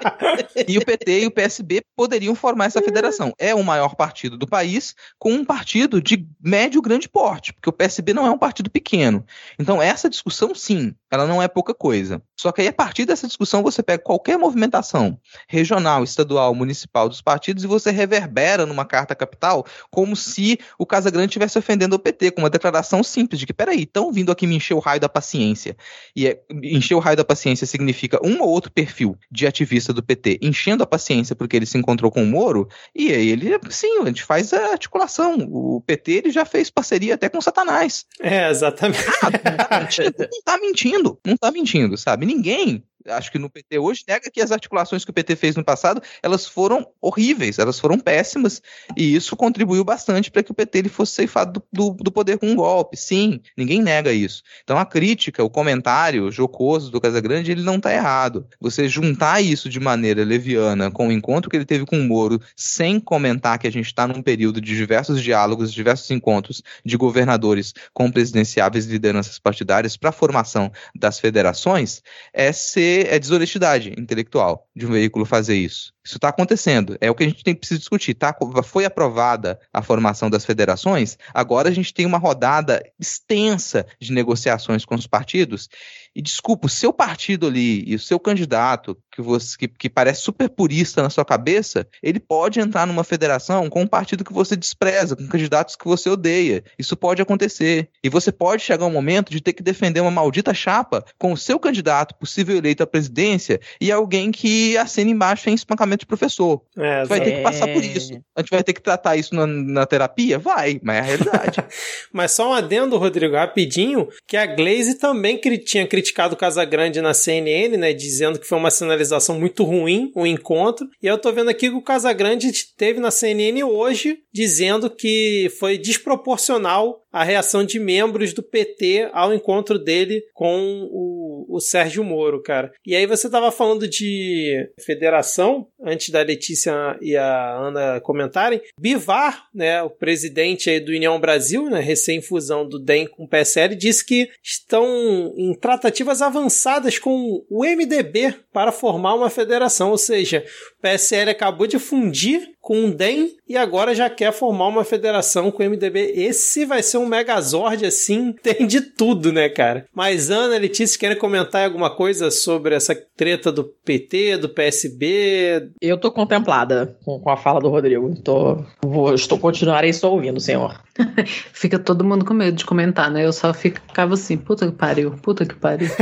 E o PT e o PSB poderiam formar essa federação. É o maior partido do país com um partido de médio grande porte, porque o PSB não é um partido pequeno. Então essa discussão, sim, ela não é pouca coisa. Só que aí a partir dessa discussão você pega qualquer movimentação regional, estadual, municipal dos partidos e você reverbera numa carta capital como se o Casagrande estivesse ofendendo o PT, com uma declaração simples de que, peraí, estão vindo aqui me encher o raio da paciência. E é, encher o raio da paciência significa um ou outro perfil de ativista do PT enchendo a paciência porque ele se encontrou com o Moro, e aí ele, sim, a gente faz a articulação. O PT ele já fez parceria até com o Satanás. É, exatamente. Ah, não tá mentindo, não tá mentindo, não tá mentindo, sabe? Ninguém, acho que no PT hoje, nega que as articulações que o PT fez no passado, elas foram horríveis, elas foram péssimas, e isso contribuiu bastante para que o PT ele fosse ceifado do, do, do poder com um golpe. Sim, ninguém nega isso. Então a crítica, o comentário jocoso do Casagrande, ele não tá errado. Você juntar isso de maneira leviana com o encontro que ele teve com o Moro, sem comentar que a gente está num período de diversos diálogos, diversos encontros de governadores com presidenciáveis lideranças partidárias para a formação das federações, é ser é desonestidade intelectual de um veículo fazer isso. Isso está acontecendo. É o que a gente tem precisa discutir. Tá? Foi aprovada a formação das federações, agora a gente tem uma rodada extensa de negociações com os partidos. E desculpa, o seu partido ali e o seu candidato, que, você, que, que parece super purista na sua cabeça, ele pode entrar numa federação com um partido que você despreza, com candidatos que você odeia. Isso pode acontecer. E você pode chegar um momento de ter que defender uma maldita chapa com o seu candidato possível eleito à presidência e alguém que assina embaixo em espancamento de professor. É, Você vai ter que passar por isso. A gente vai ter que tratar isso na, na terapia? Vai, mas é a realidade. Mas só um adendo, Rodrigo, rapidinho, que a Glaze também cri- tinha criticado o Casagrande na CNN, né, dizendo que foi uma sinalização muito ruim o encontro. E eu tô vendo aqui que o Casagrande teve na CNN hoje dizendo que foi desproporcional a reação de membros do PT ao encontro dele com o, o Sérgio Moro, cara. E aí você tava falando de federação, antes da Letícia e a Ana comentarem. Bivar, né, o presidente aí do União Brasil, né, recém-fusão do DEM com o PSL, disse que estão em tratativas avançadas com o MDB para formar uma federação, ou seja, o PSL acabou de fundir com o DEM e agora já quer formar uma federação com o MDB. Esse vai ser um megazord assim, tem de tudo, né, cara? Mas Ana, Letícia, querem comentar alguma coisa sobre essa treta do PT, do PSB? Eu tô contemplada com, a fala do Rodrigo. Tô, vou, estou continuarei só ouvindo, senhor. Fica todo mundo com medo de comentar, né? Eu só ficava assim, puta que pariu, puta que pariu.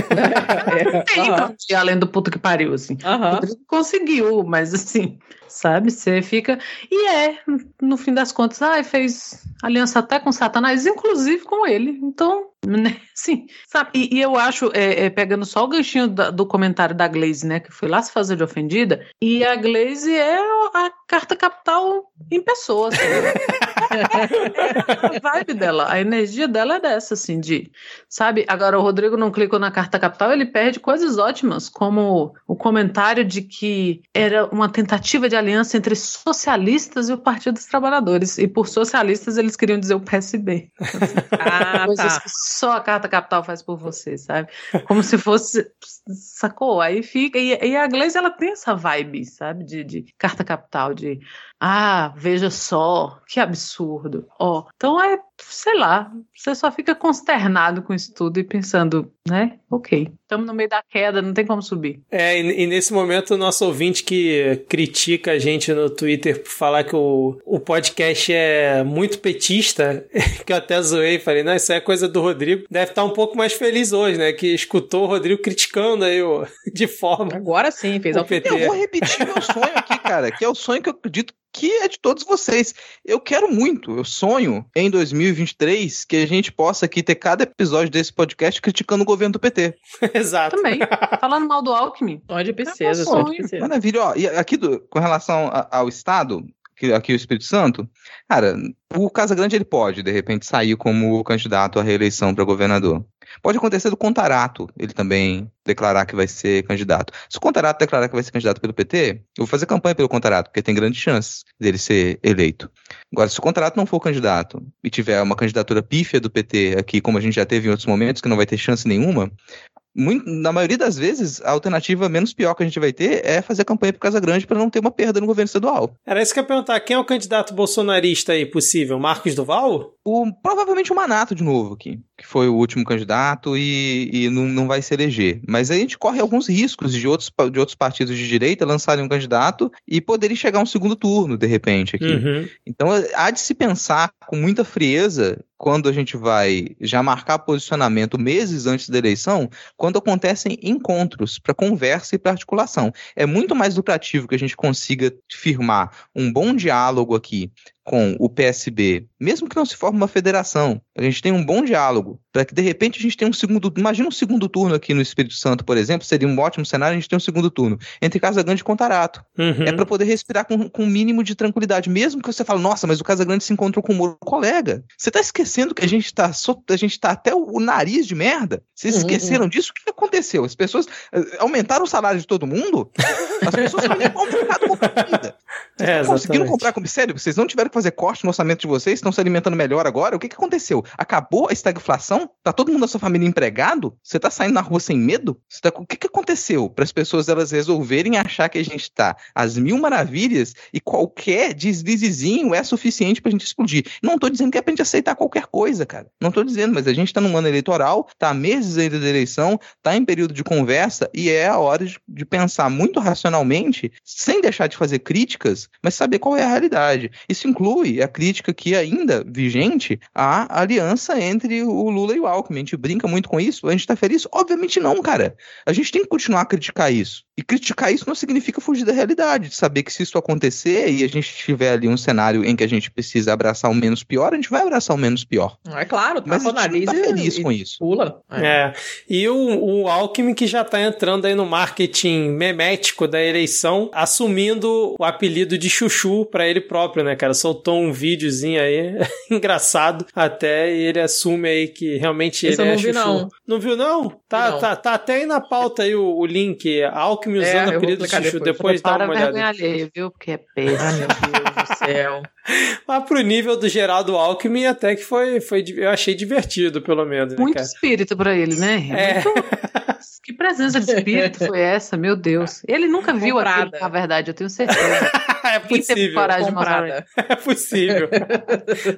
É, Tem aham, pra dia além do puta que pariu, assim. Rodrigo conseguiu, mas assim, sabe? Você fica. E é, no fim das contas, ai, fez aliança até com Satanás, inclusive com ele. Então? Sim, sabe? E, e eu acho, é, é, pegando só o ganchinho da- do comentário da Glaze, né? Que foi lá se fazer de ofendida, e a Glaze é a carta capital em pessoa, assim. a vibe dela, a energia dela é dessa, assim, de. Sabe? Agora, o Rodrigo não clicou na carta capital, ele perde coisas ótimas, como o comentário de que era uma tentativa de aliança entre socialistas e o Partido dos Trabalhadores. E por socialistas, eles queriam dizer o PSB. Ah, Coisas tá. que só a carta capital faz por você, sabe? Como se fosse. Sacou? Aí fica. E, e a Glaze, ela tem essa vibe, sabe? De, de carta capital, de. Ah, veja só, que absurdo. Ó, então é, sei lá, você só fica consternado com isso tudo e pensando, né? Ok, estamos no meio da queda, não tem como subir. É, e, e nesse momento o nosso ouvinte que critica a gente no Twitter por falar que o, o podcast é muito petista, que eu até zoei, falei, não, isso aí é coisa do Rodrigo, deve estar um pouco mais feliz hoje, né? Que escutou o Rodrigo criticando aí o, de forma Agora sim, fez o ao PT. Eu vou repetir meu sonho aqui, cara, que é o sonho que eu acredito que é de todos vocês. Eu quero muito, eu sonho em 2023 que a gente possa aqui ter cada episódio desse podcast criticando o governo do PT. Exato. Também, falando mal do Alckmin. Sonho de princesa, É de princesa. Maravilha, ó. E aqui do- com relação a- ao Estado, que, aqui o Espírito Santo, cara, o Casagrande ele pode, de repente, sair como candidato à reeleição para governador. Pode acontecer do Contarato, ele também declarar que vai ser candidato. Se o Contarato declarar que vai ser candidato pelo PT, eu vou fazer campanha pelo Contarato, porque tem grandes chances dele ser eleito. Agora, se o Contarato não for candidato e tiver uma candidatura pífia do PT aqui, como a gente já teve em outros momentos, que não vai ter chance nenhuma, muito- na maioria das vezes, a alternativa menos pior que a gente vai ter é fazer campanha pro Casa Grande para não ter uma perda no governo estadual. Era isso que eu ia perguntar, quem é o candidato bolsonarista aí possível? Marcos Duval? O, provavelmente o Manato de novo aqui, que foi o último candidato e, e não, não vai se eleger. Mas aí a gente corre alguns riscos de outros, de outros partidos de direita lançarem um candidato e poderem chegar a um segundo turno, de repente, aqui. Uhum. Então há de se pensar com muita frieza quando a gente vai já marcar posicionamento meses antes da eleição, quando acontecem encontros para conversa e para articulação. É muito mais lucrativo que a gente consiga firmar um bom diálogo aqui com o PSB, mesmo que não se forme uma federação, a gente tem um bom diálogo, para que de repente a gente tenha um segundo, imagina um segundo turno aqui no Espírito Santo, por exemplo, seria um ótimo cenário a gente ter um segundo turno, entre Casa Grande e Contarato. Uhum. É para poder respirar com, com um mínimo de tranquilidade. Mesmo que você fale, nossa, mas o Casagrande se encontrou com o Moro. Colega, você tá esquecendo que a gente tá, so- a gente tá até o, o nariz de merda? Vocês Uhum, esqueceram disso? O que aconteceu? As pessoas eh, aumentaram o salário de todo mundo? As pessoas estão ao mercado comprar comida. Vocês É, conseguiram comprar comida? Sério, vocês não tiveram que fazer corte no orçamento de vocês? Estão se alimentando melhor agora? O que, que aconteceu? Acabou a estagflação? Tá todo mundo da sua família empregado? Você tá saindo na rua sem medo? Tá... O que, que aconteceu para as pessoas elas resolverem achar que a gente tá às mil maravilhas e qualquer deslizezinho é suficiente pra gente explodir? Não tô dizendo que é pra gente aceitar qualquer coisa, cara. Não tô dizendo, mas a gente tá num ano eleitoral, tá meses ainda da eleição, tá em período de conversa e é a hora de, de pensar muito racionalmente, sem deixar de fazer críticas, mas saber qual é a realidade. Isso inclui a crítica que ainda vigente à aliança entre o Lula e o Alckmin. A gente brinca muito com isso, a gente tá feliz? Obviamente não, cara. A gente tem que continuar a criticar isso. E criticar isso não significa fugir da realidade, de saber que se isso acontecer e a gente tiver ali um cenário em que a gente precisa abraçar o menos pior, a gente vai abraçar o menos pior. É claro, tá Mas a gente não tá feliz e, com isso. Pula. É. E o, o Alckmin que já tá entrando aí no marketing memético da eleição, assumindo o apelido de Chuchu para ele próprio, né, cara? Soltou um videozinho aí engraçado até e ele assume aí que realmente Esse ele eu é não vi, Chuchu. não. Não viu, não? Tá, Não. Tá, tá até aí na pauta aí o, o link. Alckmin usando É, eu o vou apelido de Chuchu. depois. Depois dá Para uma vergonha olhada. alheia, viu? Porque é péssimo. meu Deus do céu. Mas pro nível do Geraldo Alckmin até que foi, foi eu achei divertido, pelo menos, né, Muito cara? espírito pra ele, né? É. Muito- Que presença de espírito foi essa, meu Deus. Ele nunca viu aquilo, na verdade, eu tenho certeza. é possível. coragem Comprada. É possível.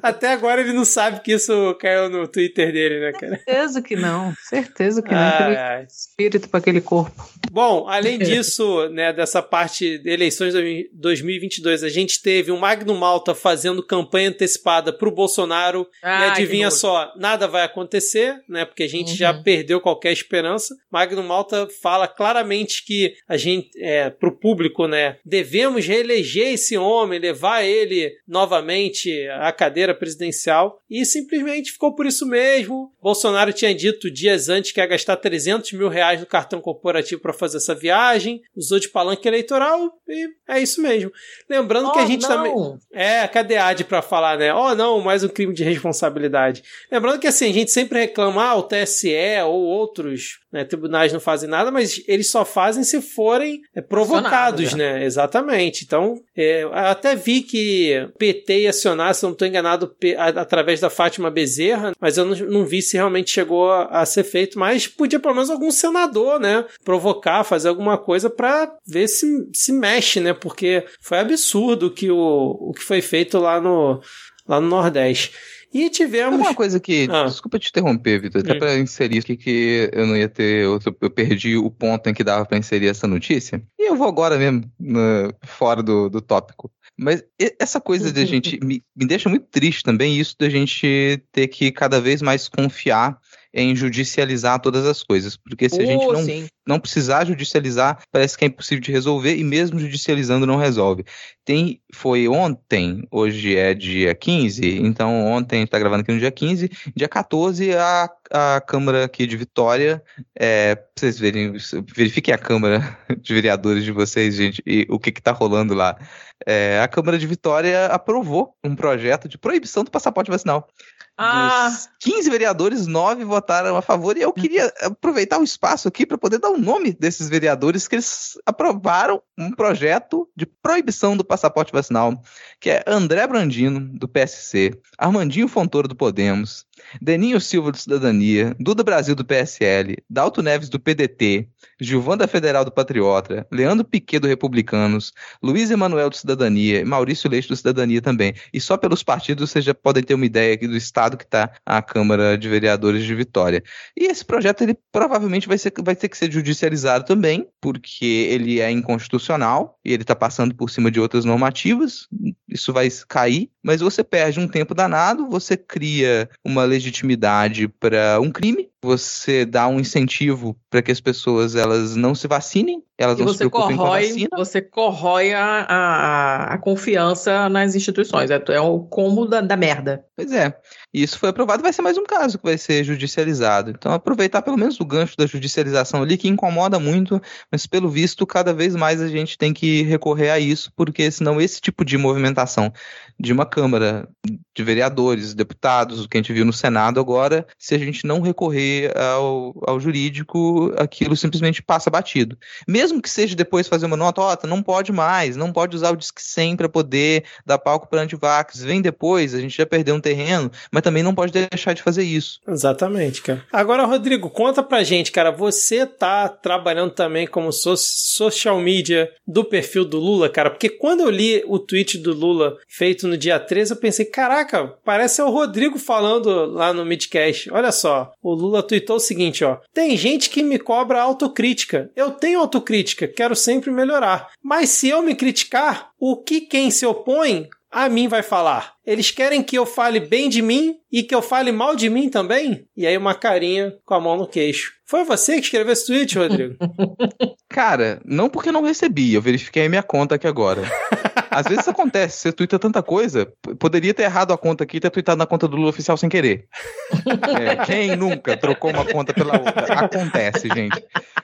Até agora ele não sabe que isso caiu no Twitter dele, né, cara? Certeza que não, certeza que não. Ai, espírito pra aquele corpo. Bom, além disso, né, dessa parte de eleições de 2022, a gente teve o Magno Malta fazendo campanha antecipada pro Bolsonaro Ai, e adivinha só, nada vai acontecer, né? Porque a gente Uhum. já perdeu qualquer esperança. Magno Malta fala claramente que a gente, é, pro público, né, devemos reeleger esse homem, levar ele novamente à cadeira presidencial e simplesmente ficou por isso mesmo. Bolsonaro tinha dito dias antes que ia gastar 300 mil reais no cartão corporativo para fazer essa viagem, usou de palanque eleitoral e é isso mesmo. Lembrando que a Oh, gente não. também. É, cadê a AD pra falar, né? Oh, não, mais um crime de responsabilidade. Lembrando que assim, a gente sempre reclama, ah, o TSE ou outros né, tribunais não fazem nada, mas eles só fazem se forem é, provocados, né? Exatamente. Então, é, até vi que PT ia acionar, se eu não estou enganado, através da Fátima Bezerra, mas eu não, não vi se realmente chegou a, a ser feito, mas podia pelo menos algum senador, né? Provocar, fazer alguma coisa para ver se se mexe, né? Porque foi absurdo que o, o que foi feito lá no, lá no Nordeste. E tivemos. uma coisa que. Ah. Desculpa te interromper, Vitor, até Hum. pra inserir aqui que eu não ia ter. outro- Eu perdi o ponto em que dava pra inserir essa notícia. E eu vou agora mesmo, né, fora do, do tópico. Mas essa coisa de a gente. Me, me deixa muito triste também isso da gente ter que cada vez mais confiar em judicializar todas as coisas. Porque se a gente Oh, não sim. não precisar judicializar, parece que é impossível de resolver e mesmo judicializando não resolve. Tem, foi ontem, hoje é dia 15, então ontem a gente tá gravando aqui no dia 15, dia 14 a, a Câmara aqui de Vitória, é, pra vocês verem, verifiquem a Câmara de Vereadores de vocês, gente, e o que que tá rolando lá. É, a Câmara de Vitória aprovou um projeto de proibição do passaporte vacinal. Ah, Dos 15 vereadores, 9 votaram a favor. E eu queria aproveitar o espaço aqui para poder dar o nome desses vereadores que eles aprovaram um projeto de proibição do passaporte vacinal, que é André Brandino, do PSC, Armandinho Fontoro, do Podemos, Deninho Silva, do Cidadania, Duda Brasil, do PSL, Dalto Neves, do PDT, Gilvan da Federal, do Patriota, Leandro Piquet, do Republicanos, Luiz Emanuel, do Cidadania e Maurício Leite, do Cidadania também. E só pelos partidos vocês já podem ter uma ideia aqui do estado que está a Câmara de Vereadores de Vitória. E esse projeto, ele provavelmente vai, ser, vai ter que ser judicializado também, porque ele é inconstitucional e ele está passando por cima de outras normativas. Isso vai cair, mas você perde um tempo danado, você cria uma legitimidade para um crime, você dá um incentivo para que as pessoas elas não se vacinem, elas e não se preocupem com a corrói, vacina. você corrói a, a, a confiança nas instituições. É, é o como da, da merda. Pois é. E isso foi aprovado, vai ser mais um caso que vai ser judicializado. Então, aproveitar pelo menos o gancho da judicialização ali, que incomoda muito, mas pelo visto, cada vez mais a gente tem que recorrer a isso, porque senão esse tipo de movimentação de uma Câmara de vereadores, deputados, o que a gente viu no Senado agora, se a gente não recorrer ao, ao jurídico, aquilo simplesmente passa batido. Mesmo que seja depois fazer uma nota, ó, não pode mais, não pode usar o Disque 100 para poder dar palco para antivax, vem depois, a gente já perdeu um terreno, mas também não pode deixar de fazer isso. Exatamente, cara. Agora, Rodrigo, conta pra gente, cara, você tá trabalhando também como so social media do perfil do Lula, cara, porque quando eu li o tweet do Lula feito no dia 13, eu pensei, caraca, parece o Rodrigo falando lá no Midcast. Olha só, o Lula tweetou o seguinte, ó: "Tem gente que me cobra autocrítica. Eu tenho autocrítica, quero sempre melhorar. Mas se eu me criticar, o que quem se opõe a mim vai falar? Eles querem que eu fale bem de mim e que eu fale mal de mim também? E aí uma carinha com a mão no queixo. Foi você que escreveu esse tweet, Rodrigo? Cara, não porque não recebi, eu verifiquei a minha conta aqui agora. Às vezes isso acontece, você twitta tanta coisa, poderia ter errado a conta aqui e ter tweetado na conta do Lula oficial sem querer. É, quem nunca trocou uma conta pela outra? Acontece, gente.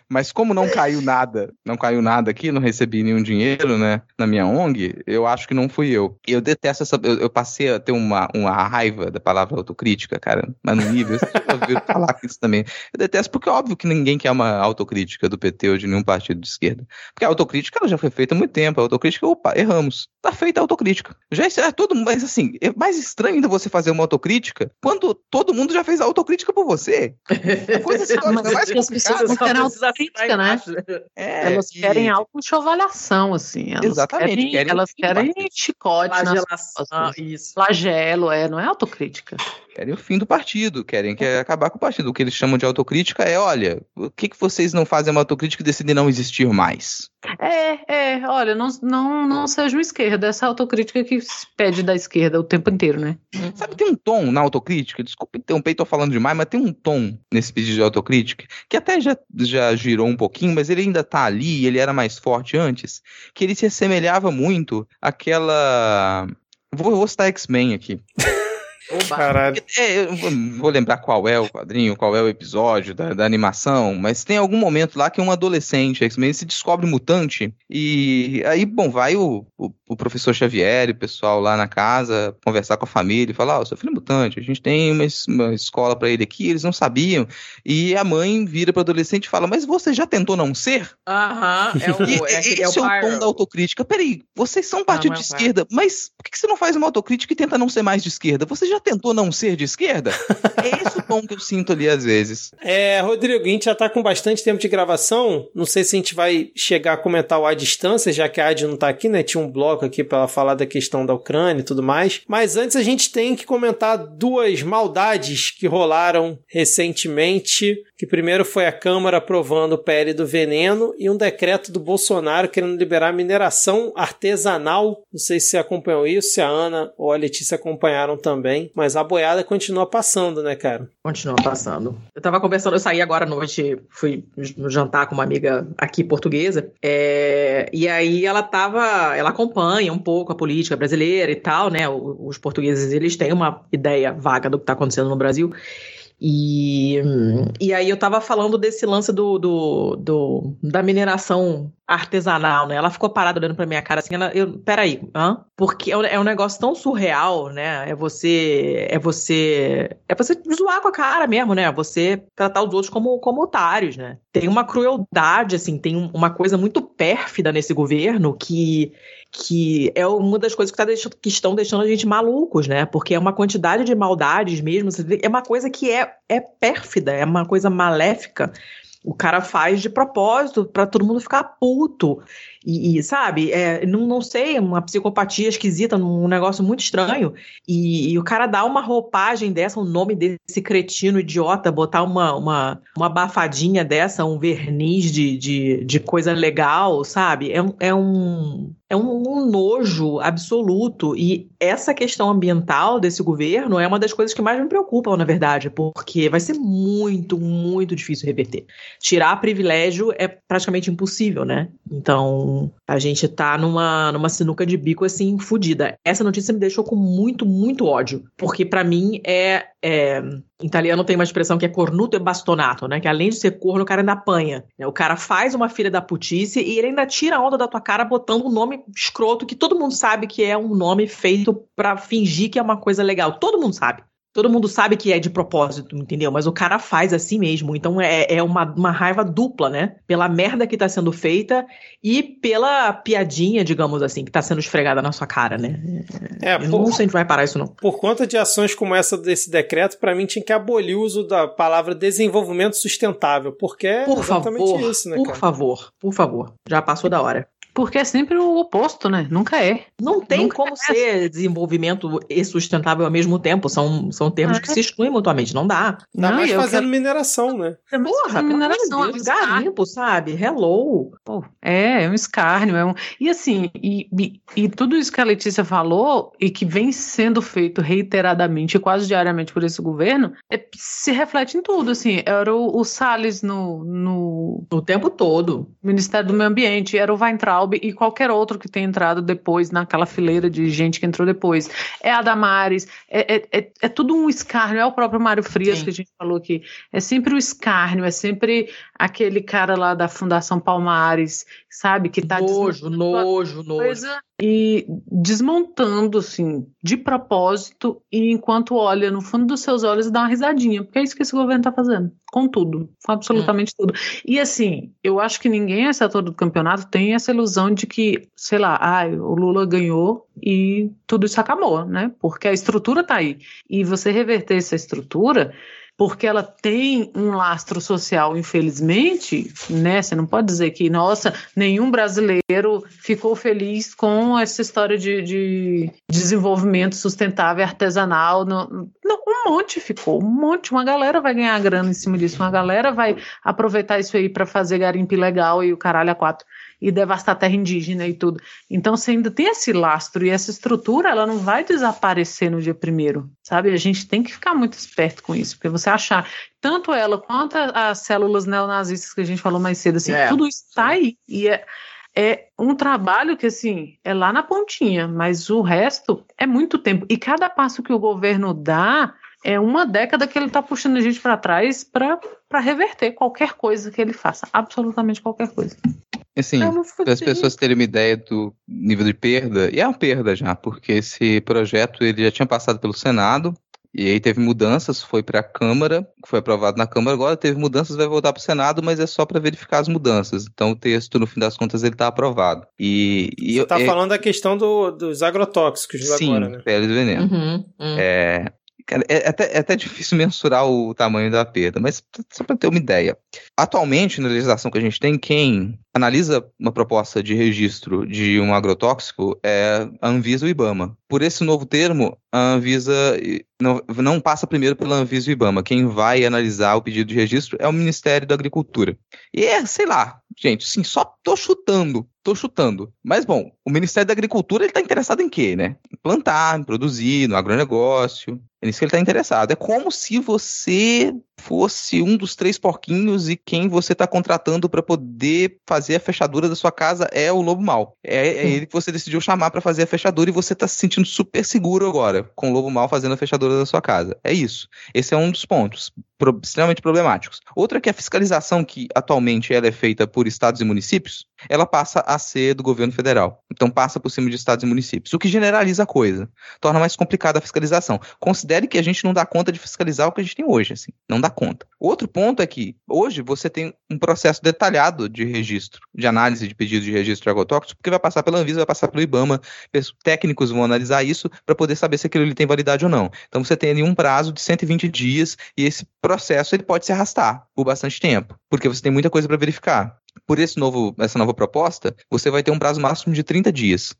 Mas como não caiu nada, não caiu nada aqui, não recebi nenhum dinheiro, né, na minha ONG, eu acho que não fui eu. Eu detesto essa. Eu, eu passei a ter uma, uma raiva da palavra autocrítica, cara, mas no nível. Você já ouviu falar isso também. Eu detesto porque é óbvio que ninguém quer uma autocrítica do PT ou de nenhum partido de esquerda. Porque a autocrítica ela já foi feita há muito tempo. A autocrítica, opa, erramos. Tá feita a autocrítica. Já é todo mas assim, é mais estranho ainda você fazer uma autocrítica quando todo mundo já fez a autocrítica por você. A coisa histórica é mais complicada. Não querem autocrítica, né? É, elas e... querem algo de avaliação, assim. Elas Exatamente. Querem, querem elas querem chicote. Flagelação, ah, isso. Flagelo, é, não é autocrítica. Querem o fim do partido, querem que acabar com o partido. O que eles chamam de autocrítica é, olha, o que, que vocês não fazem uma autocrítica e decidem não existir mais? É, é, olha, não, não, não seja uma esquerda, essa autocrítica que se pede da esquerda o tempo inteiro, né? Sabe, tem um tom na autocrítica, desculpa interromper, tô falando demais, mas tem um tom nesse pedido de autocrítica, que até já, já girou um pouquinho, mas ele ainda tá ali, ele era mais forte antes, que ele se assemelhava muito àquela... Vou, vou citar X-Men aqui. Caralho. É, eu vou lembrar qual é o quadrinho, qual é o episódio da, da animação, mas tem algum momento lá que um adolescente X-Men se descobre mutante e aí, bom, vai o, o, o, professor Xavier e o pessoal lá na casa conversar com a família e falar, ó, oh, seu filho é mutante, a gente tem uma, uma escola para ele aqui, eles não sabiam. E a mãe vira para o adolescente e fala, mas você já tentou não ser? Aham, é o, e, é, esse é, o, é o tom da autocrítica. Peraí, vocês são um partido não, de esquerda, mas por que você não faz uma autocrítica e tenta não ser mais de esquerda? Você já tentou não ser de esquerda? é esse o tom que eu sinto ali às vezes. É, Rodrigo, a gente já tá com bastante tempo de gravação. Não sei se a gente vai chegar a comentar o à distância, já que a Adi não tá aqui, né? Tinha um bloco aqui para falar da questão da Ucrânia e tudo mais. Mas antes a gente tem que comentar duas maldades que rolaram recentemente. Que primeiro foi a Câmara aprovando o PL do veneno e um decreto do Bolsonaro querendo liberar mineração artesanal. Não sei se acompanhou isso, se a Ana ou a Letícia acompanharam também. Mas a boiada continua passando, né, cara? Continua passando. Eu tava conversando, eu saí agora à noite, fui no jantar com uma amiga aqui portuguesa, é, e aí ela tava, ela acompanha um pouco a política brasileira e tal, né? Os portugueses, eles têm uma ideia vaga do que tá acontecendo no Brasil. E, e aí eu tava falando desse lance do, do, do, da mineração artesanal, né? Ela ficou parada olhando pra minha cara assim, ela, eu, peraí, hã? Porque é um, é um negócio tão surreal, né? É você, é você, é você zoar com a cara mesmo, né? Você tratar os outros como, como otários, né? Tem uma crueldade, assim, tem uma coisa muito pérfida nesse governo que que é uma das coisas que, tá deixando, que, estão deixando a gente malucos, né? Porque é uma quantidade de maldades mesmo, é uma coisa que é, é pérfida, é uma coisa maléfica. O cara faz de propósito para todo mundo ficar puto. E, e sabe, é, não, não sei, uma psicopatia esquisita, um negócio muito estranho. E, e, o cara dá uma roupagem dessa, um nome desse cretino idiota, botar uma, uma, uma abafadinha dessa, um verniz de, de, de coisa legal, sabe? É, é um. É um, um nojo absoluto. E essa questão ambiental desse governo é uma das coisas que mais me preocupam, na verdade, porque vai ser muito, muito difícil reverter. Tirar privilégio é praticamente impossível, né? Então, a gente tá numa, numa sinuca de bico assim, fodida. Essa notícia me deixou com muito, muito ódio. Porque para mim é, é. Italiano tem uma expressão que é cornuto e bastonato, né? Que além de ser corno, o cara ainda apanha. Né? O cara faz uma filha da putice e ele ainda tira a onda da tua cara botando um nome escroto que todo mundo sabe que é um nome feito para fingir que é uma coisa legal. Todo mundo sabe. Todo mundo sabe que é de propósito, entendeu? Mas o cara faz assim mesmo. Então é, é uma, uma raiva dupla, né? Pela merda que tá sendo feita e pela piadinha, digamos assim, que tá sendo esfregada na sua cara, né? É, Eu por, não sei se a gente vai parar isso, não. por conta de ações como essa desse decreto, pra mim tinha que abolir o uso da palavra desenvolvimento sustentável, porque é Por exatamente favor, isso, né, por cara? favor, por favor. Já passou da hora. Porque é sempre o oposto, né? Nunca é. Não tem Nunca como ser desenvolvimento e sustentável ao mesmo tempo. São, são termos Ah, que se excluem mutuamente. Não dá. Ainda Não, mais fazendo quero- mineração, né? Porra, amor de mineração, Deus, é um garimpo, sabe? Hello. Pô, é, é um escárnio. É um... E assim, e, e, e tudo isso que a Letícia falou e que vem sendo feito reiteradamente, quase diariamente por esse governo, é, se reflete em tudo. Assim, era o, o Salles no, no O tempo todo. Ministério do Meio Ambiente, era o Weintraub e qualquer outro que tenha entrado depois naquela fileira de gente que entrou depois. É a Damares, é, é, é, é tudo um escárnio, é o próprio Mário Frias Sim. que a gente falou aqui. É sempre o escárnio, é sempre aquele cara lá da Fundação Palmares, sabe, que tá nojo, nojo, nojo. coisa e desmontando, assim, de propósito, e enquanto olha no fundo dos seus olhos e dá uma risadinha, porque é isso que esse governo tá fazendo, com tudo, com absolutamente tudo. E assim, eu acho que ninguém, esse ator do campeonato, tem essa ilusão de que, sei lá, ah, o Lula ganhou e tudo isso acabou, né? Porque a estrutura tá aí. E você reverter essa estrutura porque ela tem um lastro social, infelizmente, né? Você não pode dizer que, nossa, nenhum brasileiro ficou feliz com essa história de, de desenvolvimento sustentável artesanal. Não, um monte ficou, um monte. Uma galera vai ganhar grana em cima disso, uma galera vai aproveitar isso aí para fazer garimpo ilegal e o caralho a quatro. E devastar terra indígena e tudo. Então você ainda tem esse lastro e essa estrutura, ela não vai desaparecer no dia primeiro, sabe? A gente tem que ficar muito esperto com isso, porque você achar tanto ela quanto a- as células neonazistas que a gente falou mais cedo, assim, É. tudo isso está aí. E é, é um trabalho que, assim, é lá na pontinha, mas o resto é muito tempo. E cada passo que o governo dá é uma década que ele está puxando a gente para trás para reverter qualquer coisa que ele faça, absolutamente qualquer coisa. Assim, fui para as pessoas terem uma ideia do nível de perda, e é uma perda já, porque esse projeto ele já tinha passado pelo Senado, e aí teve mudanças, foi para a Câmara, foi aprovado na Câmara, agora teve mudanças, vai voltar para o Senado, mas é só para verificar as mudanças. Então o texto, no fim das contas, ele está aprovado. E, e Você tá é- falando da questão do- dos agrotóxicos sim, agora, né? peles e veneno. Uhum, uhum. É, cara, é até, é até difícil mensurar o tamanho da perda, mas só para ter uma ideia. Atualmente, na legislação que a gente tem, quem analisa uma proposta de registro de um agrotóxico é a Anvisa e o IBAMA. Por esse novo termo, a Anvisa não, não passa primeiro pela Anvisa e o IBAMA. Quem vai analisar o pedido de registro é o Ministério da Agricultura. E é, sei lá, gente, sim, só tô chutando, tô chutando. Mas bom, o Ministério da Agricultura ele tá interessado em quê, né? Em plantar, em produzir, no agronegócio. É nisso que ele está interessado. É como se você fosse um dos três porquinhos e quem você está contratando para poder fazer a fechadura da sua casa é o lobo mal. É, é ele que você decidiu chamar para fazer a fechadura e você está se sentindo super seguro agora com o lobo mal fazendo a fechadura da sua casa. É isso. Esse é um dos pontos pro- extremamente problemáticos. Outra que é a fiscalização que atualmente ela é feita por estados e municípios, ela passa a ser do governo federal. Então passa por cima de estados e municípios, o que generaliza a coisa, torna mais complicada a fiscalização. Considere que a gente não dá conta de fiscalizar o que a gente tem hoje, assim, não dá conta. Outro ponto é que hoje você tem um processo detalhado de registro, de análise de pedido de registro de agrotóxicos, porque vai passar pela Anvisa, vai passar pelo IBAMA, técnicos vão analisar isso para poder saber se aquilo ali tem validade ou não. Então você tem ali um prazo de 120 dias e esse processo ele pode se arrastar por bastante tempo, porque você tem muita coisa para verificar. Por esse novo, essa nova proposta, você vai ter um prazo máximo de 30 dias.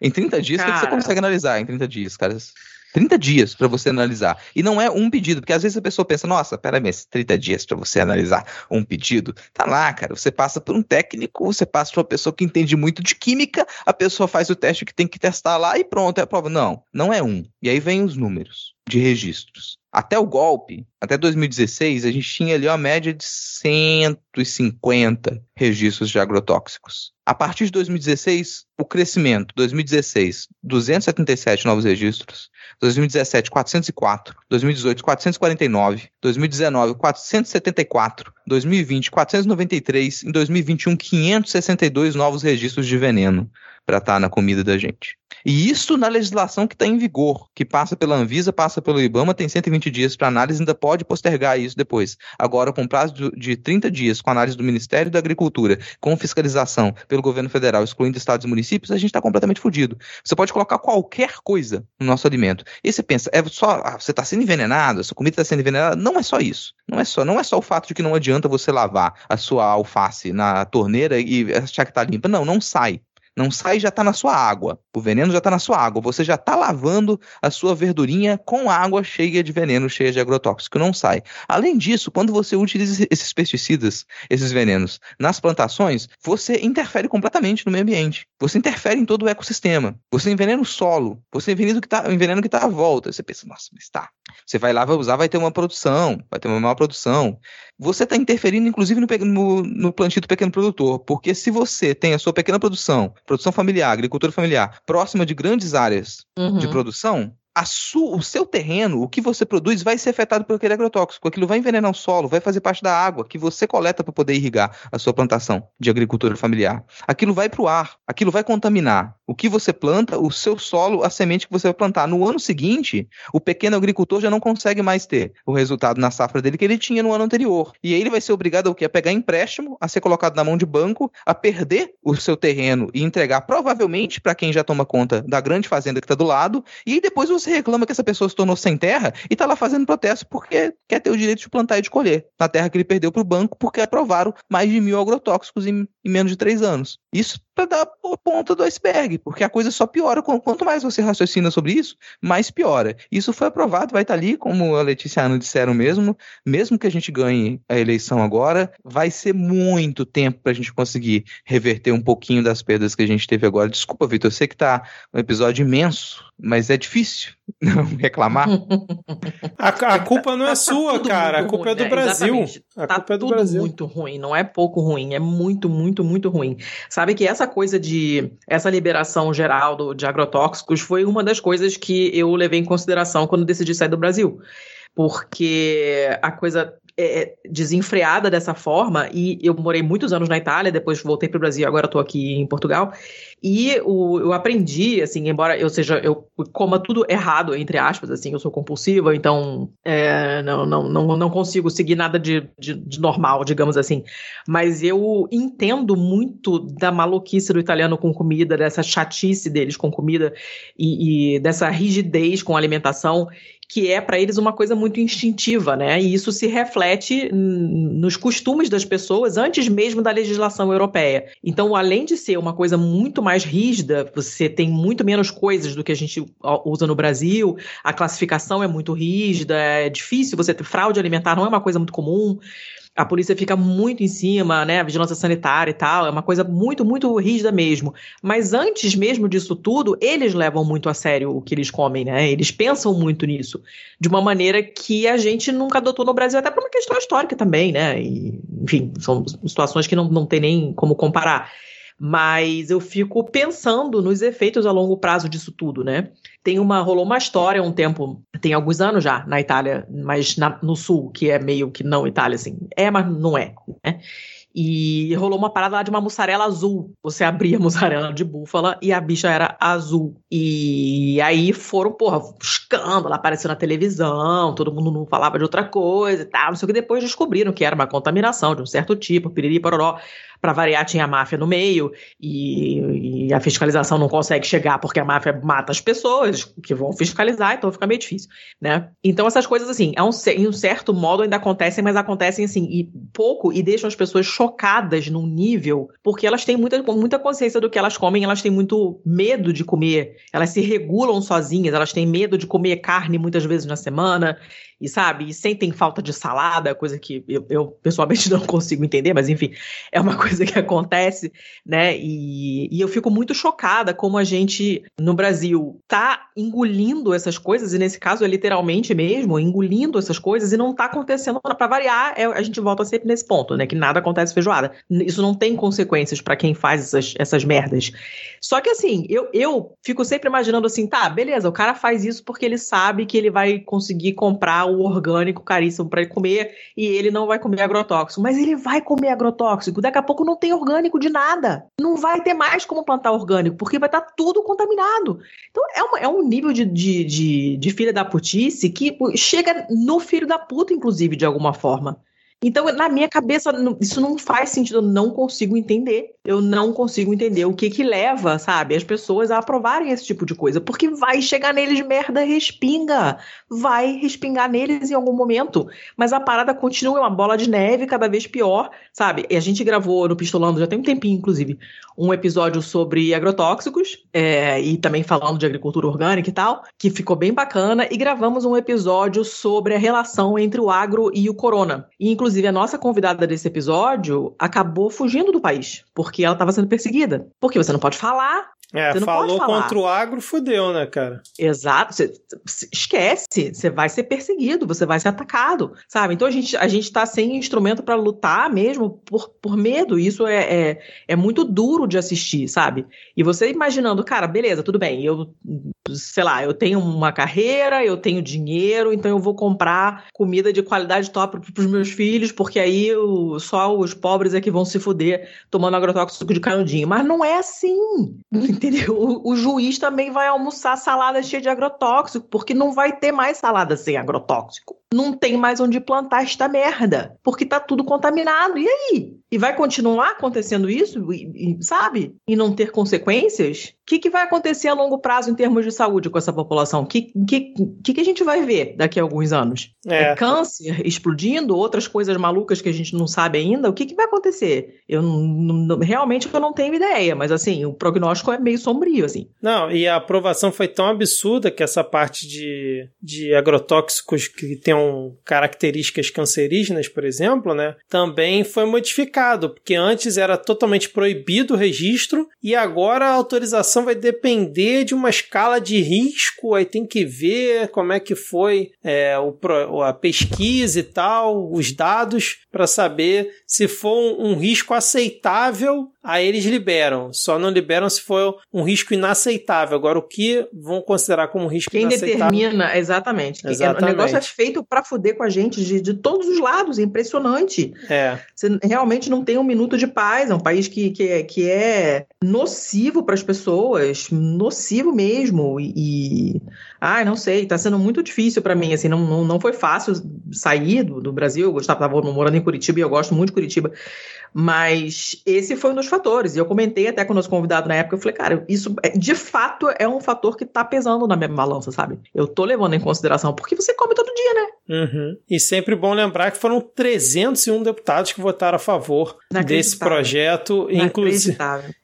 Em 30 dias, o que você Cara. consegue analisar em 30 dias, caras? 30 dias para você analisar. E não é um pedido, porque às vezes a pessoa pensa, nossa, peraí, mas 30 dias para você analisar um pedido. Tá lá, cara. Você passa por um técnico, você passa por uma pessoa que entende muito de química, a pessoa faz o teste que tem que testar lá e pronto, é a prova. Não, não é um. E aí vem os números de registros. Até o golpe, até 2016, a gente tinha ali uma média de 150 registros de agrotóxicos. A partir de 2016, o crescimento, 2016, 277 novos registros, 2017, 404, 2018, 449, 2019, 474, 2020, 493, em 2021, 562 novos registros de veneno para estar na comida da gente. E isso na legislação que está em vigor, que passa pela Anvisa, passa pelo IBAMA, tem 120 dias para análise, ainda pode postergar isso depois. Agora, com prazo de 30 dias, com análise do Ministério da Agricultura, com fiscalização pelo governo federal, excluindo estados e municípios, a gente está completamente fodido. Você pode colocar qualquer coisa no nosso alimento. E você pensa, é só, ah, você está sendo envenenado, a sua comida está sendo envenenada. Não é só isso. Não é só, não é só o fato de que não adianta você lavar a sua alface na torneira e achar que está limpa. Não, não sai. Não sai já está na sua água. O veneno já está na sua água. Você já está lavando a sua verdurinha com água cheia de veneno, cheia de agrotóxico. Não sai. Além disso, quando você utiliza esses pesticidas, esses venenos, nas plantações, você interfere completamente no meio ambiente. Você interfere em todo o ecossistema. Você envenena o solo. Você envenena o que está tá à volta. Você pensa, nossa, mas tá. Você vai lá, vai usar, vai ter uma produção, vai ter uma maior produção. Você está interferindo, inclusive, no, no, no plantio do pequeno produtor. Porque se você tem a sua pequena produção, produção familiar, agricultura familiar, próxima de grandes áreas uhum. de produção, o seu terreno, o que você produz, vai ser afetado por aquele agrotóxico. Aquilo vai envenenar o solo, vai fazer parte da água que você coleta para poder irrigar a sua plantação de agricultura familiar. Aquilo vai para o ar, aquilo vai contaminar. O que você planta, o seu solo, a semente que você vai plantar. No ano seguinte, o pequeno agricultor já não consegue mais ter o resultado na safra dele que ele tinha no ano anterior. E aí ele vai ser obrigado a, quê? a pegar empréstimo, a ser colocado na mão de banco, a perder o seu terreno e entregar provavelmente para quem já toma conta da grande fazenda que está do lado, e depois você reclama que essa pessoa se tornou sem terra e está lá fazendo protesto porque quer ter o direito de plantar e de colher na terra que ele perdeu para o banco porque aprovaram mais de mil agrotóxicos em, em menos de três anos. Isso para dar a ponta do iceberg, porque a coisa só piora. Quanto mais você raciocina sobre isso, mais piora. Isso foi aprovado, vai estar tá ali, como a Letícia e a Ana disseram mesmo, mesmo que a gente ganhe a eleição agora, vai ser muito tempo para a gente conseguir reverter um pouquinho das perdas que a gente teve agora. Desculpa, Vitor, eu sei que está um episódio imenso, mas é difícil não reclamar. a, a, culpa não é tá sua, cara. A culpa ruim, é do né? Brasil. Exatamente. A tá culpa é do tudo Brasil. muito ruim. Não é pouco ruim. É muito, muito, muito ruim. Sabe que essa coisa de essa liberação geral do, de agrotóxicos foi uma das coisas que eu levei em consideração quando decidi sair do Brasil porque a coisa é, é, desenfreada dessa forma, e eu morei muitos anos na Itália, depois voltei para o Brasil, agora estou aqui em Portugal, e o, eu aprendi, assim, embora eu seja, eu coma tudo errado, entre aspas, assim, eu sou compulsiva, então é, não, não, não, não consigo seguir nada de, de, de, normal, digamos assim, mas eu entendo muito da maluquice do italiano com comida, dessa chatice deles com comida, e, e dessa rigidez com alimentação, que é para eles uma coisa muito instintiva, né? E isso se reflete nos costumes das pessoas antes mesmo da legislação europeia. Então, além de ser uma coisa muito mais rígida, você tem muito menos coisas do que a gente usa no Brasil, a classificação é muito rígida, é difícil você ter fraude alimentar, não é uma coisa muito comum a polícia fica muito em cima, né? A vigilância sanitária e tal, é uma coisa muito, muito rígida mesmo. Mas antes mesmo disso tudo, eles levam muito a sério o que eles comem, né? Eles pensam muito nisso, de uma maneira que a gente nunca adotou no Brasil, até por uma questão histórica também, né? E, enfim, são situações que não, não tem nem como comparar. Mas eu fico pensando nos efeitos a longo prazo disso tudo, né? Tem uma, rolou uma história um tempo, tem alguns anos já, na Itália, mas na, no sul, que é meio que não Itália, assim. É, mas não é, né? E rolou uma parada lá de uma mussarela azul. Você abria a mussarela de búfala e a bicha era azul. E aí foram, porra, escândalo, apareceu na televisão, todo mundo não falava de outra coisa e tal. Não sei o que. Depois descobriram que era uma contaminação de um certo tipo, piriri, pororó para variar, tinha a máfia no meio e, e, a fiscalização não consegue chegar porque a máfia mata as pessoas que vão fiscalizar, então fica meio difícil, né? Então essas coisas, assim, é um, em um certo modo ainda acontecem, mas acontecem, assim, e pouco e deixam as pessoas chocadas num nível porque elas têm muita, muita consciência do que elas comem, elas têm muito medo de comer, elas se regulam sozinhas, elas têm medo de comer carne muitas vezes na semana, e sabe, e sentem falta de salada, coisa que eu, eu, pessoalmente não consigo entender, mas enfim, é uma coisa que acontece, né? E, e eu fico muito chocada como a gente no Brasil tá engolindo essas coisas, e nesse caso é literalmente mesmo, engolindo essas coisas, e não tá acontecendo para variar, é, a gente volta sempre nesse ponto, né? Que nada acontece feijoada. Isso não tem consequências para quem faz essas, essas merdas. Só que assim, eu, eu fico sempre imaginando assim, tá, beleza, o cara faz isso porque ele sabe que ele vai conseguir comprar o orgânico caríssimo para ele comer e ele não vai comer agrotóxico. Mas ele vai comer agrotóxico. Daqui a pouco não tem orgânico de nada. Não vai ter mais como plantar orgânico, porque vai estar tudo contaminado. Então é, uma, é um nível de, de, de, de filha da putice que chega no filho da puta, inclusive, de alguma forma. Então, na minha cabeça, isso não faz sentido, eu não consigo entender. Eu não consigo entender o que que leva, sabe, as pessoas a aprovarem esse tipo de coisa. Porque vai chegar neles merda respinga. Vai respingar neles em algum momento. Mas a parada continua, é uma bola de neve cada vez pior, sabe? E a gente gravou no Pistolando, já tem um tempinho, inclusive, um episódio sobre agrotóxicos, é, e também falando de agricultura orgânica e tal, que ficou bem bacana. E gravamos um episódio sobre a relação entre o agro e o corona. E, inclusive, Inclusive, a nossa convidada desse episódio acabou fugindo do país, porque ela estava sendo perseguida. Porque você não pode falar, é, falou contra o agro, fudeu, né, cara? Exato. Você, esquece. Você vai ser perseguido, você vai ser atacado, sabe? Então a gente, a gente tá sem instrumento para lutar mesmo por, por medo. Isso é, é, é, muito duro de assistir, sabe? E você imaginando, cara, beleza, tudo bem, eu, sei lá, eu tenho uma carreira, eu tenho dinheiro, então eu vou comprar comida de qualidade top pros meus filhos, porque aí eu, só os pobres é que vão se fuder tomando agrotóxico de canudinho. Mas não é assim, entendeu? O, o, juiz também vai almoçar salada cheia de agrotóxico, porque não vai ter mais salada sem agrotóxico. Não tem mais onde plantar esta merda, porque tá tudo contaminado. E aí? E vai continuar acontecendo isso, e, e, sabe? E não ter consequências? O que, que vai acontecer a longo prazo em termos de saúde com essa população? O que, que, que, que a gente vai ver daqui a alguns anos? É. é. câncer explodindo, outras coisas malucas que a gente não sabe ainda? O que, que vai acontecer? Eu não, realmente eu não tenho ideia, mas assim, o prognóstico é meio sombrio, assim. Não, e a aprovação foi tão absurda que essa parte de, de agrotóxicos que tenham características cancerígenas, por exemplo, né, também foi modificado, porque antes era totalmente proibido o registro e agora a autorização vai depender de uma escala de risco, aí tem que ver como é que foi é, o, a pesquisa e tal, os dados, para saber se for um, um risco aceitável aí eles liberam. Só não liberam se for um risco inaceitável. Agora, o que vão considerar como risco Quem inaceitável? Quem determina, exatamente. exatamente. O negócio é feito para fuder com a gente de, de todos os lados, é impressionante. É. Você realmente não tem um minuto de paz. É um país que, que, é, que é nocivo para as pessoas, nocivo mesmo. E, Ai, não sei, tá sendo muito difícil para mim. Assim, não, não, não foi fácil sair do, do Brasil. Eu gostava, estava morando em Curitiba e eu gosto muito de Curitiba. Mas esse foi um dos fatores. E eu comentei até com o nosso convidado na época, eu falei, cara, isso é, de fato é um fator que tá pesando na minha balança, sabe? Eu tô levando em consideração, porque você come todo dia, né? Uhum. E sempre bom lembrar que foram 301 deputados que votaram a favor desse projeto, inclusive,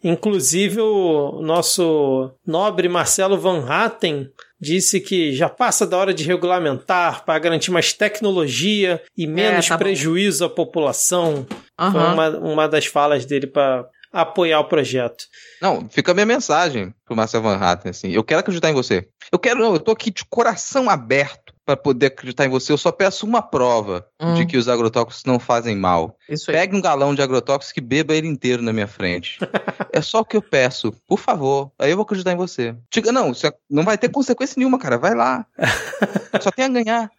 inclusive o nosso nobre Marcelo Van Hatten disse que já passa da hora de regulamentar para garantir mais tecnologia e menos é, tá prejuízo bom. à população. Uhum. Foi uma, uma das falas dele para apoiar o projeto. Não, fica a minha mensagem pro Marcel Van Hatten, assim. Eu quero acreditar em você. Eu quero, não, eu tô aqui de coração aberto para poder acreditar em você. Eu só peço uma prova hum. de que os agrotóxicos não fazem mal. Isso aí. Pegue um galão de agrotóxicos e beba ele inteiro na minha frente. é só o que eu peço. Por favor. Aí eu vou acreditar em você. Diga, não, é, não vai ter consequência nenhuma, cara. Vai lá. só tem a ganhar.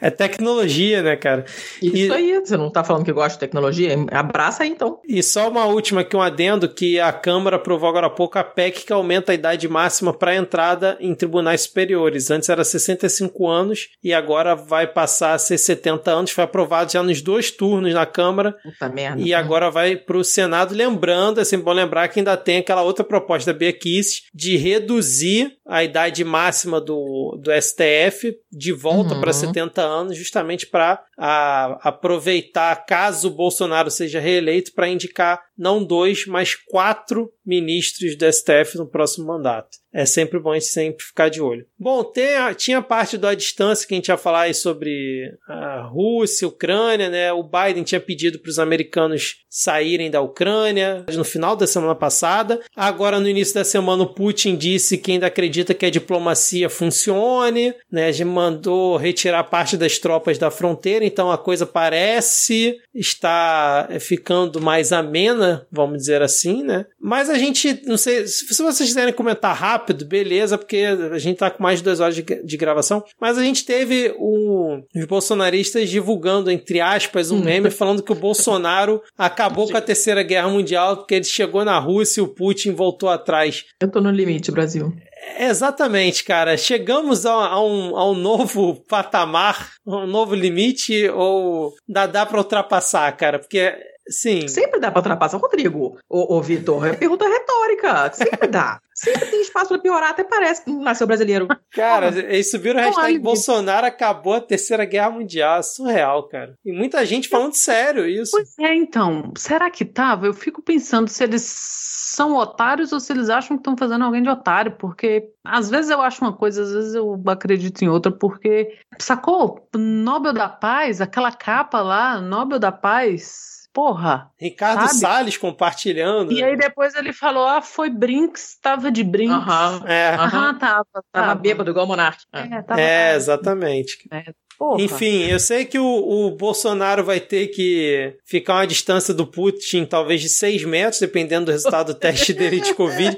É tecnologia, né, cara? Isso e... aí. Você não tá falando que gosta de tecnologia? Abraça aí, então. E só uma última aqui, um adendo, que a Câmara aprovou agora há pouco a PEC que aumenta a idade máxima para entrada em tribunais superiores. Antes era 65 anos e agora vai passar a ser 70 anos. Foi aprovado já nos dois turnos na Câmara. Puta merda. E agora vai para o Senado. Lembrando, é sempre bom lembrar que ainda tem aquela outra proposta da Bia Kicis de reduzir a idade máxima do, do STF de volta uhum. para 70 anos, justamente para aproveitar, caso Bolsonaro seja reeleito, para indicar não dois, mas quatro ministros do STF no próximo mandato. É sempre bom a gente sempre ficar de olho. Bom, tem a, tinha a parte da distância que a gente ia falar aí sobre a Rússia, Ucrânia, né? O Biden tinha pedido para os americanos saírem da Ucrânia no final da semana passada. Agora, no início da semana, o Putin disse que ainda acredita que a diplomacia funcione, né? Já mandou retirar parte das tropas da fronteira maneira, então a coisa parece estar ficando mais amena, vamos dizer assim, né? Mas a gente, não sei, se vocês quiserem comentar rápido, beleza, porque a gente tá com mais de duas horas de, de gravação, mas a gente teve o, os bolsonaristas divulgando, entre aspas, um meme falando que o Bolsonaro acabou com a Terceira Guerra Mundial porque ele chegou na Rússia e o Putin voltou atrás. Eu tô no limite, Brasil. Exatamente, cara. Chegamos a, a, um, a um novo patamar, um novo limite, ou dá, dá pra ultrapassar, cara? Porque, sim. Sempre dá pra ultrapassar, Rodrigo. Ô, ô Vitor, é pergunta retórica. Sempre dá. Sempre tem espaço pra piorar, até parece que não nasceu brasileiro. Cara, eles subiram o hashtag. Bolsonaro acabou a Terceira Guerra Mundial. Surreal, cara. E muita gente falando sério isso. Pois é, então. Será que tava? Eu fico pensando se eles são otários ou se eles acham que estão fazendo alguém de otário, porque às vezes eu acho uma coisa, às vezes eu acredito em outra, porque, sacou? Nobel da Paz, aquela capa lá, Nobel da Paz, porra. Ricardo Sabe? Salles compartilhando. E aí depois ele falou, ah, foi Brinks, tava de Brinks. Aham. É, Aham. Ah, tava, Tava tava. bêbado igual o Monark. É, tava, é, exatamente. Porra. Enfim, eu sei que o, o Bolsonaro vai ter que ficar uma distância do Putin, talvez de 6 metros, dependendo do resultado do teste dele de Covid.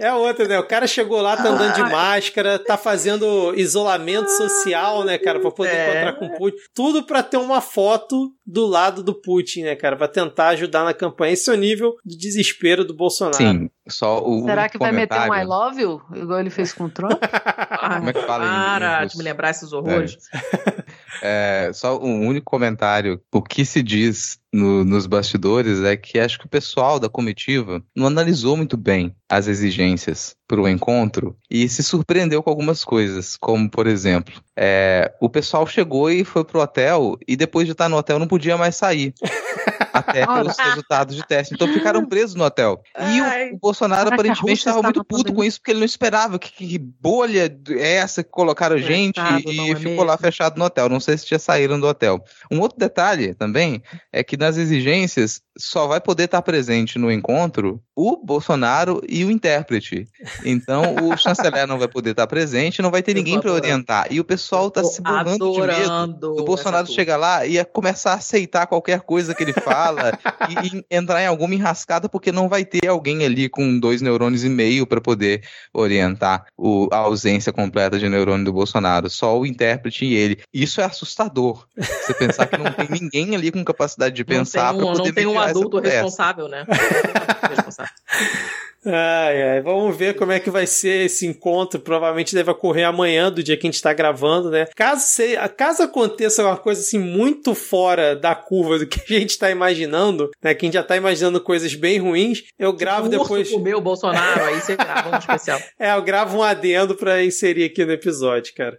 É outra, né? O cara chegou lá, tá andando de máscara, tá fazendo isolamento social, né, cara, pra poder É. encontrar com o Putin. Tudo pra ter uma foto do lado do Putin, né, cara? Pra tentar ajudar na campanha. Esse é o nível de desespero do Bolsonaro. Sim, só o Será que vai meter um I love you, igual ele fez com o Trump? Ah, Como é que fala para em de me lembrar esses horrores. É, só um único comentário. O que se diz no- nos bastidores é que acho que o pessoal da comitiva não analisou muito bem as exigências para o encontro e se surpreendeu com algumas coisas, como por exemplo, é, o pessoal chegou e foi pro hotel e depois de estar no hotel não podia mais sair. Até pelos resultados de teste. Então ficaram presos no hotel. E Ai. o, Bolsonaro a aparentemente estava muito puto com isso, porque ele não esperava. Que, que bolha é essa que colocaram gente Coitado, não e é ficou lá mesmo? fechado no hotel. Não sei se já saíram do hotel. Um outro detalhe também é que nas exigências só vai poder estar presente no encontro o Bolsonaro e o intérprete. Então o chanceler não vai poder estar presente, não vai ter ninguém para orientar. E o pessoal tá Tô se borrando de medo. adorando O Bolsonaro essa chega lá e ia começar a aceitar qualquer coisa que ele fala e, e entrar em alguma enrascada porque não vai ter alguém ali com dois neurônios e meio para poder orientar o- a ausência completa de neurônio do Bolsonaro. Só o intérprete e ele. Isso é assustador. Você pensar que não tem ninguém ali com capacidade de pensar para poder tem adulto responsável, né? Responsável. Ai, ai, vamos ver como é que vai ser esse encontro. Provavelmente deve ocorrer amanhã, do dia que a gente tá gravando, né? Caso, se, caso aconteça uma coisa assim muito fora da curva do que a gente tá imaginando, né? Que a gente já tá imaginando coisas bem ruins, eu gravo o urso depois. comeu o Bolsonaro, aí você grava um especial. É, eu gravo um adendo pra inserir aqui no episódio, cara.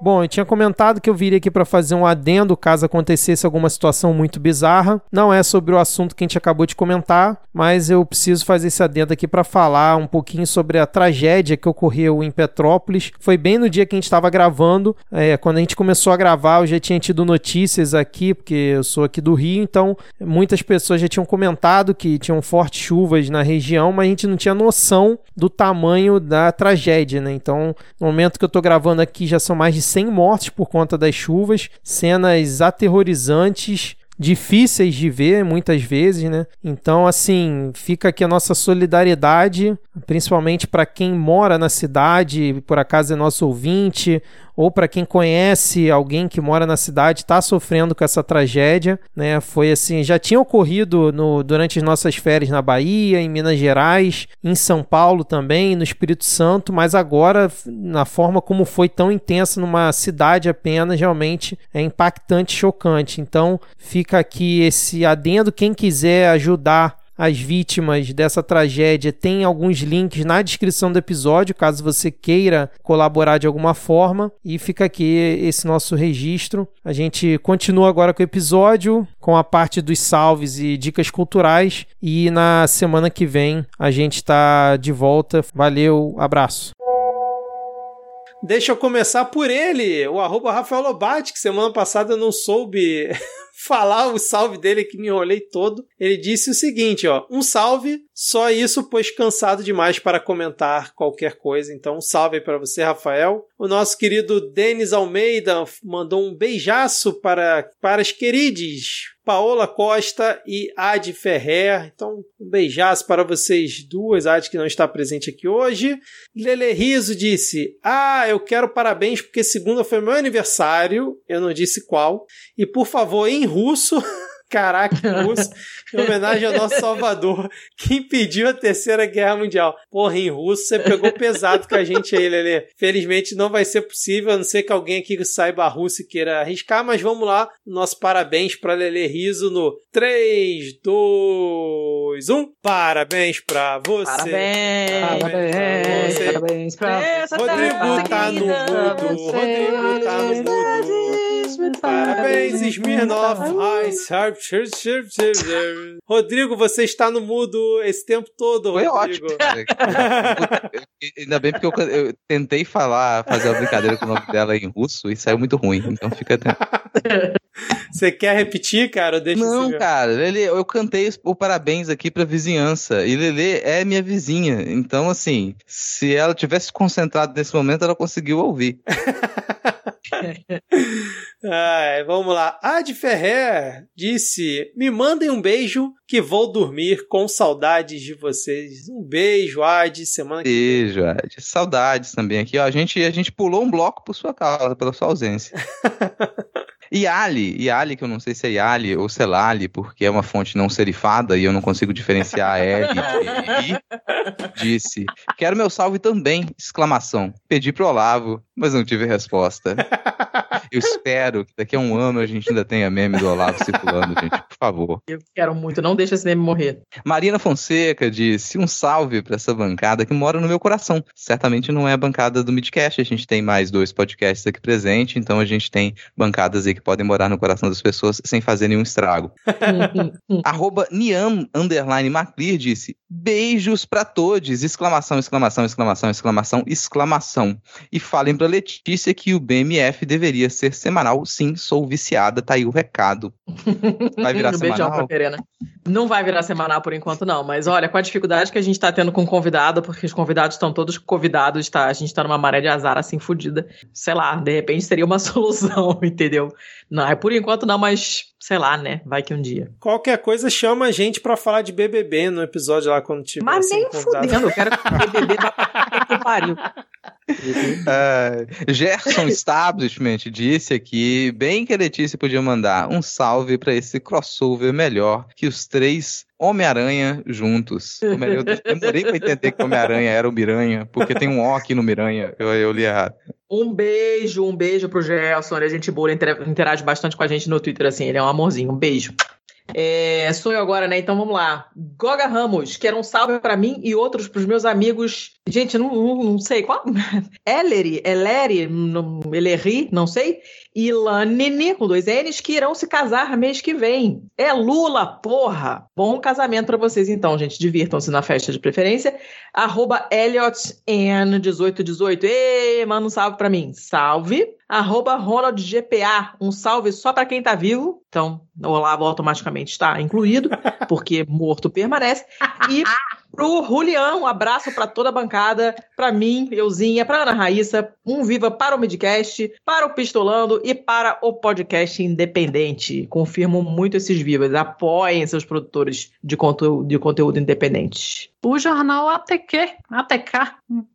Bom, eu tinha comentado que eu viria aqui para fazer um adendo caso acontecesse alguma situação muito bizarra. Não é sobre o assunto que a gente acabou de comentar, mas eu preciso fazer esse adendo aqui para falar um pouquinho sobre a tragédia que ocorreu em Petrópolis. Foi bem no dia que a gente estava gravando. É, quando a gente começou a gravar, eu já tinha tido notícias aqui, porque eu sou aqui do Rio, então muitas pessoas já tinham comentado que tinham fortes chuvas na região, mas a gente não tinha noção do tamanho da tragédia, né? Então, no momento que eu tô gravando aqui, já são mais de 100 mortes por conta das chuvas, cenas aterrorizantes. Difíceis de ver muitas vezes, né? Então, assim, fica aqui a nossa solidariedade, principalmente para quem mora na cidade, por acaso é nosso ouvinte, ou para quem conhece alguém que mora na cidade está sofrendo com essa tragédia, né? Foi assim, já tinha ocorrido no, durante as nossas férias na Bahia, em Minas Gerais, em São Paulo também, no Espírito Santo, mas agora na forma como foi tão intensa numa cidade apenas, realmente é impactante, chocante. Então, fica aqui esse adendo quem quiser ajudar as vítimas dessa tragédia tem alguns links na descrição do episódio, caso você queira colaborar de alguma forma. E fica aqui esse nosso registro. A gente continua agora com o episódio, com a parte dos salves e dicas culturais. E na semana que vem a gente está de volta. Valeu, abraço. Deixa eu começar por ele, o arroba Rafael Lobate, que semana passada eu não soube falar o salve dele que me enrolei todo. Ele disse o seguinte, ó: "Um salve, só isso pois cansado demais para comentar qualquer coisa". Então, um salve para você, Rafael. O nosso querido Denis Almeida mandou um beijaço para para as queridas Paola Costa e Ad Ferrer. Então, um beijaço para vocês duas, Ad que não está presente aqui hoje. Lele Riso disse: Ah, eu quero parabéns porque segunda foi meu aniversário. Eu não disse qual. E por favor, em russo. Caraca, em russo, em homenagem ao nosso Salvador, que impediu a Terceira Guerra Mundial. Porra, em russo você pegou pesado com a gente aí, Lele. Felizmente não vai ser possível, a não ser que alguém aqui saiba russo e queira arriscar, mas vamos lá. Nosso parabéns para Lele Riso no 3, 2, 1. Parabéns para você. Parabéns, parabéns, parabéns pra Essa Rodrigo tá no mudo. Rodrigo tá no mudo. Parabéns, Smirnoff. Ai, sharp, sharp, sharp, sharp, sharp. Rodrigo, você está no mudo esse tempo todo, Foi Rodrigo. ótimo. Ainda bem porque eu, eu tentei falar, fazer uma brincadeira com o nome dela em russo e saiu muito ruim. Então fica atento. Você quer repetir, cara? Deixa Não, você... cara, Lele, eu cantei o parabéns aqui pra vizinhança. E Lele é minha vizinha. Então, assim, se ela tivesse concentrado nesse momento, ela conseguiu ouvir. Ai, vamos lá. Ad Ferrer disse: Me mandem um beijo que vou dormir com saudades de vocês. Um beijo, Ad. Semana que Beijo, Ad. Saudades também aqui. Ó, a, gente, a gente pulou um bloco por sua causa, pela sua ausência. Yali, Yali, que eu não sei se é Yali ou Celali, porque é uma fonte não serifada e eu não consigo diferenciar L de I, disse: Quero meu salve também! Exclamação. Pedi pro Olavo, mas não tive resposta. Eu espero que daqui a um ano a gente ainda tenha meme do Olavo circulando, gente, por favor. Eu quero muito, não deixa esse meme morrer. Marina Fonseca disse: um salve para essa bancada que mora no meu coração. Certamente não é a bancada do Midcast, a gente tem mais dois podcasts aqui presentes, então a gente tem bancadas aí que podem morar no coração das pessoas sem fazer nenhum estrago. Arroba Niam Underline Maclear disse: beijos pra todos! Exclamação, exclamação, exclamação, exclamação, exclamação. E falem pra Letícia que o BMF deveria ser semanal. Sim, sou viciada, tá aí o recado. Vai virar um beijão semanal? pra Verena. Não vai virar semanal por enquanto, não. Mas olha, com a dificuldade que a gente tá tendo com convidado, porque os convidados estão todos convidados, tá? A gente tá numa maré de azar assim fodida. Sei lá, de repente seria uma solução, entendeu? Não, é por enquanto não, mas sei lá, né? Vai que um dia. Qualquer coisa chama a gente pra falar de BBB no episódio lá quando tiver. Mas assim, nem convidado. fudendo, eu quero que o BBB vá que pariu. É, Gerson Establishment disse aqui, bem que a Letícia podia mandar um salve pra esse crossover melhor que os três Homem-Aranha juntos. Eu demorei pra entender que Homem-Aranha era o Miranha, porque tem um O aqui no Miranha. Eu, eu li errado. Um beijo, um beijo pro Gerson. Ele é gente boa, ele interage bastante com a gente no Twitter, assim. Ele é um amorzinho. Um beijo. É, sou eu agora, né? Então vamos lá. Goga Ramos, quero um salve pra mim e outros pros meus amigos. Gente, não, não, não sei qual. Ellery, Ellery, Eleri, não sei. E Lanini, com dois N's, que irão se casar mês que vem. É Lula, porra! Bom casamento pra vocês então, gente. Divirtam-se na festa de preferência. Arroba ElliotN1818. Ê, manda um salve pra mim. Salve. Arroba RonaldGPA. Um salve só pra quem tá vivo. Então, o Olavo automaticamente está incluído, porque morto permanece. E pro Julião, um abraço pra toda a bancada, pra mim, euzinha, pra Ana Raíssa, um viva para o Midcast, para o Pistolando e para o podcast independente. Confirmo muito esses vivas. Apoiem seus produtores de conteúdo, de conteúdo independente. O jornal ATQ, ATK,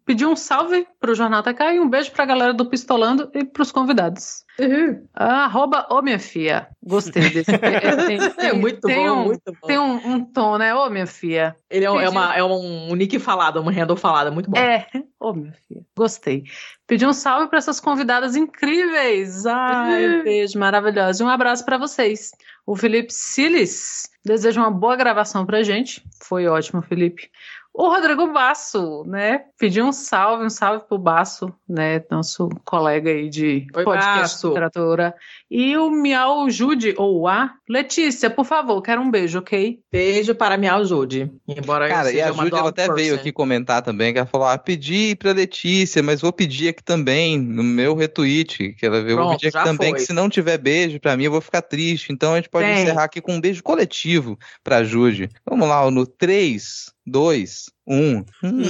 pediu um salve pro jornal ATK e um beijo pra galera do Pistolando e pros convidados. Arroba, ô minha filha. Gostei desse. É muito tem bom, um, muito bom. Tem um, um tom, né? Ô minha filha. Ele é, um- é uma, é um, nick falado, um handle falado, é muito bom. É, ô minha filha. Gostei. Pedi um salve para essas convidadas incríveis. Ai, beijo, maravilhoso. E um abraço para vocês. O Felipe Siles deseja uma boa gravação pra gente. Foi ótimo, Felipe. O Rodrigo Basso, né? Pediu um salve, um salve pro Basso, né? Nosso colega aí de Oi, podcast Basso. literatura. E o Miau Jude, ou A. Letícia, por favor, quero um beijo, ok? Beijo para me ajude. Embora eu Cara, e a uma Júlia ela até veio person. aqui comentar também, que ela falou: ah, pedi pra Letícia, mas vou pedir aqui também, no meu retweet. Que ela eu vou Pronto, pedir aqui já também, foi. que se não tiver beijo pra mim, eu vou ficar triste. Então a gente pode Tem. encerrar aqui com um beijo coletivo pra Jude. Vamos lá, no 3, 2, 1. Hum.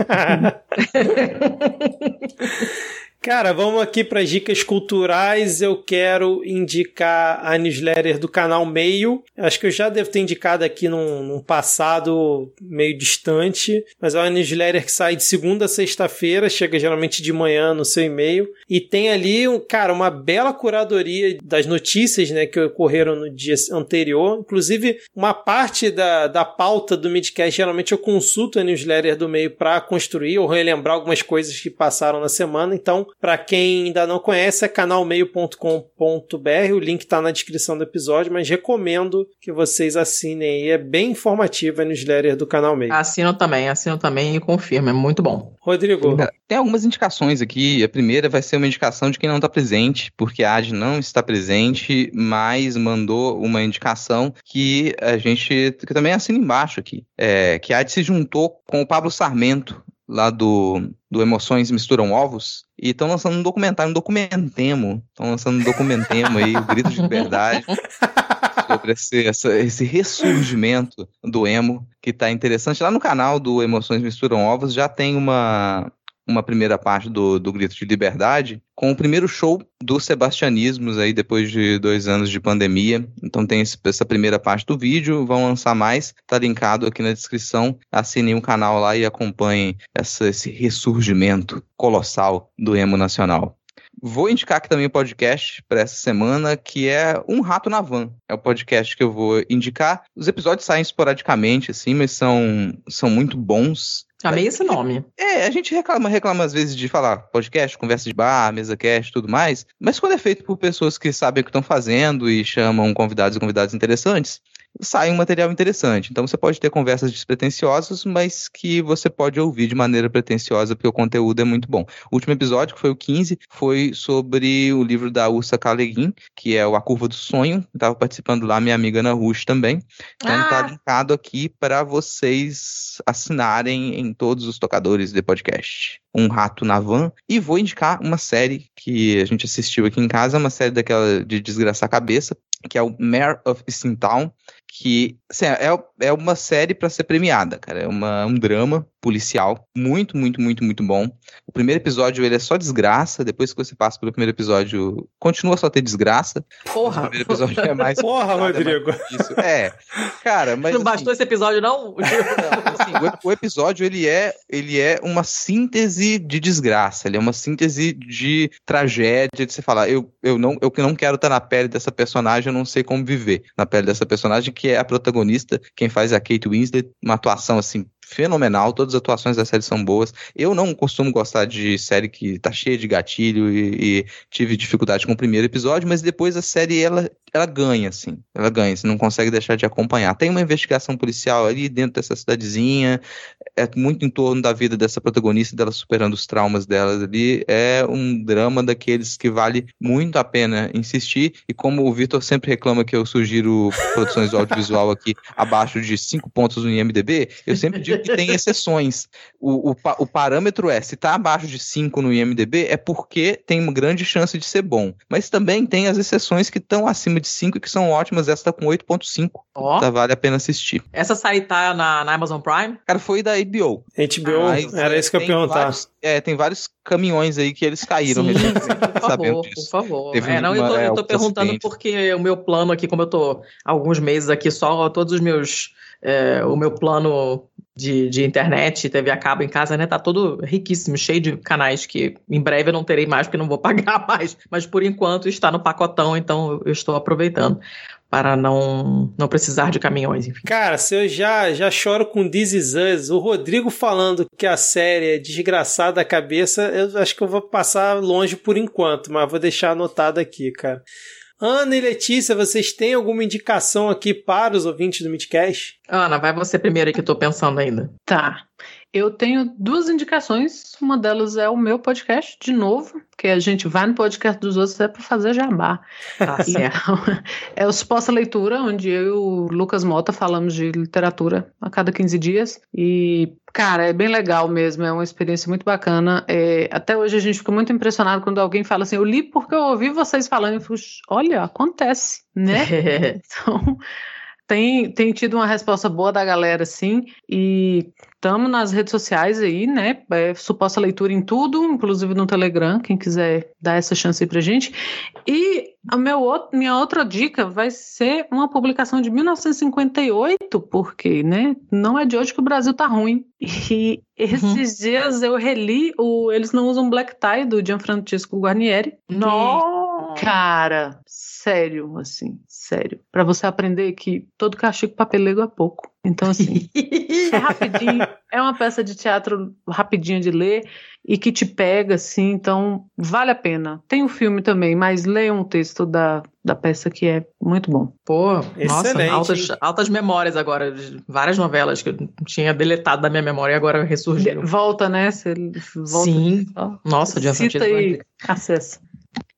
Cara, vamos aqui para dicas culturais. Eu quero indicar a newsletter do canal Meio. Acho que eu já devo ter indicado aqui num, num passado meio distante, mas é uma newsletter que sai de segunda a sexta-feira, chega geralmente de manhã no seu e-mail e tem ali, cara, uma bela curadoria das notícias, né, que ocorreram no dia anterior. Inclusive, uma parte da, da pauta do Midcast, geralmente eu consulto a newsletter do Meio para construir ou relembrar algumas coisas que passaram na semana. Então, para quem ainda não conhece, é canalmeio.com.br. O link está na descrição do episódio, mas recomendo que vocês assinem aí. É bem informativa a newsletter do canal Meio. Assino também, assino também e confirmo. É muito bom. Rodrigo. Tem algumas indicações aqui. A primeira vai ser uma indicação de quem não está presente, porque a Ad não está presente, mas mandou uma indicação que a gente que também assina embaixo aqui. É, que a Ad se juntou com o Pablo Sarmento, lá do, do Emoções Misturam Ovos, e estão lançando um documentário, um documentemo. Estão lançando um documentemo aí, o Grito de Liberdade. sobre esse, essa- esse ressurgimento do emo, que tá interessante. Lá no canal do Emoções Misturam Ovos já tem uma, uma primeira parte do, do Grito de Liberdade, com o primeiro show dos Sebastianismos aí depois de dois anos de pandemia. Então tem esse- essa primeira parte do vídeo, vão lançar mais, tá linkado aqui na descrição. Assinem o canal lá e acompanhem essa- esse ressurgimento colossal do emo nacional. Vou indicar aqui também o podcast para essa semana, que é Um Rato na Van. É o podcast que eu vou indicar. Os episódios saem esporadicamente, assim, mas são, são muito bons. Amei esse nome. É, a gente reclama, reclama às vezes de falar podcast, conversa de bar, mesa cast, tudo mais, mas quando é feito por pessoas que sabem o que estão fazendo e chamam convidados e convidados interessantes, sai um material interessante. Então você pode ter conversas despretensiosas, mas que você pode ouvir de maneira pretensiosa, porque o conteúdo é muito bom. O último episódio, que foi o 15, foi sobre o livro da Ursa Kaleguin, que é o A Curva do Sonho. Estava participando lá minha amiga Ana Rush também. Então Ah. tá linkado aqui para vocês assinarem em todos os tocadores de podcast. Um Rato na Van. E vou indicar uma série que a gente assistiu aqui em casa, uma série daquela de desgraçar a cabeça, que é o Mayor of Eastontown, que assim, é, é uma série para ser premiada, cara. É uma, um drama policial muito, muito, muito, muito bom. O primeiro episódio ele é só desgraça, depois que você passa pelo primeiro episódio, continua só ter desgraça. O Porra. primeiro episódio é mais Porra, é Rodrigo. Isso. É, cara, mas não assim, bastou esse episódio, não? assim, o, o episódio ele é, ele é uma síntese de desgraça, ele é uma síntese de tragédia, de você falar, eu, eu, não, eu que não quero estar na pele dessa personagem, eu não sei como viver na pele dessa personagem, que é a protagonista, quem faz é a Kate Winslet, uma atuação assim fenomenal, todas as atuações da série são boas. Eu não costumo gostar de série que tá cheia de gatilho e, e tive dificuldade com o primeiro episódio, mas depois a série ela, ela ganha, assim. Ela ganha, você não consegue deixar de acompanhar. Tem uma investigação policial ali dentro dessa cidadezinha, é muito em torno da vida dessa protagonista, dela superando os traumas delas ali. É um drama daqueles que vale muito a pena insistir. E como o Vitor sempre reclama que eu sugiro produções do audiovisual aqui abaixo de 5 pontos no IMDB, eu sempre digo que tem exceções. O, o, o parâmetro é, se tá abaixo de 5 no IMDB, é porque tem uma grande chance de ser bom. Mas também tem as exceções que estão acima de 5 e que são ótimas. Essa tá com 8.5. Ó, Tá, vale a pena assistir. essa série tá na, na Amazon Prime? Cara, foi da HBO. HBO, Mas, era é, isso que eu ia tem perguntar. vários- é, tem vários caminhões aí que eles caíram Sim, por favor, por favor. Teve É, não, eu uma- tô, é, eu tô perguntando acidentes. porque o meu plano aqui, como eu tô há alguns meses aqui só, todos os meus. é, o meu plano de, de internet, TV a cabo em casa, né? Tá todo riquíssimo, cheio de canais que em breve eu não terei mais, porque não vou pagar mais. Mas por enquanto está no pacotão, então eu estou aproveitando para não, não precisar de caminhões, enfim. Cara, se eu já, já choro com This Is Us, o Rodrigo falando que a série é desgraçada da cabeça, eu acho que eu vou passar longe por enquanto, mas vou deixar anotado aqui, cara. Ana e Letícia, vocês têm alguma indicação aqui para os ouvintes do Midcast? Ana, vai você primeiro aí que eu tô pensando ainda. Tá. Eu tenho duas indicações. Uma delas é o meu podcast, de novo, que a gente vai no podcast dos outros é para fazer jabá. Tá certo. é o Suposta Leitura, onde eu e o Lucas Mota falamos de literatura a cada 15 dias. E, cara, é bem legal mesmo, é uma experiência muito bacana. É, até hoje a gente fica muito impressionado quando alguém fala assim: eu li porque eu ouvi vocês falando. E fico, olha, acontece, né? então tem, tem tido uma resposta boa da galera, sim, e estamos nas redes sociais aí, né? É, suposta leitura em tudo, inclusive no Telegram, quem quiser dar essa chance aí pra gente. E a meu, minha outra dica vai ser uma publicação de 1958, porque, né? Não é de hoje que o Brasil tá ruim. E esses uhum. dias eu reli o Eles Não Usam Black Tie, do Gianfrancesco Guarnieri. Nossa! Cara, sério, assim, sério. Para você aprender que todo castigo papelego é pouco. Então, assim, é rapidinho, é uma peça de teatro rapidinha de ler e que te pega, assim, então vale a pena. Tem o um filme também, mas leia um texto da, da peça que é muito bom. Pô, Excelente. nossa, altas, altas memórias agora, várias novelas que eu tinha deletado da minha memória e agora ressurgiram. Volta, né? Você volta. Sim, nossa, de Cita e acessa.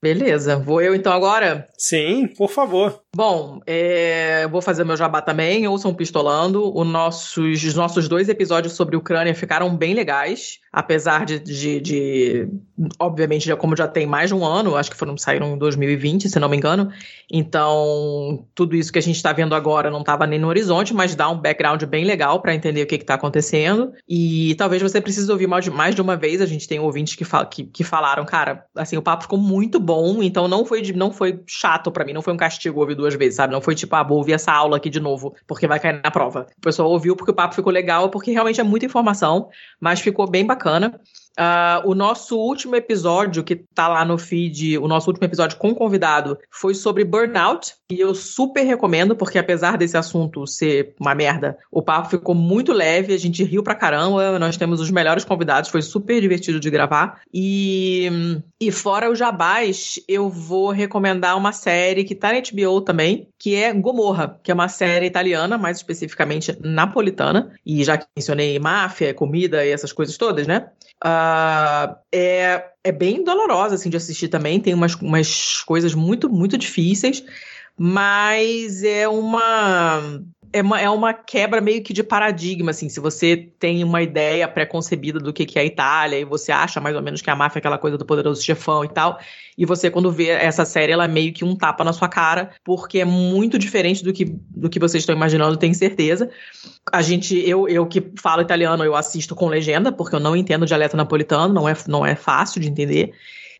Beleza, vou eu então agora? Sim, por favor. Bom, é, vou fazer meu jabá também, ouçam Pistolando. O nossos, os nossos dois episódios sobre Ucrânia ficaram bem legais, apesar de, de, de, obviamente, já, como já tem mais de um ano, acho que foram saíram em 2020, se não me engano. Então, tudo isso que a gente está vendo agora não estava nem no horizonte, mas dá um background bem legal para entender o que está acontecendo. E talvez você precise ouvir mais de, mais de uma vez. A gente tem ouvintes que, fal, que, que falaram, cara, assim, o papo ficou muito bom, então não foi, não foi chato para mim, não foi um castigo ouvir duas vezes, sabe? Não foi tipo, ah, vou ouvir essa aula aqui de novo, porque vai cair na prova. O pessoal ouviu porque o papo ficou legal, porque realmente é muita informação, mas ficou bem bacana bacana. Uh, o nosso último episódio, que tá lá no feed, o nosso último episódio com convidado, foi sobre burnout. E eu super recomendo, porque apesar desse assunto ser uma merda, o papo ficou muito leve, a gente riu pra caramba, nós temos os melhores convidados, foi super divertido de gravar. E, e fora o Jabás, eu vou recomendar uma série que tá na HBO também, que é Gomorra, que é uma série italiana, mais especificamente napolitana. E já que mencionei máfia, comida e essas coisas todas, né? Uh, é, é bem dolorosa assim de assistir também, tem umas, umas coisas muito, muito difíceis, mas é uma é uma, é uma quebra meio que de paradigma, assim. Se você tem uma ideia pré-concebida do que, que é a Itália e você acha mais ou menos que a máfia é aquela coisa do poderoso chefão e tal, e você, quando vê essa série, ela é meio que um tapa na sua cara, porque é muito diferente do que, do que vocês estão imaginando, tenho certeza. A gente, eu, eu que falo italiano, eu assisto com legenda, porque eu não entendo dialeto napolitano, não é, não é fácil de entender.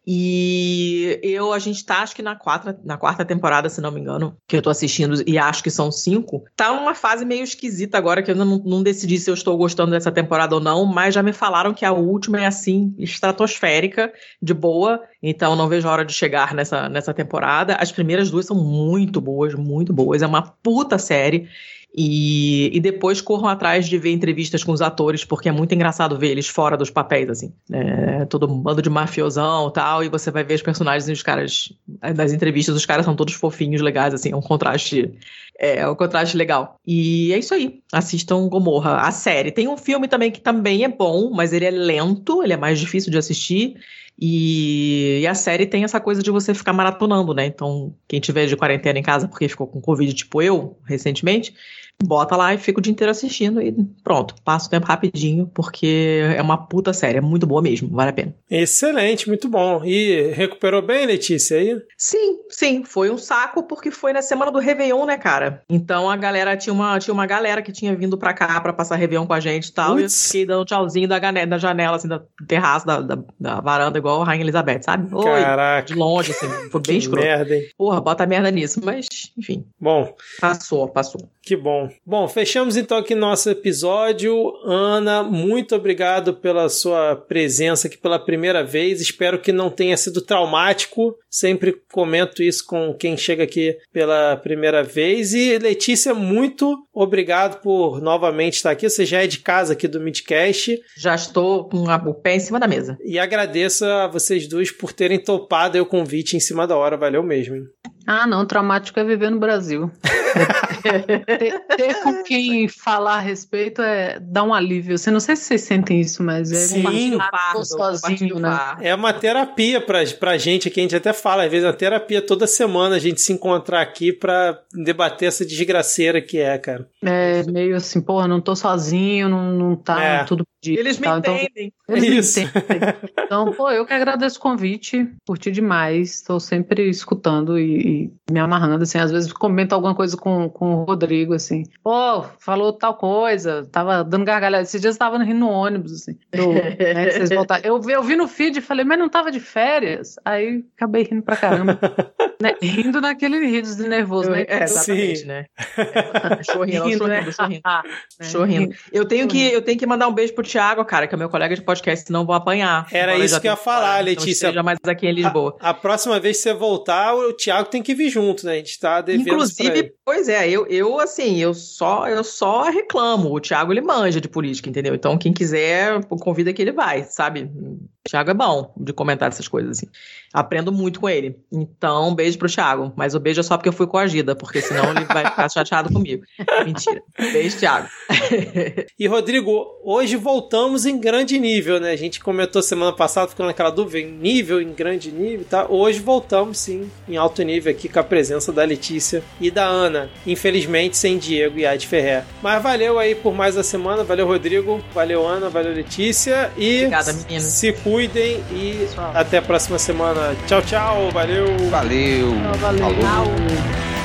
E eu, a gente tá, acho que na quarta, na quarta temporada, se não me engano, que eu tô assistindo, e acho que são cinco. Tá uma fase meio esquisita agora, que eu não, não decidi se eu estou gostando dessa temporada ou não, mas já me falaram que a última é assim, estratosférica, de boa. Então não vejo a hora de chegar nessa, nessa temporada. As primeiras duas são muito boas, muito boas. É uma puta série. E, e depois corram atrás de ver entrevistas com os atores, porque é muito engraçado ver eles fora dos papéis, assim. É, todo um bando de mafiosão tal, e você vai ver os personagens e os caras. Das entrevistas, os caras são todos fofinhos, legais, assim, é um contraste. É, é um contraste legal. E é isso aí. Assistam Gomorra, a série. Tem um filme também que também é bom, mas ele é lento, ele é mais difícil de assistir. E, e, a série tem essa coisa de você ficar maratonando, né? Então, quem tiver de quarentena em casa porque ficou com Covid, tipo eu, recentemente, bota lá e fica o dia inteiro assistindo e pronto, passa o tempo rapidinho, porque é uma puta série, é muito boa mesmo, vale a pena. Excelente, muito bom. E recuperou bem, Letícia, aí? Sim, sim, foi um saco porque foi na semana do Réveillon, né, cara? Então a galera, tinha uma, tinha uma galera que tinha vindo pra cá pra passar Réveillon com a gente e tal, Uts. e eu fiquei dando tchauzinho da, da janela, assim, da terraça, da, da, da varanda, igual a Rainha Elizabeth, sabe? Oi, Caraca. De longe, assim, foi bem escroto. merda, hein? Porra, bota merda nisso, mas, enfim. Bom. Passou, passou. Que bom. Bom, fechamos então aqui nosso episódio. Ana, muito obrigado pela sua presença aqui pela primeira vez. Espero que não tenha sido traumático. Sempre comento isso com quem chega aqui pela primeira vez. E Letícia, muito obrigado por novamente estar aqui. Você já é de casa aqui do Midcast. Já estou com o pé em cima da mesa. E agradeço a vocês dois por terem topado o convite em cima da hora. Valeu mesmo. Ah, não, traumático é viver no Brasil. ter, ter com quem falar a respeito é dar um alívio. Assim, não sei se vocês sentem isso, mas é Sim. tô sozinho, né? É uma terapia pra, pra gente aqui, a gente até fala, às vezes, uma terapia toda semana a gente se encontrar aqui pra debater essa desgraceira que é, cara. É meio assim, porra, não tô sozinho, não, não tá É. tudo perdido. Eles me. Então, entendem. Eles me Isso. entendem. Então, pô, eu que agradeço o convite, curti demais, estou sempre escutando e, e me amarrando, assim, às vezes comento alguma coisa com, com o Rodrigo, assim, pô, falou tal coisa, tava dando gargalhada, esses dias eu tava rindo no ônibus, assim, do, né, que vocês voltaram. Eu, vi- eu vi no feed e falei, mas não tava de férias? Aí acabei rindo pra caramba, né, rindo naquele riso de nervoso, né? É, exatamente, Sim. né? É, chorrindo, Rindo, né? chorrindo, chorrindo. Né? Chorrindo. Eu tenho, que, eu tenho que mandar um beijo pro Thiago, cara, que é meu colega de podcast, senão eu vou apanhar. Era isso que eu ia falar, fora, Letícia. Não mais aqui em Lisboa. A, a próxima vez que você voltar, o Thiago tem que vir junto, né? A gente tá devendo isso pra ele. Inclusive, pois é, eu, eu assim, eu só, eu só reclamo. O Thiago, ele manja de política, entendeu? Então, quem quiser, convida que ele vai, sabe? Thiago é bom de comentar essas coisas, assim. Aprendo muito com ele. Então, um beijo pro Thiago. Mas o beijo é só porque eu fui coagida, porque senão ele vai ficar chateado comigo. Mentira. Beijo, Thiago. E, Rodrigo, hoje voltamos em grande nível, né? A gente comentou semana passada, ficando naquela dúvida, em nível, em grande nível, tá? Hoje voltamos, sim, em alto nível aqui com a presença da Letícia e da Ana. Infelizmente, sem Diego e Ad Ferrer. Mas valeu aí por mais uma semana. Valeu, Rodrigo. Valeu, Ana. Valeu, Letícia. E Obrigada, meninos. se cuidem e Pessoal. até a próxima semana. Tchau, tchau. Valeu. Valeu. Valeu. Falou.